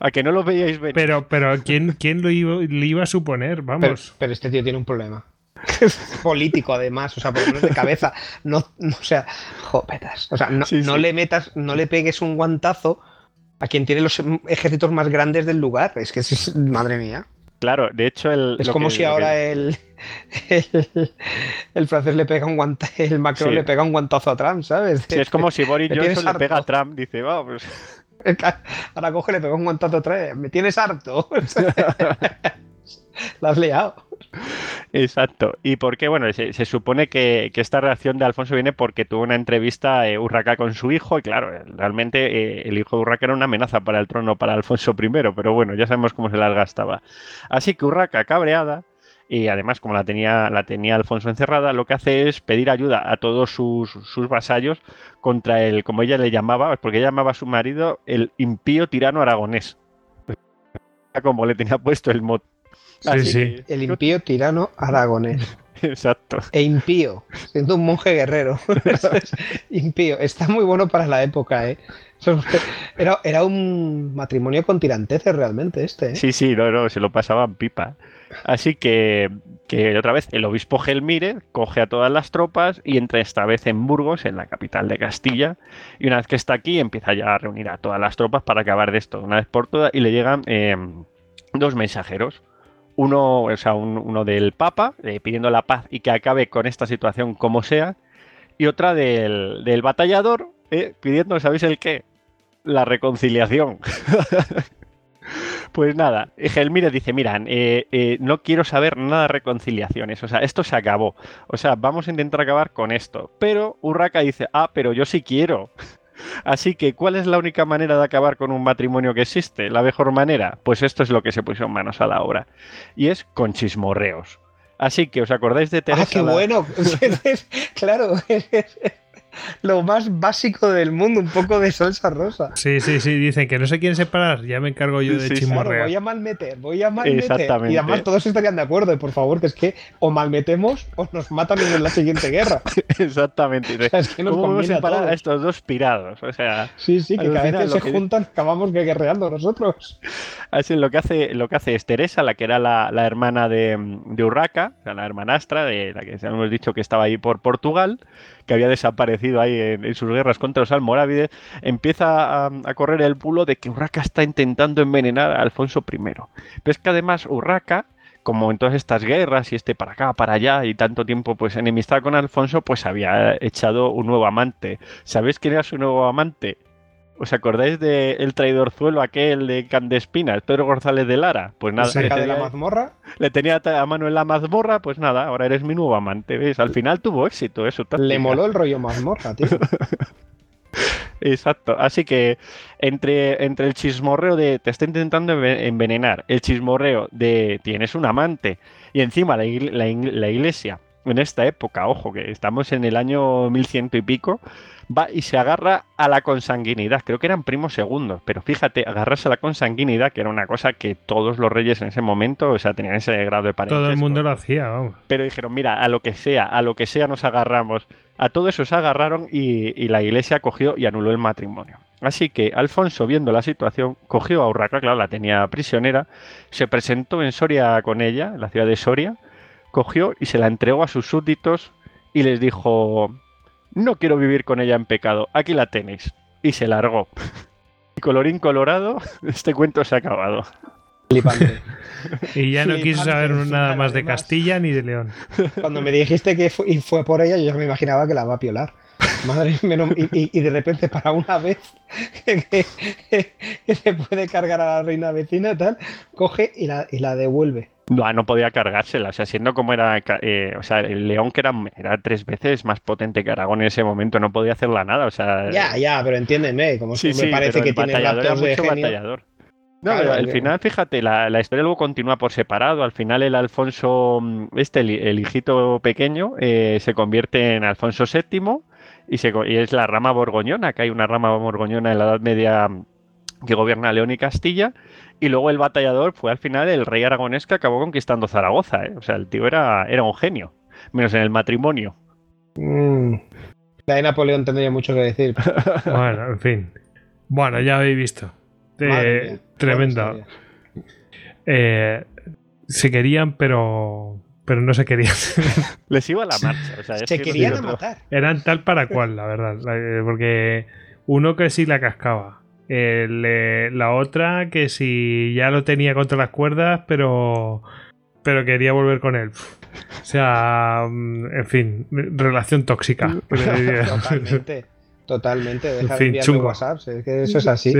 A que no lo veíais venir. Pero, pero ¿quién, quién lo iba, le iba a suponer? Vamos. pero este tío tiene un problema. político además, o sea, por lo menos de cabeza. No, no, o sea, jopetas. O sea, no, Sí, no le metas, no le pegues un guantazo a quien tiene los ejércitos más grandes del lugar. Es que es, madre mía. Claro, de hecho el... Es como que- si que- ahora el, el, el francés le pega un guanta, el Macron Sí. le pega un guantazo a Trump, ¿sabes? Sí, es como si Boris Johnson le pega a. Trump. Dice, vamos. Ahora coge, le pega un guantazo otra vez. Me tienes harto. La has liado. Exacto. ¿Y por qué? Bueno, se, supone que, esta reacción de Alfonso viene porque tuvo una entrevista eh, Urraca con su hijo y claro, eh, realmente eh, el hijo de Urraca era una amenaza para el trono para Alfonso I, pero bueno, ya sabemos cómo se las gastaba. Así que Urraca, cabreada, y además como la tenía, la tenía Alfonso encerrada, lo que hace es pedir ayuda a todos sus, sus vasallos contra el, como ella le llamaba, porque ella llamaba a su marido el impío tirano aragonés. Como le tenía puesto el mote. Sí, Así sí. El impío tirano aragonés. Exacto. E impío, siendo un monje guerrero. Impío. Está muy bueno para la época, ¿eh? Era, era un matrimonio con tiranteces realmente este, ¿eh? Sí, sí, no, no, se lo pasaban pipa. Así que, que otra vez el obispo Gelmire coge a todas las tropas y entra esta vez en Burgos, en la capital de Castilla. Y una vez que está aquí, empieza ya a reunir a todas las tropas para acabar de esto una vez por todas. Y le llegan eh, dos mensajeros. Uno, o sea, un- uno del Papa, eh, pidiendo la paz y que acabe con esta situación como sea. Y otra del, del batallador, eh, pidiendo, ¿sabéis el qué? La reconciliación. Pues nada, Gelmire dice, mira, eh, no quiero saber nada de reconciliaciones, o sea, esto se acabó, o sea, vamos a intentar acabar con esto. Pero Urraca dice, ah, pero yo sí quiero. Así que, ¿cuál es la única manera de acabar con un matrimonio que existe? ¿La mejor manera? Pues esto es lo que se puso manos a la obra. Y es con chismorreos. Así que, ¿os acordáis de Teresa? ¡Ah, qué bueno! claro, lo más básico del mundo, un poco de salsa rosa. Sí, sí, sí, dicen que no se quieren separar, ya me encargo yo de sí, voy a malmeter, voy a malmeter. Y además todos estarían de acuerdo, por favor, que es que o malmetemos o nos matan en la siguiente guerra. Exactamente. es que nos ¿Cómo separar a, estos dos pirados? O sea, sí, sí, que cada vez que se juntan acabamos guerreando nosotros. Así lo que hace, lo que hace es Teresa, la que era la, la hermana de, de Urraca, o sea, la hermanastra de la que ya hemos dicho que estaba ahí por Portugal, que había desaparecido ahí en, sus guerras contra los almorávides, empieza a, correr el bulo de que Urraca está intentando envenenar a Alfonso I. Pero es que además Urraca como en todas estas guerras y este para acá, para allá y tanto tiempo pues enemistad con Alfonso, pues había echado un nuevo amante. ¿Sabéis quién era su nuevo amante? ¿Os acordáis del el traidorzuelo aquel de Candespinas, Pedro González de Lara? Pues nada. ¿Cerca de la mazmorra? Le tenía a mano en la mazmorra, pues nada, ahora eres mi nuevo amante, ¿ves? Al final tuvo éxito eso. Le moló el rollo mazmorra, tío. Exacto. Así que entre, entre el chismorreo de te está intentando envenenar, el chismorreo de tienes un amante y encima la, la iglesia en esta época, ojo, que estamos en el año 1100 y pico, va y se agarra a la consanguinidad. Creo que eran primos segundos, pero fíjate, agarrarse a la consanguinidad, que era una cosa que todos los reyes en ese momento, o sea, tenían ese grado de parentesco. Todo el mundo lo hacía, vamos. Pero dijeron, mira, a lo que sea, a lo que sea nos agarramos. A todo eso se agarraron y, la iglesia cogió y anuló el matrimonio. Así que Alfonso, viendo la situación, cogió a Urraca, claro, la tenía prisionera, se presentó en Soria con ella, en la ciudad de Soria, cogió y se la entregó a sus súbditos y les dijo, no quiero vivir con ella en pecado, aquí la tenéis. Y se largó. Y colorín colorado, este cuento se ha acabado. y ya no quiso saber nada más de Castilla ni de León. Cuando me dijiste que fue, y fue por ella, yo me imaginaba que la va a piolar. Madre mía, y, de repente para una vez que, se puede cargar a la reina vecina tal, coge y la, y la devuelve. No, no podía cargársela, o sea, siendo como era, eh, o sea, el león que era, era tres veces más potente que Aragón en ese momento, no podía hacerla nada, o sea... Ya, ya, pero entiéndeme, como si me parece que tiene raptos de genio. No, al final, fíjate, la, historia luego continúa por separado. Al final el Alfonso, mm, este, el, hijito pequeño, eh, se convierte en Alfonso VII y, se, y es la rama borgoñona, que hay una rama borgoñona en la Edad Media que gobierna León y Castilla, y luego el batallador fue al final el rey aragonés que acabó conquistando Zaragoza. ¿eh? O sea, el tío era, era un genio, menos en el matrimonio. Mm. La de Napoleón tendría mucho que decir. bueno, en fin. Bueno, ya habéis visto. Eh, tremendo. Eh, se querían, pero pero no se querían. Les iba a la marcha. se querían matar. Eran tal para cual, la verdad. Eh, porque uno que sí la cascaba la otra que si ya lo tenía contra las cuerdas, pero, pero quería volver con él. O sea, mm, en fin, relación tóxica. totalmente, totalmente. Deja de enviarme WhatsApp, es que eso es así.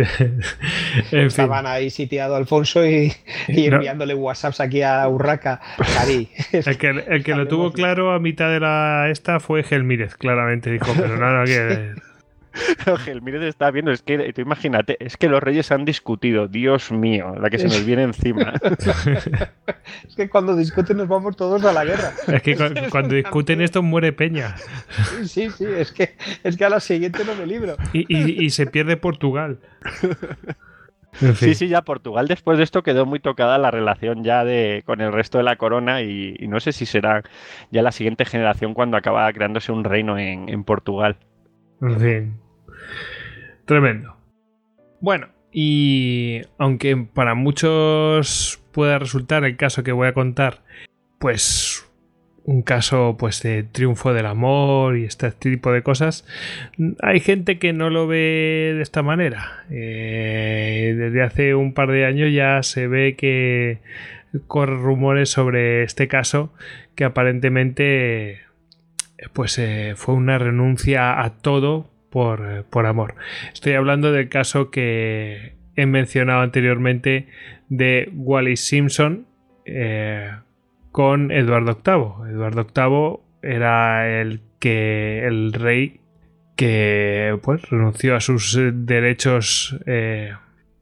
Estaban ahí sitiado Alfonso y, enviándole WhatsApps aquí a Urraca. El que, el que lo tuvo claro a mitad de la esta fue Gelmírez, claramente dijo, pero no, no, que Gelmírez está viendo, es que tú imagínate, es que los reyes han discutido, Dios mío, la que se nos viene encima. es que cuando discuten nos vamos todos a la guerra. Es que cuando, discuten esto muere Peña. Sí, sí, es que, es que a la siguiente no me libro. Y, se pierde Portugal. Sí, sí, ya Portugal después de esto quedó muy tocada la relación ya de con el resto de la corona y, no sé si será ya la siguiente generación cuando acaba creándose un reino en, en Portugal. En fin. Tremendo. Bueno, y aunque para muchos pueda resultar el caso que voy a contar, pues un caso pues de triunfo del amor y este tipo de cosas hay gente que no lo ve de esta manera eh, desde hace un par de años ya se ve que corren rumores sobre este caso que aparentemente pues eh, fue una renuncia a todo eh, por, amor. Estoy hablando del caso que he mencionado anteriormente de Wally Simpson eh, con Eduardo VIII. Eduardo VIII era el que el rey que pues renunció a sus eh, derechos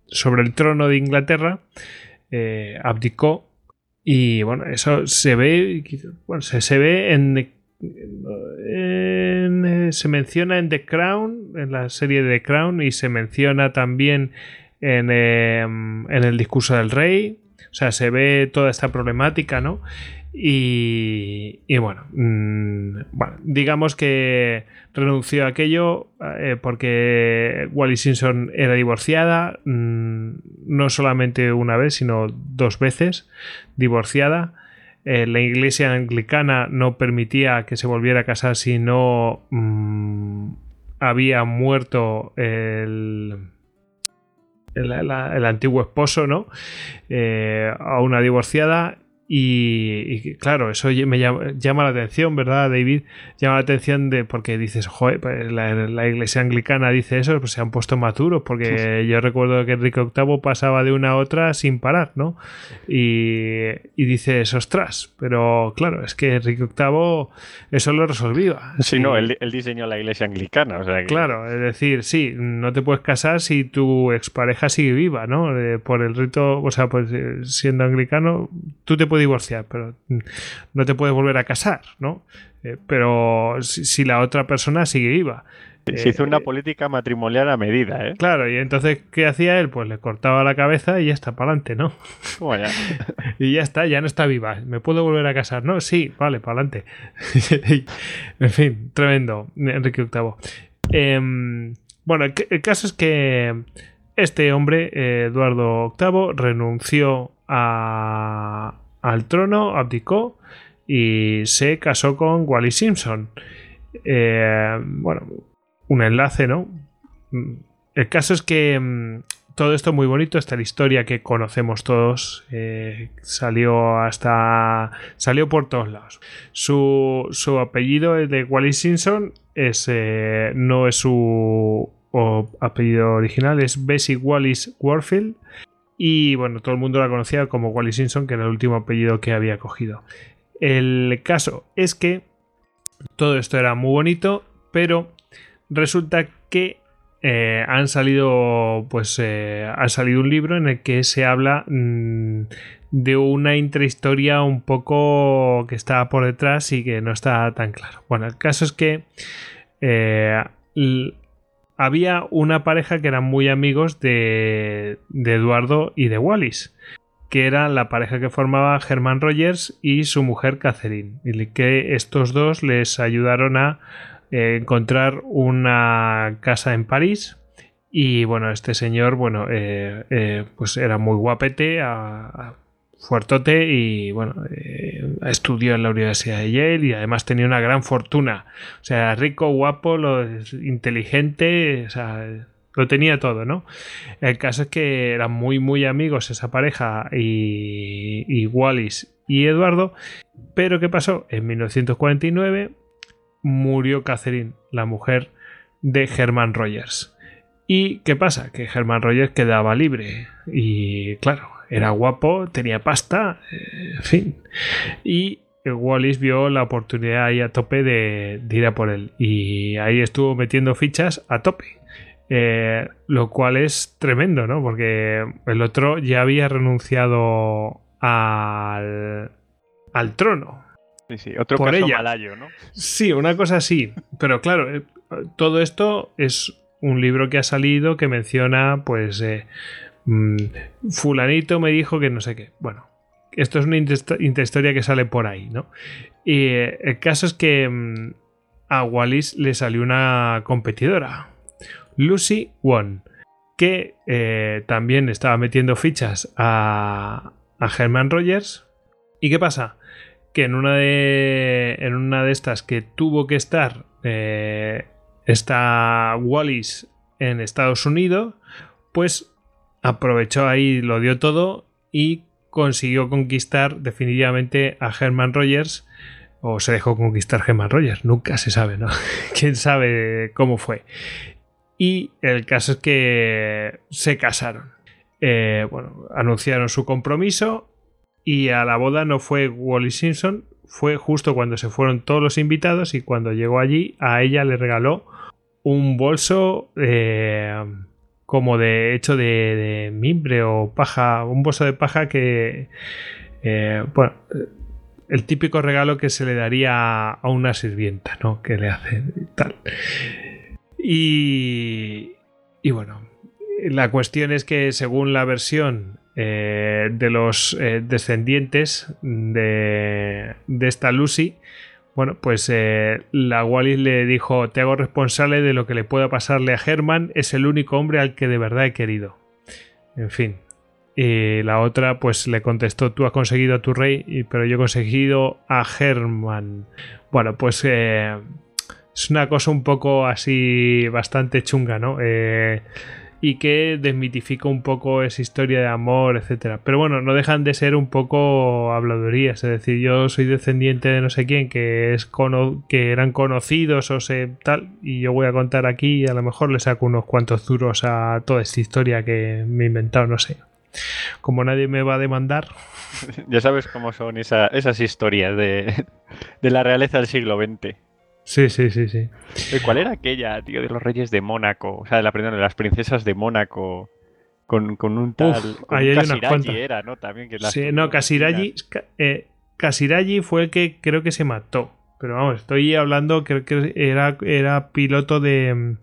sobre el trono de Inglaterra, abdicó y bueno, eso se ve, bueno, se, se ve en, se menciona en The Crown, en la serie de The Crown y se menciona también en, en el discurso del rey, o sea, se ve toda esta problemática, ¿no? Y, y bueno, bueno, digamos que renunció a aquello eh, porque Wally Simpson era divorciada, mmm, no solamente una vez, sino dos veces divorciada. Eh, la iglesia anglicana no permitía que se volviera a casar si no mmm, había muerto el, el, antiguo esposo, ¿no? Eh, a una divorciada y, y, claro, eso me llama, llama, la atención, ¿verdad, David? Llama la atención de porque dices, joder, pues la, la, iglesia anglicana dice eso, pues se han puesto maduros, porque sí. yo recuerdo que Enrique VIII pasaba de una a otra sin parar, ¿no? Y, y dices, ostras, pero claro, es que Enrique VIII eso lo resolvía. Sí, no, él, él, diseñó la iglesia anglicana, o sea que... Claro, es decir, sí, no te puedes casar si tu expareja sigue viva, ¿no? Eh, por el rito, o sea, pues siendo anglicano, tú te puedes divorciar, pero no te puedes volver a casar, ¿no? Eh, pero si, si, la otra persona sigue viva. Se hizo una política matrimonial a medida, ¿eh? Claro, y entonces, ¿qué hacía él? Pues le cortaba la cabeza y ya está, para adelante, ¿no? Bueno. y ya está, ya no está viva. ¿Me puedo volver a casar? No, sí, vale, para adelante. en fin, tremendo, Enrique VIII. Eh, bueno, el, el, caso es que este hombre, eh, Eduardo VIII, renunció a, al trono, abdicó y se casó con Wally Simpson. Eh, bueno, un enlace, ¿no? El caso es que mmm, todo esto muy bonito, esta la historia que conocemos todos, eh, salió hasta. salió por todos lados. Su, su apellido de Wally Simpson eh, no es su apellido original, es Bessie Wallis Warfield. Y bueno, todo el mundo la conocía como Wally Simpson, que era el último apellido que había cogido. El caso es que todo esto era muy bonito, pero resulta que eh, han salido, pues, eh, ha salido un libro en el que se habla mmm, de una intrahistoria un poco que está por detrás y que no está tan claro. Bueno, el caso es que eh, había una pareja que eran muy amigos de, de Eduardo y de Wallis, que era la pareja que formaba Germán Rogers y su mujer Catherine, y que estos dos les ayudaron a eh, encontrar una casa en París. Y bueno, este señor, bueno, eh, eh, pues era muy guapete, fuertote y bueno, eh, estudió en la Universidad de Yale y además tenía una gran fortuna. O sea, rico, guapo, lo, inteligente, o sea, lo tenía todo, ¿no? El caso es que eran muy, muy amigos esa pareja y, Wallis y Eduardo. Pero ¿qué pasó? En 1949 murió Catherine, la mujer de Herman Rogers. ¿Y qué pasa? Que Herman Rogers quedaba libre. Y claro, era guapo, tenía pasta, eh, en fin. Y Wallis vio la oportunidad ahí a tope de, de, ir a por él. Y ahí estuvo metiendo fichas a tope. Eh, lo cual es tremendo, ¿no? Porque el otro ya había renunciado al, al trono. Sí, sí, otro por caso ella. malayo, ¿no? Sí, una cosa así. Pero claro, eh, todo esto es un libro que ha salido que menciona, pues, eh, mmm, fulanito me dijo que no sé qué. Bueno, esto es una interhistoria que sale por ahí, ¿no? Y eh, el caso es que mmm, a Wallis le salió una competidora, Lucy Won, que eh, también estaba metiendo fichas a, a Herman Rogers. ¿Y qué pasa? Que en una de, en una de estas que tuvo que estar eh, está Wallis en Estados Unidos, pues aprovechó ahí, lo dio todo y consiguió conquistar definitivamente a Herman Rogers o se dejó conquistar Herman Rogers, nunca se sabe, ¿no? Quién sabe cómo fue. Y el caso es que se casaron. Eh, bueno, anunciaron su compromiso y a la boda no fue Wally Simpson, fue justo cuando se fueron todos los invitados y cuando llegó allí a ella le regaló un bolso eh, como de hecho de, mimbre o paja, un bolso de paja que, eh, bueno, el típico regalo que se le daría a una sirvienta, ¿no? Que le hacen tal. Y, y bueno, la cuestión es que según la versión eh, de los eh, descendientes de, de esta Lucy, bueno, pues eh, la Wallis le dijo, te hago responsable de lo que le pueda pasarle a Herman, es el único hombre al que de verdad he querido. En fin. Y la otra pues le contestó, tú has conseguido a tu rey, pero yo he conseguido a Herman. Bueno, pues eh, es una cosa un poco así bastante chunga, ¿no? Eh, y que desmitifica un poco esa historia de amor, etcétera. Pero bueno, no dejan de ser un poco habladurías, es decir, yo soy descendiente de no sé quién que es cono- que eran conocidos o se tal y yo voy a contar aquí y a lo mejor le saco unos cuantos duros a toda esta historia que me he inventado, no sé. Como nadie me va a demandar, Ya sabes cómo son esa- esas historias de, de la realeza del siglo XX. Sí, sí, sí, sí. Eh, ¿Cuál era aquella, tío, de los reyes de Mónaco? O sea, de la, perdón, de las princesas de Mónaco. Con, con un tal. con ahí un hay unas era, ¿no? También que Sí, no, Kasiragi, Ka- eh, Kasiragi fue el que creo que se mató. Pero vamos, estoy hablando, creo que era, era piloto de,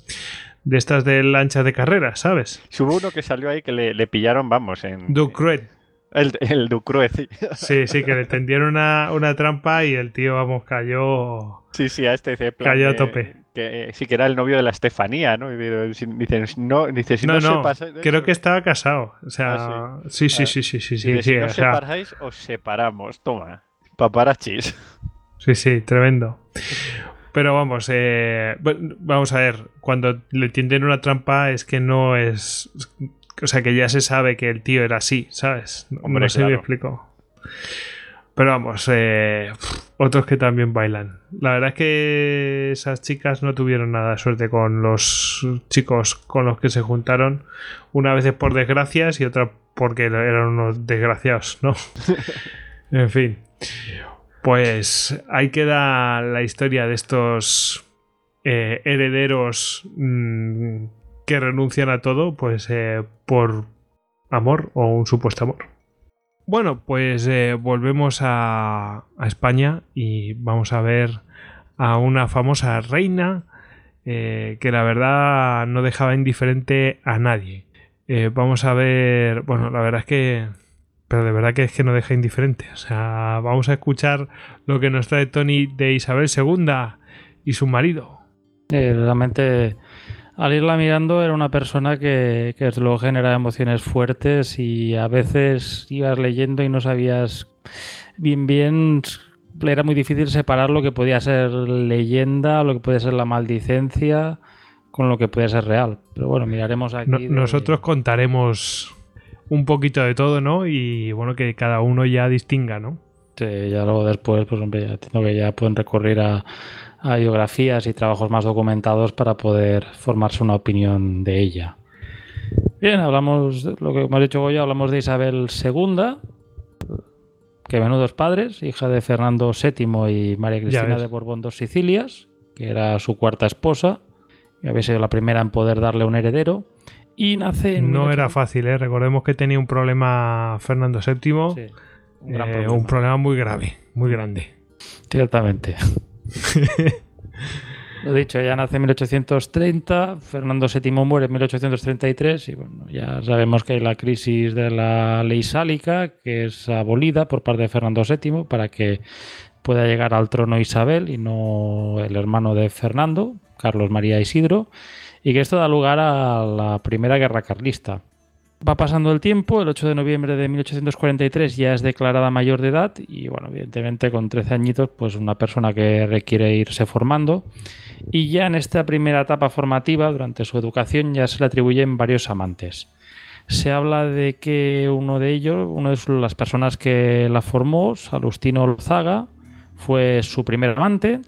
de estas de lanchas de carrera, ¿sabes? Hubo uno que salió ahí que le, le pillaron, vamos, en. Ducruet. El, el Ducrue, sí. Sí, sí, que le tendieron una, una trampa y el tío, vamos, cayó. Sí, sí, a este de plan Cayó a tope. Que, eh, sí, que era el novio de la Estefanía, ¿no? Y Dicen, no, dice, si no, no, no, sepas- creo que estaba casado. O sea, Ah, sí, sí, Ah, sí, sí, sí, sí, sí, si no o sea, separáis, os separamos. Toma. Paparachis. Sí, sí, tremendo. Pero vamos, eh, vamos a ver, cuando le tienden una trampa es que no es... O sea, que ya se sabe que el tío era así, ¿sabes? No- Hombre, no sé si me explico. Pero vamos, eh, otros que también bailan. La verdad es que esas chicas no tuvieron nada de suerte con los chicos con los que se juntaron. Una vez por desgracias y otra porque eran unos desgraciados, ¿no? en fin. Pues ahí queda la historia de estos eh, herederos mm, que renuncian a todo, pues eh, por amor o un supuesto amor. Bueno, pues eh, volvemos a, a España y vamos a ver a una famosa reina eh, que la verdad no dejaba indiferente a nadie. Vamos a ver, bueno, la verdad es que pero de verdad que es que no deja indiferente. O sea, vamos a escuchar lo que nos trae Tony de Isabel II y su marido. Realmente, al irla mirando, era una persona que, que desde luego genera emociones fuertes y a veces ibas leyendo y no sabías bien bien. Era muy difícil separar lo que podía ser leyenda, lo que puede ser la maldicencia, con lo que puede ser real. Pero bueno, miraremos aquí. No- de- Nosotros contaremos un poquito de todo, ¿no? Y bueno, que cada uno ya distinga, ¿no? Sí, ya luego después, pues hombre, ya entiendo que ya pueden recurrir a, a biografías y trabajos más documentados para poder formarse una opinión de ella. Bien, hablamos, de lo que hemos dicho Goya, hablamos de Isabel II, que menudos padres, hija de Fernando VII y María Cristina de Borbón dos Sicilias, que era su cuarta esposa, y había sido la primera en poder darle un heredero, y nace en No 1800 era fácil, ¿eh? Recordemos que tenía un problema Fernando VII, un gran eh, problema. un problema muy grave, muy grande. Ciertamente. Lo dicho, ella nace en 1830, Fernando VII muere en 1833 y bueno, ya sabemos que hay la crisis de la ley sálica que es abolida por parte de Fernando VII para que pueda llegar al trono Isabel y no el hermano de Fernando, Carlos María Isidro, y que esto da lugar a la Primera Guerra Carlista. Va pasando el tiempo, el 8 de noviembre de 1843 ya es declarada mayor de edad y bueno, evidentemente con 13 añitos pues una persona que requiere irse formando y ya en esta primera etapa formativa durante su educación ya se le atribuyen varios amantes. Se habla de que uno de ellos, una de las personas que la formó, Salustino Lozaga, fue su primer amante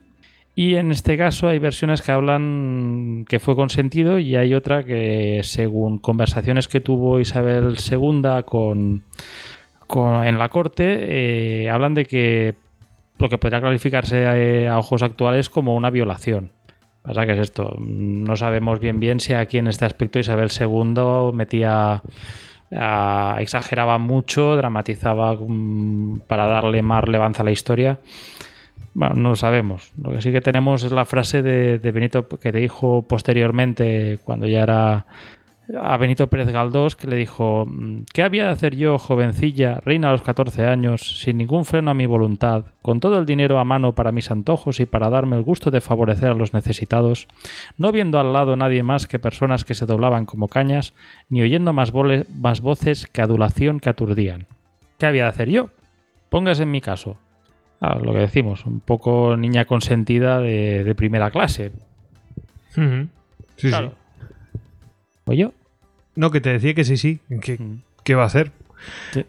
y en este caso hay versiones que hablan que fue consentido y hay otra que según conversaciones que tuvo Isabel II con, con- en la corte, eh, hablan de que lo que podría calificarse eh, a ojos actuales como una violación. Pasa que es esto, no sabemos bien bien si aquí en este aspecto Isabel II metía, exageraba mucho, dramatizaba mm, para darle más relevancia a la historia. Bueno, no lo sabemos. Lo que sí que tenemos es la frase de, Benito que dijo posteriormente, cuando ya era a Benito Pérez Galdós que le dijo, ¿qué había de hacer yo, jovencilla, reina a los 14 años, sin ningún freno a mi voluntad, con todo el dinero a mano para mis antojos y para darme el gusto de favorecer a los necesitados, no viendo al lado nadie más que personas que se doblaban como cañas, ni oyendo más voces que adulación que aturdían? ¿Qué había de hacer yo? Póngase en mi caso. Ah, lo que decimos, un poco niña consentida de, primera clase. Sí, sí. ¿O yo? No, que te decía que sí, sí. Que, ¿Qué va a hacer?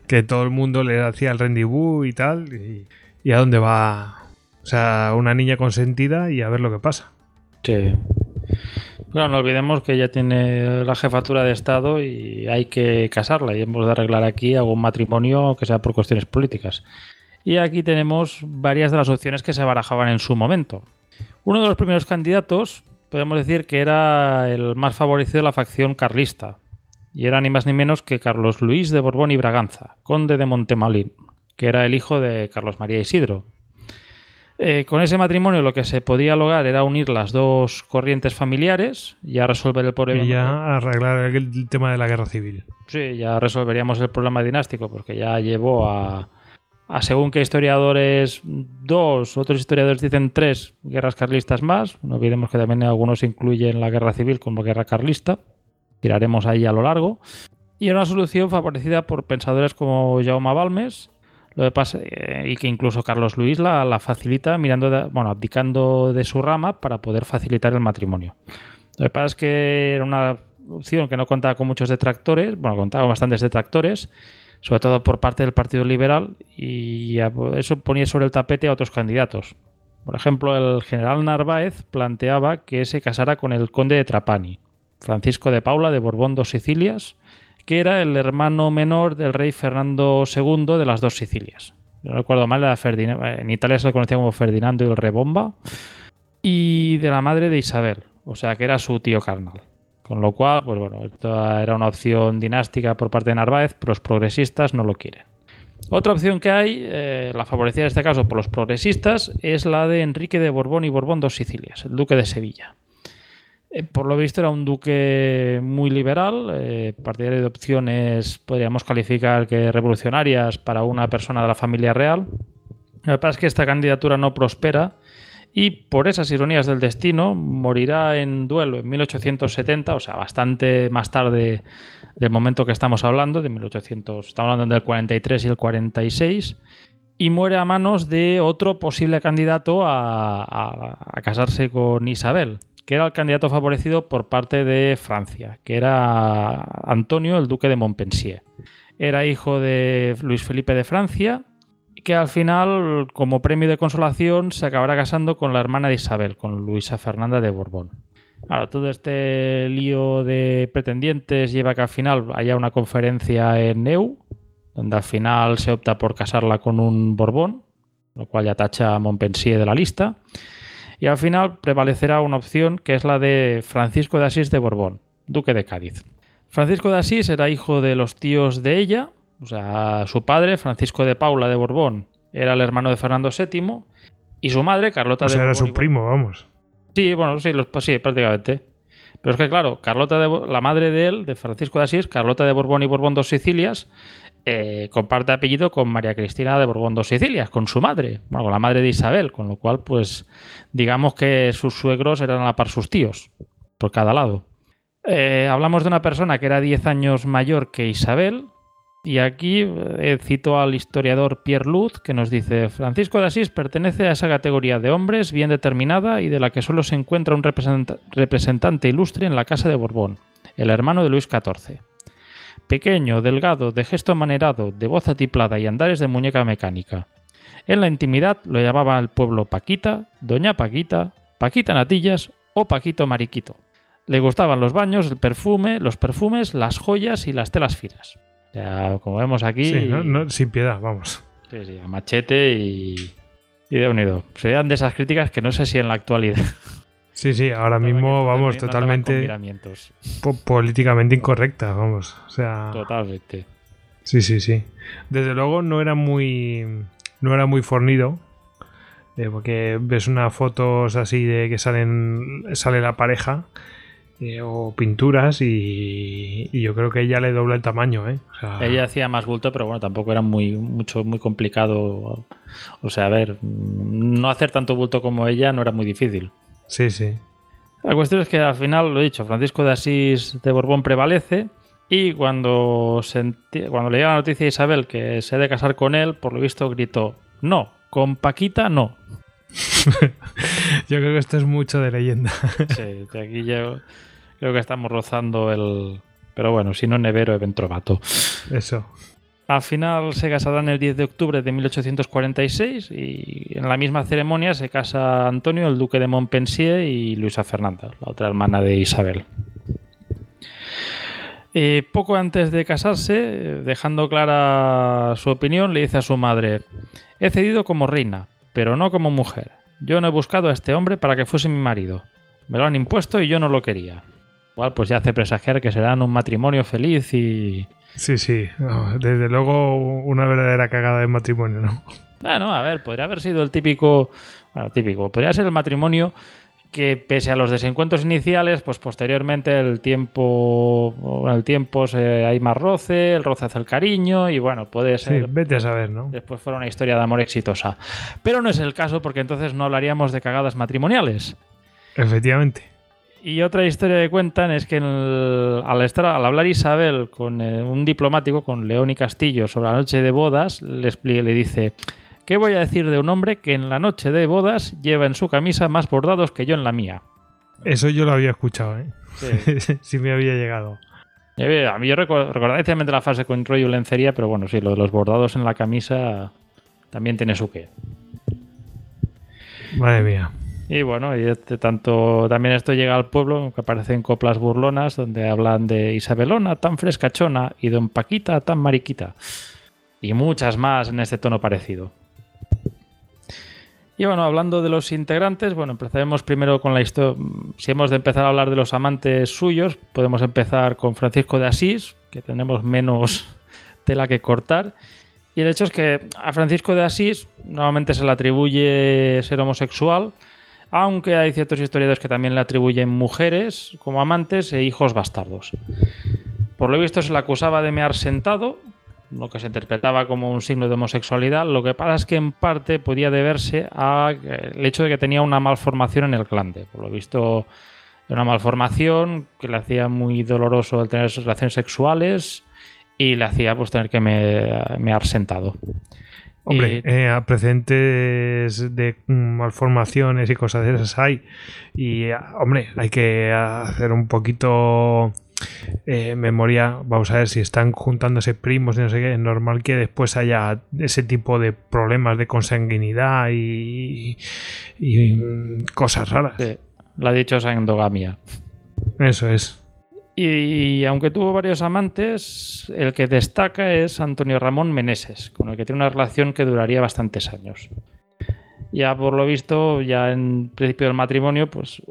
Que todo el mundo le hacía el rendezvous y tal. Y, a dónde va? O sea, una niña consentida y a ver lo que pasa. Sí. Bueno, no olvidemos que ella tiene la jefatura de Estado y hay que casarla y hemos de arreglar aquí algún matrimonio que sea por cuestiones políticas. Y aquí tenemos varias de las opciones que se barajaban en su momento. Uno de los primeros candidatos podemos decir que era el más favorecido de la facción carlista, y era ni más ni menos que Carlos Luis de Borbón y Braganza, conde de Montemalín, que era el hijo de Carlos María Isidro. Eh, con ese matrimonio lo que se podía lograr era unir las dos corrientes familiares, ya resolver el problema. Y ya arreglar el tema de la guerra civil. Sí, ya resolveríamos el problema dinástico, porque ya llevó a, a según que historiadores, dos, otros historiadores dicen tres guerras carlistas más. No olvidemos que también algunos incluyen la guerra civil como guerra carlista. Tiraremos ahí a lo largo. Y era una solución favorecida por pensadores como Jaume Balmes, lo que pasa, eh, y que incluso Carlos Luis la, la facilita mirando, bueno, abdicando de su rama para poder facilitar el matrimonio. Lo que pasa es que era una opción que no contaba con muchos detractores, bueno, contaba con bastantes detractores, sobre todo por parte del Partido Liberal, y eso ponía sobre el tapete a otros candidatos. Por ejemplo, el general Narváez planteaba que se casara con el conde de Trapani, Francisco de Paula de Borbón dos Sicilias, que era el hermano menor del rey Fernando II de las dos Sicilias. No recuerdo mal, era en Italia se lo conocía como Ferdinando y el Rebomba, y de la madre de Isabel, o sea que era su tío carnal. Con lo cual, pues bueno, esto era una opción dinástica por parte de Narváez, pero los progresistas no lo quieren. Otra opción que hay, eh, la favorecida en este caso por los progresistas, es la de Enrique de Borbón y Borbón dos Sicilias, el duque de Sevilla. Eh, por lo visto era un duque muy liberal, eh, partidario de opciones, podríamos calificar que revolucionarias para una persona de la familia real. Lo que pasa es que esta candidatura no prospera y por esas ironías del destino morirá en duelo en 1870, o sea, bastante más tarde del momento que estamos hablando, de 1800, estamos hablando del 43 y el 46, y muere a manos de otro posible candidato a, a casarse con Isabel, que era el candidato favorecido por parte de Francia, que era Antonio, el duque de Montpensier. Era hijo de Luis Felipe de Francia que al final, como premio de consolación, se acabará casando con la hermana de Isabel, con Luisa Fernanda de Borbón. Ahora, todo este lío de pretendientes lleva a que al final haya una conferencia en Neu, donde al final se opta por casarla con un Borbón, lo cual ya tacha a Montpensier de la lista. Y al final prevalecerá una opción que es la de Francisco de Asís de Borbón, duque de Cádiz. Francisco de Asís era hijo de los tíos de ella, o sea, su padre, Francisco de Paula de Borbón, era el hermano de Fernando VII y su madre, Carlota o sea, de Borbón. era su primo, vamos. Sí, bueno, sí, pues sí, prácticamente. Pero es que, claro, Carlota de, la madre de él, de Francisco de Asís, Carlota de Borbón y Borbón dos Sicilias, eh, comparte apellido con María Cristina de Borbón dos Sicilias, con su madre, bueno, con la madre de Isabel, con lo cual, pues, digamos que sus suegros eran a la par sus tíos, por cada lado. Eh, hablamos de una persona que era 10 años mayor que Isabel, y aquí eh, cito al historiador Pierre Luz que nos dice, Francisco de Asís pertenece a esa categoría de hombres bien determinada y de la que solo se encuentra un representante ilustre en la Casa de Borbón, el hermano de Luis XIV. Pequeño, delgado, de gesto manerado, de voz atiplada y andares de muñeca mecánica. En la intimidad lo llamaba al pueblo Paquita, Doña Paquita, Paquita Natillas o Paquito Mariquito. Le gustaban los baños, el perfume, los perfumes, las joyas y las telas finas como vemos aquí. Sí, sin piedad, vamos. Sí, sí, a machete y. Y de unido. Serían de esas críticas que no sé si en la actualidad. Sí, sí, ahora mismo vamos totalmente po- políticamente incorrecta, vamos. O sea, Totalmente. sí, sí, sí. Desde luego no era muy no era muy fornido. eh, porque ves unas fotos así de que salen sale la pareja eh, o pinturas y, y yo creo que ella le dobla el tamaño, ¿eh? O sea, Ella hacía más bulto, pero bueno, tampoco era muy mucho muy complicado. O sea, a ver, no hacer tanto bulto como ella no era muy difícil. Sí, sí. La cuestión es que al final, lo he dicho, Francisco de Asís de Borbón prevalece y cuando, cuando le llega la noticia a Isabel que se ha de casar con él, por lo visto gritó, no, con Paquita no. Yo creo que esto es mucho de leyenda. Sí, de aquí yo creo que estamos rozando el... Pero bueno, si no nevero, eventrovato. Eso. Al final se casarán el 10 de octubre de 1846 y en la misma ceremonia se casa Antonio, el duque de Montpensier y Luisa Fernanda, la otra hermana de Isabel. Eh, poco antes de casarse, dejando clara su opinión, le dice a su madre, he cedido como reina, pero no como mujer. Yo no he buscado a este hombre para que fuese mi marido. Me lo han impuesto y yo no lo quería. Igual pues ya hace presagiar que serán un matrimonio feliz y, Sí, sí. No, desde luego una verdadera cagada de matrimonio, ¿no? Bueno, a ver, podría haber sido el típico, bueno, típico, podría ser el matrimonio que pese a los desencuentros iniciales, pues posteriormente el tiempo, el tiempo se, hay más roce, el roce hace el cariño y bueno, puede Sí, ser vete a saber, ¿no? después fuera una historia de amor exitosa. Pero no es el caso porque entonces no hablaríamos de cagadas matrimoniales. Efectivamente. Y otra historia que cuentan es que el- al, estar, al hablar Isabel con eh, un diplomático, con León y Castillo, sobre la noche de bodas, le, dice, ¿qué voy a decir de un hombre que en la noche de bodas lleva en su camisa más bordados que yo en la mía? Eso yo lo había escuchado, ¿eh? Sí. sí me había llegado. Y, A mí yo recordaba especialmente la fase con rollo lencería, pero bueno, sí, lo de los bordados en la camisa también tiene su qué. Madre mía. Y bueno, y este tanto también esto llega al pueblo, que aparecen coplas burlonas donde hablan de Isabelona tan frescachona y Don Paquita tan mariquita. Y muchas más en este tono parecido. Y bueno, hablando de los integrantes, bueno, empezaremos primero con la historia. Si hemos de empezar a hablar de los amantes suyos, podemos empezar con Francisco de Asís, que tenemos menos tela que cortar. Y el hecho es que a Francisco de Asís normalmente se le atribuye ser homosexual, aunque hay ciertos historiadores que también le atribuyen mujeres como amantes e hijos bastardos. Por lo visto se le acusaba de mear sentado, lo que se interpretaba como un signo de homosexualidad. Lo que pasa es que en parte podía deberse al hecho de que tenía una malformación en el glande. Por lo visto, una malformación que le hacía muy doloroso el tener relaciones sexuales y le hacía pues tener que me- mear sentado. Hombre, eh, a precedentes de mm, malformaciones y cosas de esas hay. Y, ah, hombre, hay que hacer un poquito eh, memoria. Vamos a ver si están juntándose primos y no sé qué. Es normal que después haya ese tipo de problemas de consanguinidad y, y, mm, cosas raras. Sí, la dichosa endogamia. Eso es. Y, aunque tuvo varios amantes, el que destaca es Antonio Ramón Meneses, con el que tiene una relación que duraría bastantes años. Ya por lo visto, ya en principio del matrimonio, pues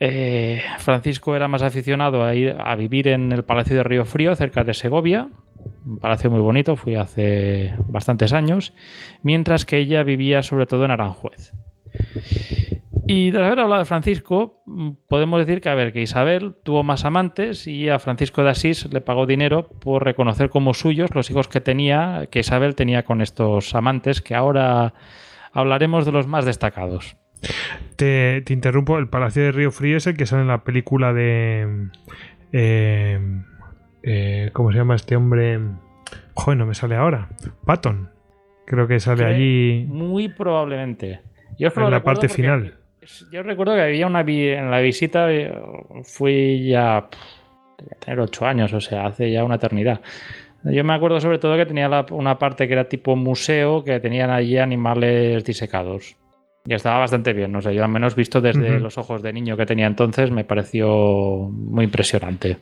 eh, Francisco era más aficionado a ir a vivir en el Palacio de Río Frío, cerca de Segovia, un palacio muy bonito, fui hace bastantes años, mientras que ella vivía sobre todo en Aranjuez. Y tras haber hablado de Francisco, mm, podemos decir que, a ver, que Isabel tuvo más amantes y a Francisco de Asís le pagó dinero por reconocer como suyos los hijos que tenía, que Isabel tenía con estos amantes, que ahora hablaremos de los más destacados. Te, te interrumpo, el Palacio de Río Frío es el que sale en la película de... eh, eh, ¿Cómo se llama este hombre? Joder, no me sale ahora. Patton. Creo que sale Que allí Muy probablemente. Yo en la parte final. Yo recuerdo que había una vi- en la visita, eh, fui ya debía tener ocho años, o sea, hace ya una eternidad. Yo me acuerdo sobre todo que tenía la- una parte que era tipo museo, que tenían allí animales disecados. Y estaba bastante bien, no sé, yo al menos visto desde los ojos de niño que tenía entonces, me pareció muy impresionante.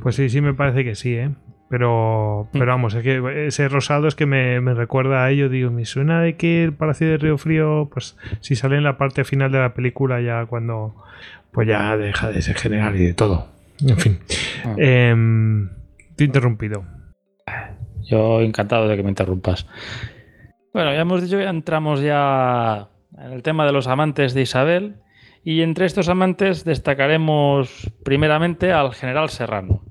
Pues sí, sí me parece que sí, ¿eh? Pero, pero vamos, es que ese rosado es que me, me recuerda a ello. Digo, me suena de que el Palacio de Río Frío, pues si sale en la parte final de la película, ya cuando. Pues ya deja de ser general y de todo. En fin. Ah. Em, te he interrumpido. Yo encantado de que me interrumpas. Bueno, ya hemos dicho que ya entramos ya en el tema de los amantes de Isabel. Y entre estos amantes destacaremos primeramente al general Serrano,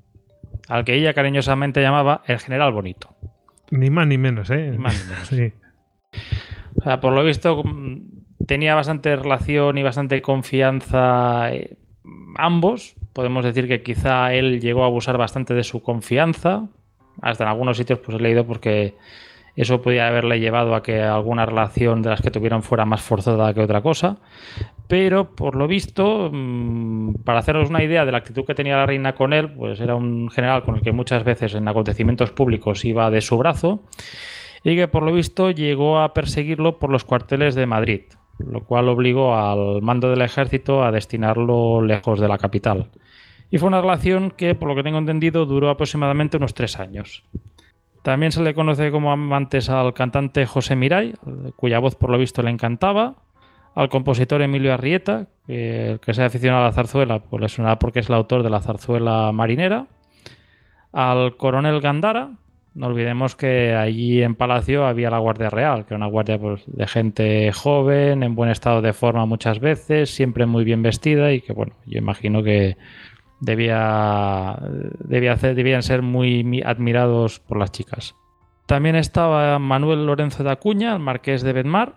al que ella cariñosamente llamaba el general bonito. Ni más ni menos, ¿eh? Ni más ni menos. Sí. O sea, por lo visto mm, tenía bastante relación y bastante confianza eh, ambos. Podemos decir que quizá él llegó a abusar bastante de su confianza. Hasta en algunos sitios pues he leído porque eso podía haberle llevado a que alguna relación de las que tuvieran fuera más forzada que otra cosa. Pero por lo visto, mm, para haceros una idea de la actitud que tenía la reina con él, pues era un general con el que muchas veces en acontecimientos públicos iba de su brazo y que por lo visto llegó a perseguirlo por los cuarteles de Madrid, lo cual obligó al mando del ejército a destinarlo lejos de la capital. Y fue una relación que, por lo que tengo entendido, duró aproximadamente unos tres años. También se le conoce como amantes al cantante José Miray, cuya voz por lo visto le encantaba, al compositor Emilio Arrieta, que el que aficionado a la zarzuela, pues le suena porque es el autor de la zarzuela marinera, al coronel Gandara, no olvidemos que allí en Palacio había la Guardia Real, que era una guardia pues, de gente joven, en buen estado de forma muchas veces, siempre muy bien vestida y que, bueno, yo imagino que debía, debía debían ser muy mi- admirados por las chicas. También estaba Manuel Lorenzo de Acuña, el marqués de Bedmar,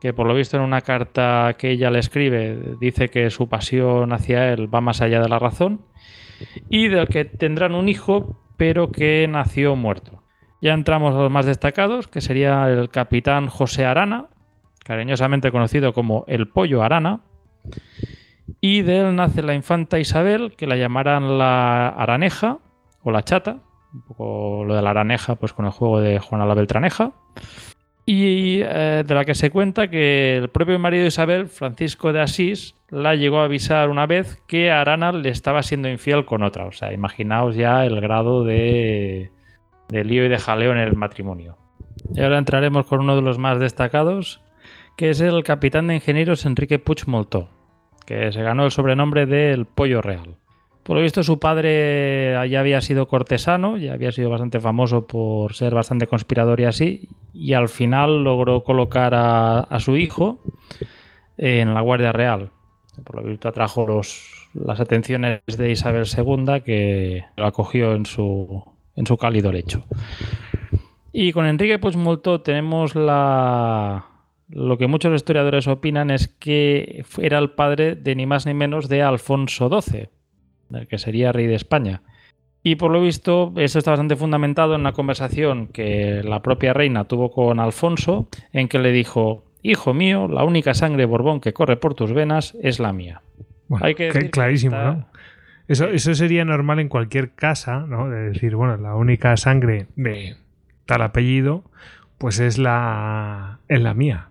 que por lo visto en una carta que ella le escribe dice que su pasión hacia él va más allá de la razón y del que tendrán un hijo pero que nació muerto. Ya entramos a los más destacados, que sería el capitán José Arana, cariñosamente conocido como el Pollo Arana, y de él nace la infanta Isabel, que la llamarán la Araneja o la Chata, un poco lo de la Araneja, pues con el juego de Juana la Beltraneja. Y eh, de la que se cuenta que el propio marido de Isabel, Francisco de Asís, la llegó a avisar una vez que Arana le estaba siendo infiel con otra. O sea, imaginaos ya el grado de, de lío y de jaleo en el matrimonio. Y ahora entraremos con uno de los más destacados, que es el capitán de ingenieros Enrique Puig Moltó, que se ganó el sobrenombre de El Pollo Real. Por lo visto, su padre ya había sido cortesano, ya había sido bastante famoso por ser bastante conspirador y así, y al final logró colocar a, su hijo en la Guardia Real. Por lo visto, atrajo los, las atenciones de Isabel II, que lo acogió en su, en su cálido lecho. Y con Enrique Puigmoltó tenemos la, lo que muchos historiadores opinan es que era el padre de ni más ni menos de Alfonso XII, del que sería rey de España. Y por lo visto, eso está bastante fundamentado en una conversación que la propia reina tuvo con Alfonso, en que le dijo, hijo mío, la única sangre Borbón que corre por tus venas es la mía. Bueno, Hay que cl- decir que clarísimo, está- ¿no? Eso, eso sería normal en cualquier casa, ¿no? De decir, bueno, la única sangre de tal apellido, pues es la, es la mía.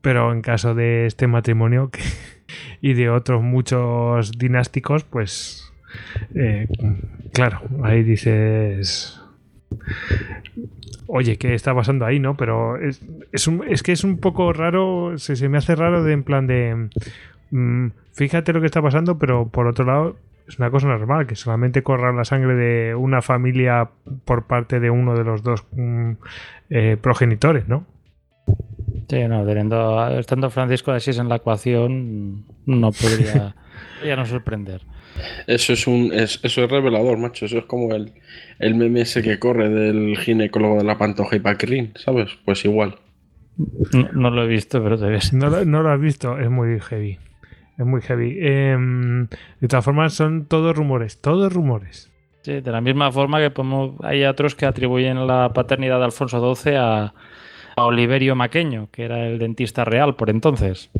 Pero en caso de este matrimonio y de otros muchos dinásticos, pues eh, claro, ahí dices, oye, ¿qué está pasando ahí, no? Pero es, es, que es un poco raro, se, se me hace raro de en plan de, mm, fíjate lo que está pasando, pero por otro lado es una cosa normal, que solamente corra la sangre de una familia por parte de uno de los dos mm, eh, progenitores, ¿no? Sí, no, teniendo, estando Francisco de Asís en la ecuación, no podría ya no sorprender. Eso es un es- eso es revelador, macho. Eso es como el, el meme ese que corre del ginecólogo de la pantoja y Paquirrín, ¿sabes? Pues igual. No, no lo he visto, pero debe ser. No, lo- no lo has visto, es muy heavy. Es muy heavy. Em, de todas formas, son todos rumores, todos rumores. Sí, de la misma forma que podemos- hay otros que atribuyen la paternidad de Alfonso XII a, a Oliverio Maqueño, que era el dentista real por entonces.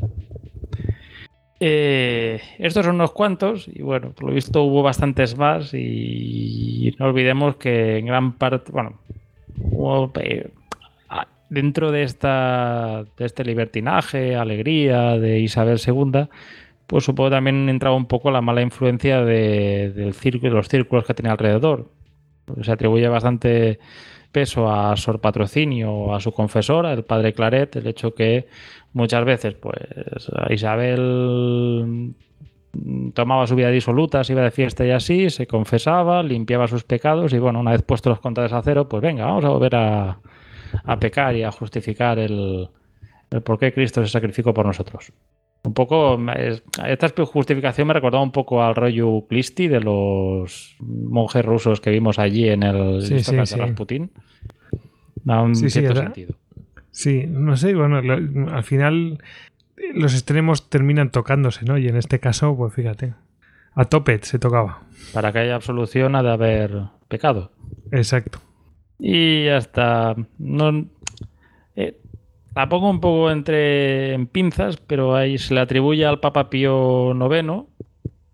Eh, estos son unos cuantos, y bueno, por lo visto hubo bastantes más, y no olvidemos que en gran parte, bueno, eh, dentro de esta de este libertinaje, alegría de Isabel II, pues supongo también entraba un poco la mala influencia de, del círculo, los círculos que tenía alrededor. Se atribuye bastante peso a Sor Patrocinio, a su confesora, el padre Claret, el hecho que muchas veces, pues, Isabel tomaba su vida disoluta, se iba de fiesta y así, se confesaba, limpiaba sus pecados y bueno, una vez puestos los contadores a cero, pues venga, vamos a volver a, a pecar y a justificar el, el por qué Cristo se sacrificó por nosotros. Un poco, esta justificación me recordaba un poco al rollo Clisti de los monjes rusos que vimos allí en el Sí, sí, de sí. Rasputín. Da un cierto sentido. Sí, no sé, bueno, lo- al final los extremos terminan tocándose, ¿no? Y en este caso, pues fíjate, a tope se tocaba. Para que haya absolución ha de haber pecado. Exacto. Y hasta no eh, la pongo un poco entre en pinzas, pero ahí se le atribuye al Papa Pío IX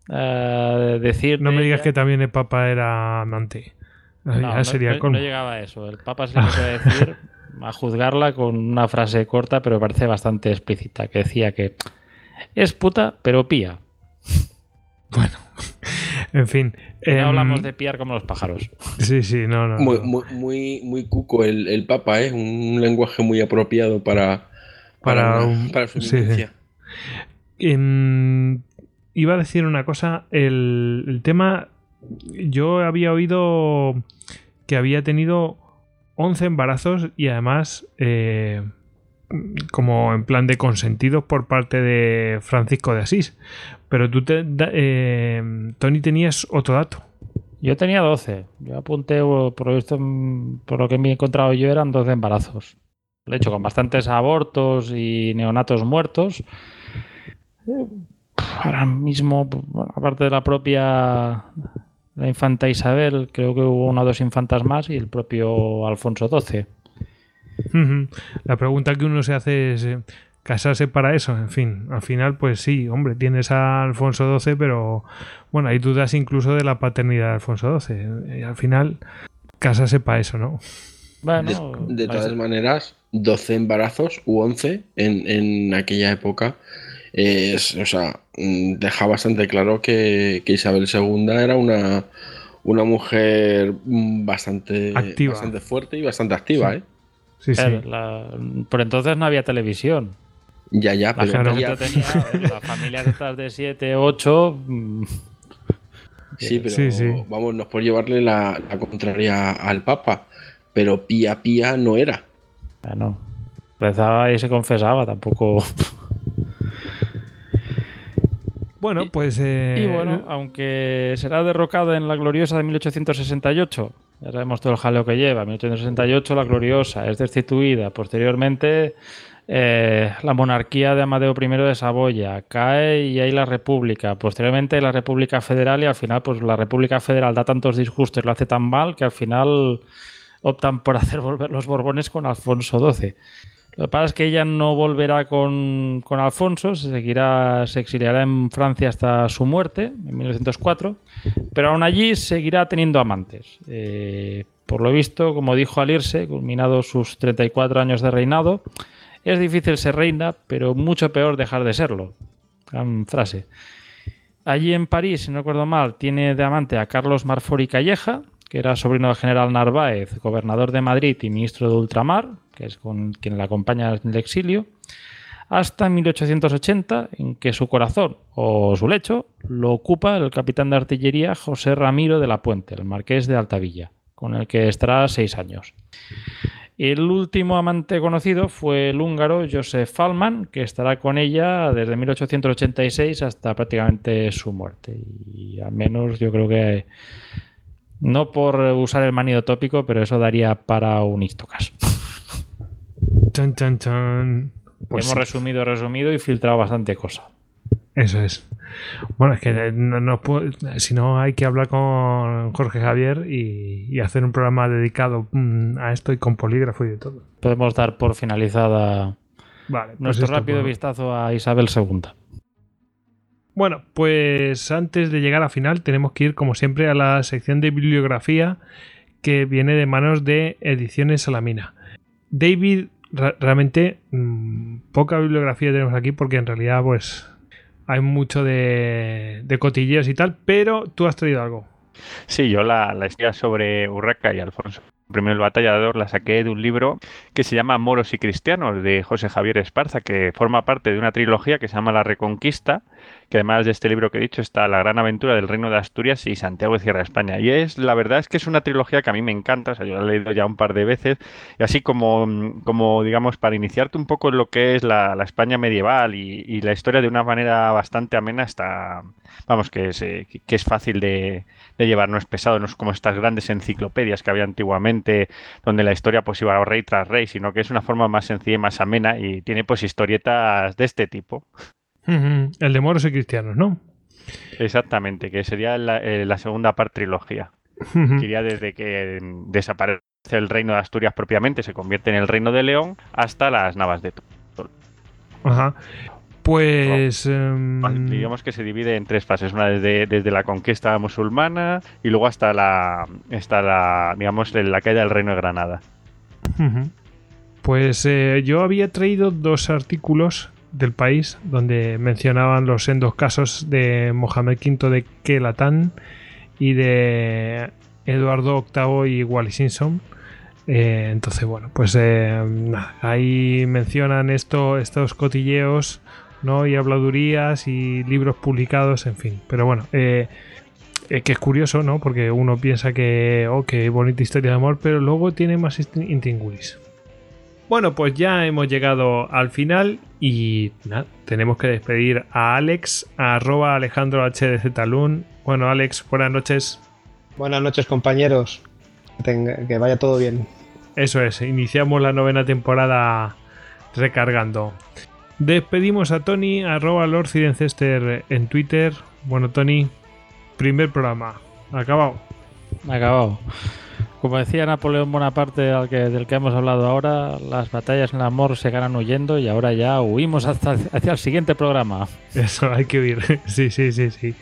eh, decir No me digas que también el Papa era amante. No, sería no- colmo. no llegaba a eso. El Papa se le a decir, a juzgarla con una frase corta, pero parece bastante explícita, que decía que es puta, pero pía. En fin. No em, hablamos de piar como los pájaros. Sí, sí, no, no. Muy, no. muy, muy, muy cuco el, el Papa, ¿eh? Un lenguaje muy apropiado para, para, Para una- para su sí, iba a decir una cosa. El, el tema. Yo había oído que había tenido 11 embarazos y además. eh, como en plan de consentidos por parte de Francisco de Asís. Pero tú, te, eh, Tony, tenías otro dato. Yo tenía 12. Yo apunté, por visto, mm, por lo que me he encontrado yo, eran 12 embarazos. De hecho, con bastantes abortos y neonatos muertos. Eh, Ahora mismo, aparte de la propia la infanta Isabel, creo que hubo una o dos infantas más y el propio Alfonso XII. La pregunta que uno se hace es eh, casarse para eso. En fin, al final, pues sí, hombre, tienes a Alfonso XII, pero bueno, hay dudas incluso de la paternidad de Alfonso XII. Y al final, casarse para eso, ¿no? Bueno, De, de todas maneras, 12 embarazos u 11 en, en aquella época es, o sea, mm, deja bastante claro que, que Isabel II era una, una mujer mm, bastante, Activa. bastante fuerte y bastante activa, ¿eh? Sí, sí. La- por entonces no había televisión. Ya, ya, La pero gente ya- tenía, las familias estas de 7, 8. Sí, pero Sí, sí. vamos, no es por llevarle la, la contraria al Papa, pero pía pía no era. Bueno, rezaba y se confesaba, tampoco. Bueno, pues. eh, Y bueno, aunque será derrocada en la gloriosa de 1868, ya sabemos todo el jaleo que lleva, 1868 la gloriosa es destituida, posteriormente eh, la monarquía de Amadeo I de Saboya cae y hay la república, posteriormente la república federal y al final pues la república federal da tantos disgustos, lo hace tan mal que al final optan por hacer volver los Borbones con Alfonso XII. Lo que pasa es que ella no volverá con, con Alfonso, se seguirá, se exiliará en Francia hasta su muerte, en 1904, pero aún allí seguirá teniendo amantes. Eh, por lo visto, como dijo al irse, culminados sus 34 años de reinado, es difícil ser reina, pero mucho peor dejar de serlo. Gran frase. Allí en París, si no recuerdo mal, tiene de amante a Carlos Marfori Calleja, que era sobrino del general Narváez, gobernador de Madrid y ministro de ultramar, que es con quien la acompaña en el exilio, hasta 1880, en que su corazón o su lecho lo ocupa el capitán de artillería José Ramiro de la Puente, el marqués de Altavilla, con el que estará seis años. El último amante conocido fue el húngaro Josef Falman, que estará con ella desde 1886 hasta prácticamente su muerte. Y al menos yo creo que, no por usar el manido tópico, pero eso daría para un Istocas. Chan, chan, chan. Pues Hemos sí, resumido, resumido y filtrado bastante cosa. eso es. Bueno, es que no, no puedo- si no hay que hablar con Jorge Javier y, y hacer un programa dedicado mm, a esto y con polígrafo y de todo. Podemos dar por finalizada Vale, pues nuestro rápido pues- vistazo a Isabel II. Bueno, pues antes de llegar a final tenemos que ir como siempre a la sección de bibliografía que viene de manos de Ediciones Salamina. David, realmente mm, poca bibliografía tenemos aquí porque en realidad pues hay mucho de, de cotilleos y tal, pero tú has traído algo. Sí, yo la, la historia sobre Urraca y Alfonso I el Batallador la saqué de un libro que se llama Moros y Cristianos de José Javier Esparza, que forma parte de una trilogía que se llama La Reconquista, que además de este libro que he dicho está La Gran Aventura del Reino de Asturias y Santiago de Sierra de España. Y es, la verdad es que es una trilogía que a mí me encanta, o sea, yo la he leído ya un par de veces, y así como, como digamos, para iniciarte un poco en lo que es la, la España medieval y, la historia de una manera bastante amena, está, vamos, que es, eh, que es fácil de, de llevar, no es pesado, no es como estas grandes enciclopedias que había antiguamente, donde la historia pues iba rey tras rey, sino que es una forma más sencilla y más amena y tiene pues historietas de este tipo. El de moros y cristianos, ¿no? Exactamente, que sería la, eh, la segunda parte trilogía. que iría desde que desaparece el reino de Asturias propiamente, se convierte en el reino de León, hasta las Navas de Tol. Ajá. Pues. Um... Digamos que se divide en tres fases. Una desde, desde, la conquista musulmana y luego hasta la. hasta la. digamos, la caída del reino de Granada. Uh -huh. Pues eh, yo había traído dos artículos del país donde mencionaban los sendos casos de Mohamed V de Kelatán y de Eduardo VIII y Wally Simpson. Eh, entonces, bueno, pues eh, ahí mencionan esto, estos cotilleos ¿no? y habladurías y libros publicados, en fin. Pero bueno, eh, que es curioso, ¿no? Porque uno piensa que, oh, qué bonita historia de amor, pero luego tiene más intingulis. Bueno, pues ya hemos llegado al final y nada, tenemos que despedir a Alex, a arroba Alejandro HDZ Bueno, Alex, buenas noches. Buenas noches, compañeros. Que, que vaya todo bien. Eso es, iniciamos la novena temporada recargando. Despedimos a Tony, arroba Lord Cirencester en Twitter. Bueno, Tony, primer programa. Acabado. Acabado. Como decía Napoleón Bonaparte, al que, del que hemos hablado ahora, las batallas en el amor se ganan huyendo y ahora ya huimos hasta, hacia el siguiente programa. Eso, hay que huir. Sí, sí, sí, sí.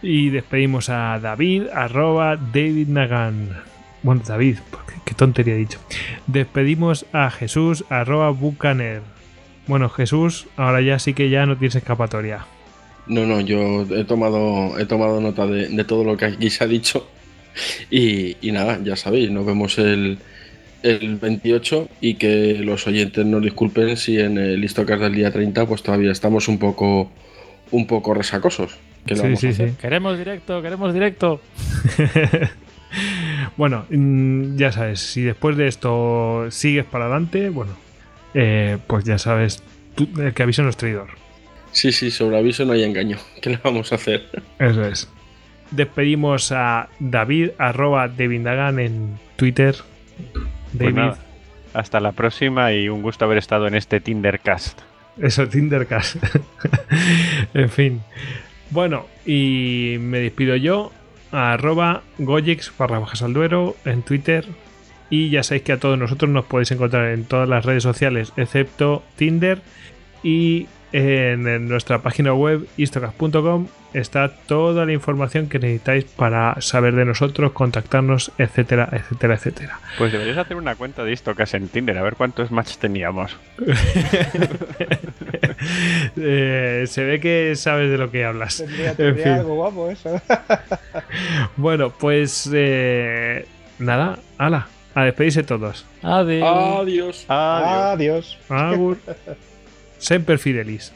Y despedimos a David, arroba David Nagan. Bueno, David, qué, qué tontería he dicho. Despedimos a Jesús, arroba Bucaner. Bueno, Jesús, ahora ya sí que ya no tienes escapatoria. No, no, yo he tomado, he tomado nota de, de todo lo que aquí se ha dicho. Y, y nada, ya sabéis, nos vemos el, el, 28 y que los oyentes nos disculpen si en el listocast del día 30 pues todavía estamos un poco un poco resacosos. Sí, sí, sí. Queremos directo, queremos directo. bueno, mm, ya sabes, si después de esto sigues para adelante, bueno, eh, pues ya sabes, tú, el que aviso no es traidor. Sí, sí, sobre aviso no hay engaño. ¿Qué le vamos a hacer? Eso es. Despedimos a David, arroba Dagan en Twitter. David. Pues nada, hasta la próxima y un gusto haber estado en este Tindercast. Eso, Tindercast. en fin. Bueno, y me despido yo, arroba Goyix barra bajas al duero en Twitter. Y ya sabéis que a todos nosotros nos podéis encontrar en todas las redes sociales, excepto Tinder. Y en, en nuestra página web, istocast.com, está toda la información que necesitáis para saber de nosotros, contactarnos, etcétera, etcétera, etcétera. Pues deberías hacer una cuenta de Istocast en Tinder, a ver cuántos matches teníamos. eh, se ve que sabes de lo que hablas. Tendría, tendría en fin. algo guapo eso. bueno, pues eh, nada, ala, a despedirse todos. Adiós. Adiós. Adiós. Semper Fidelis.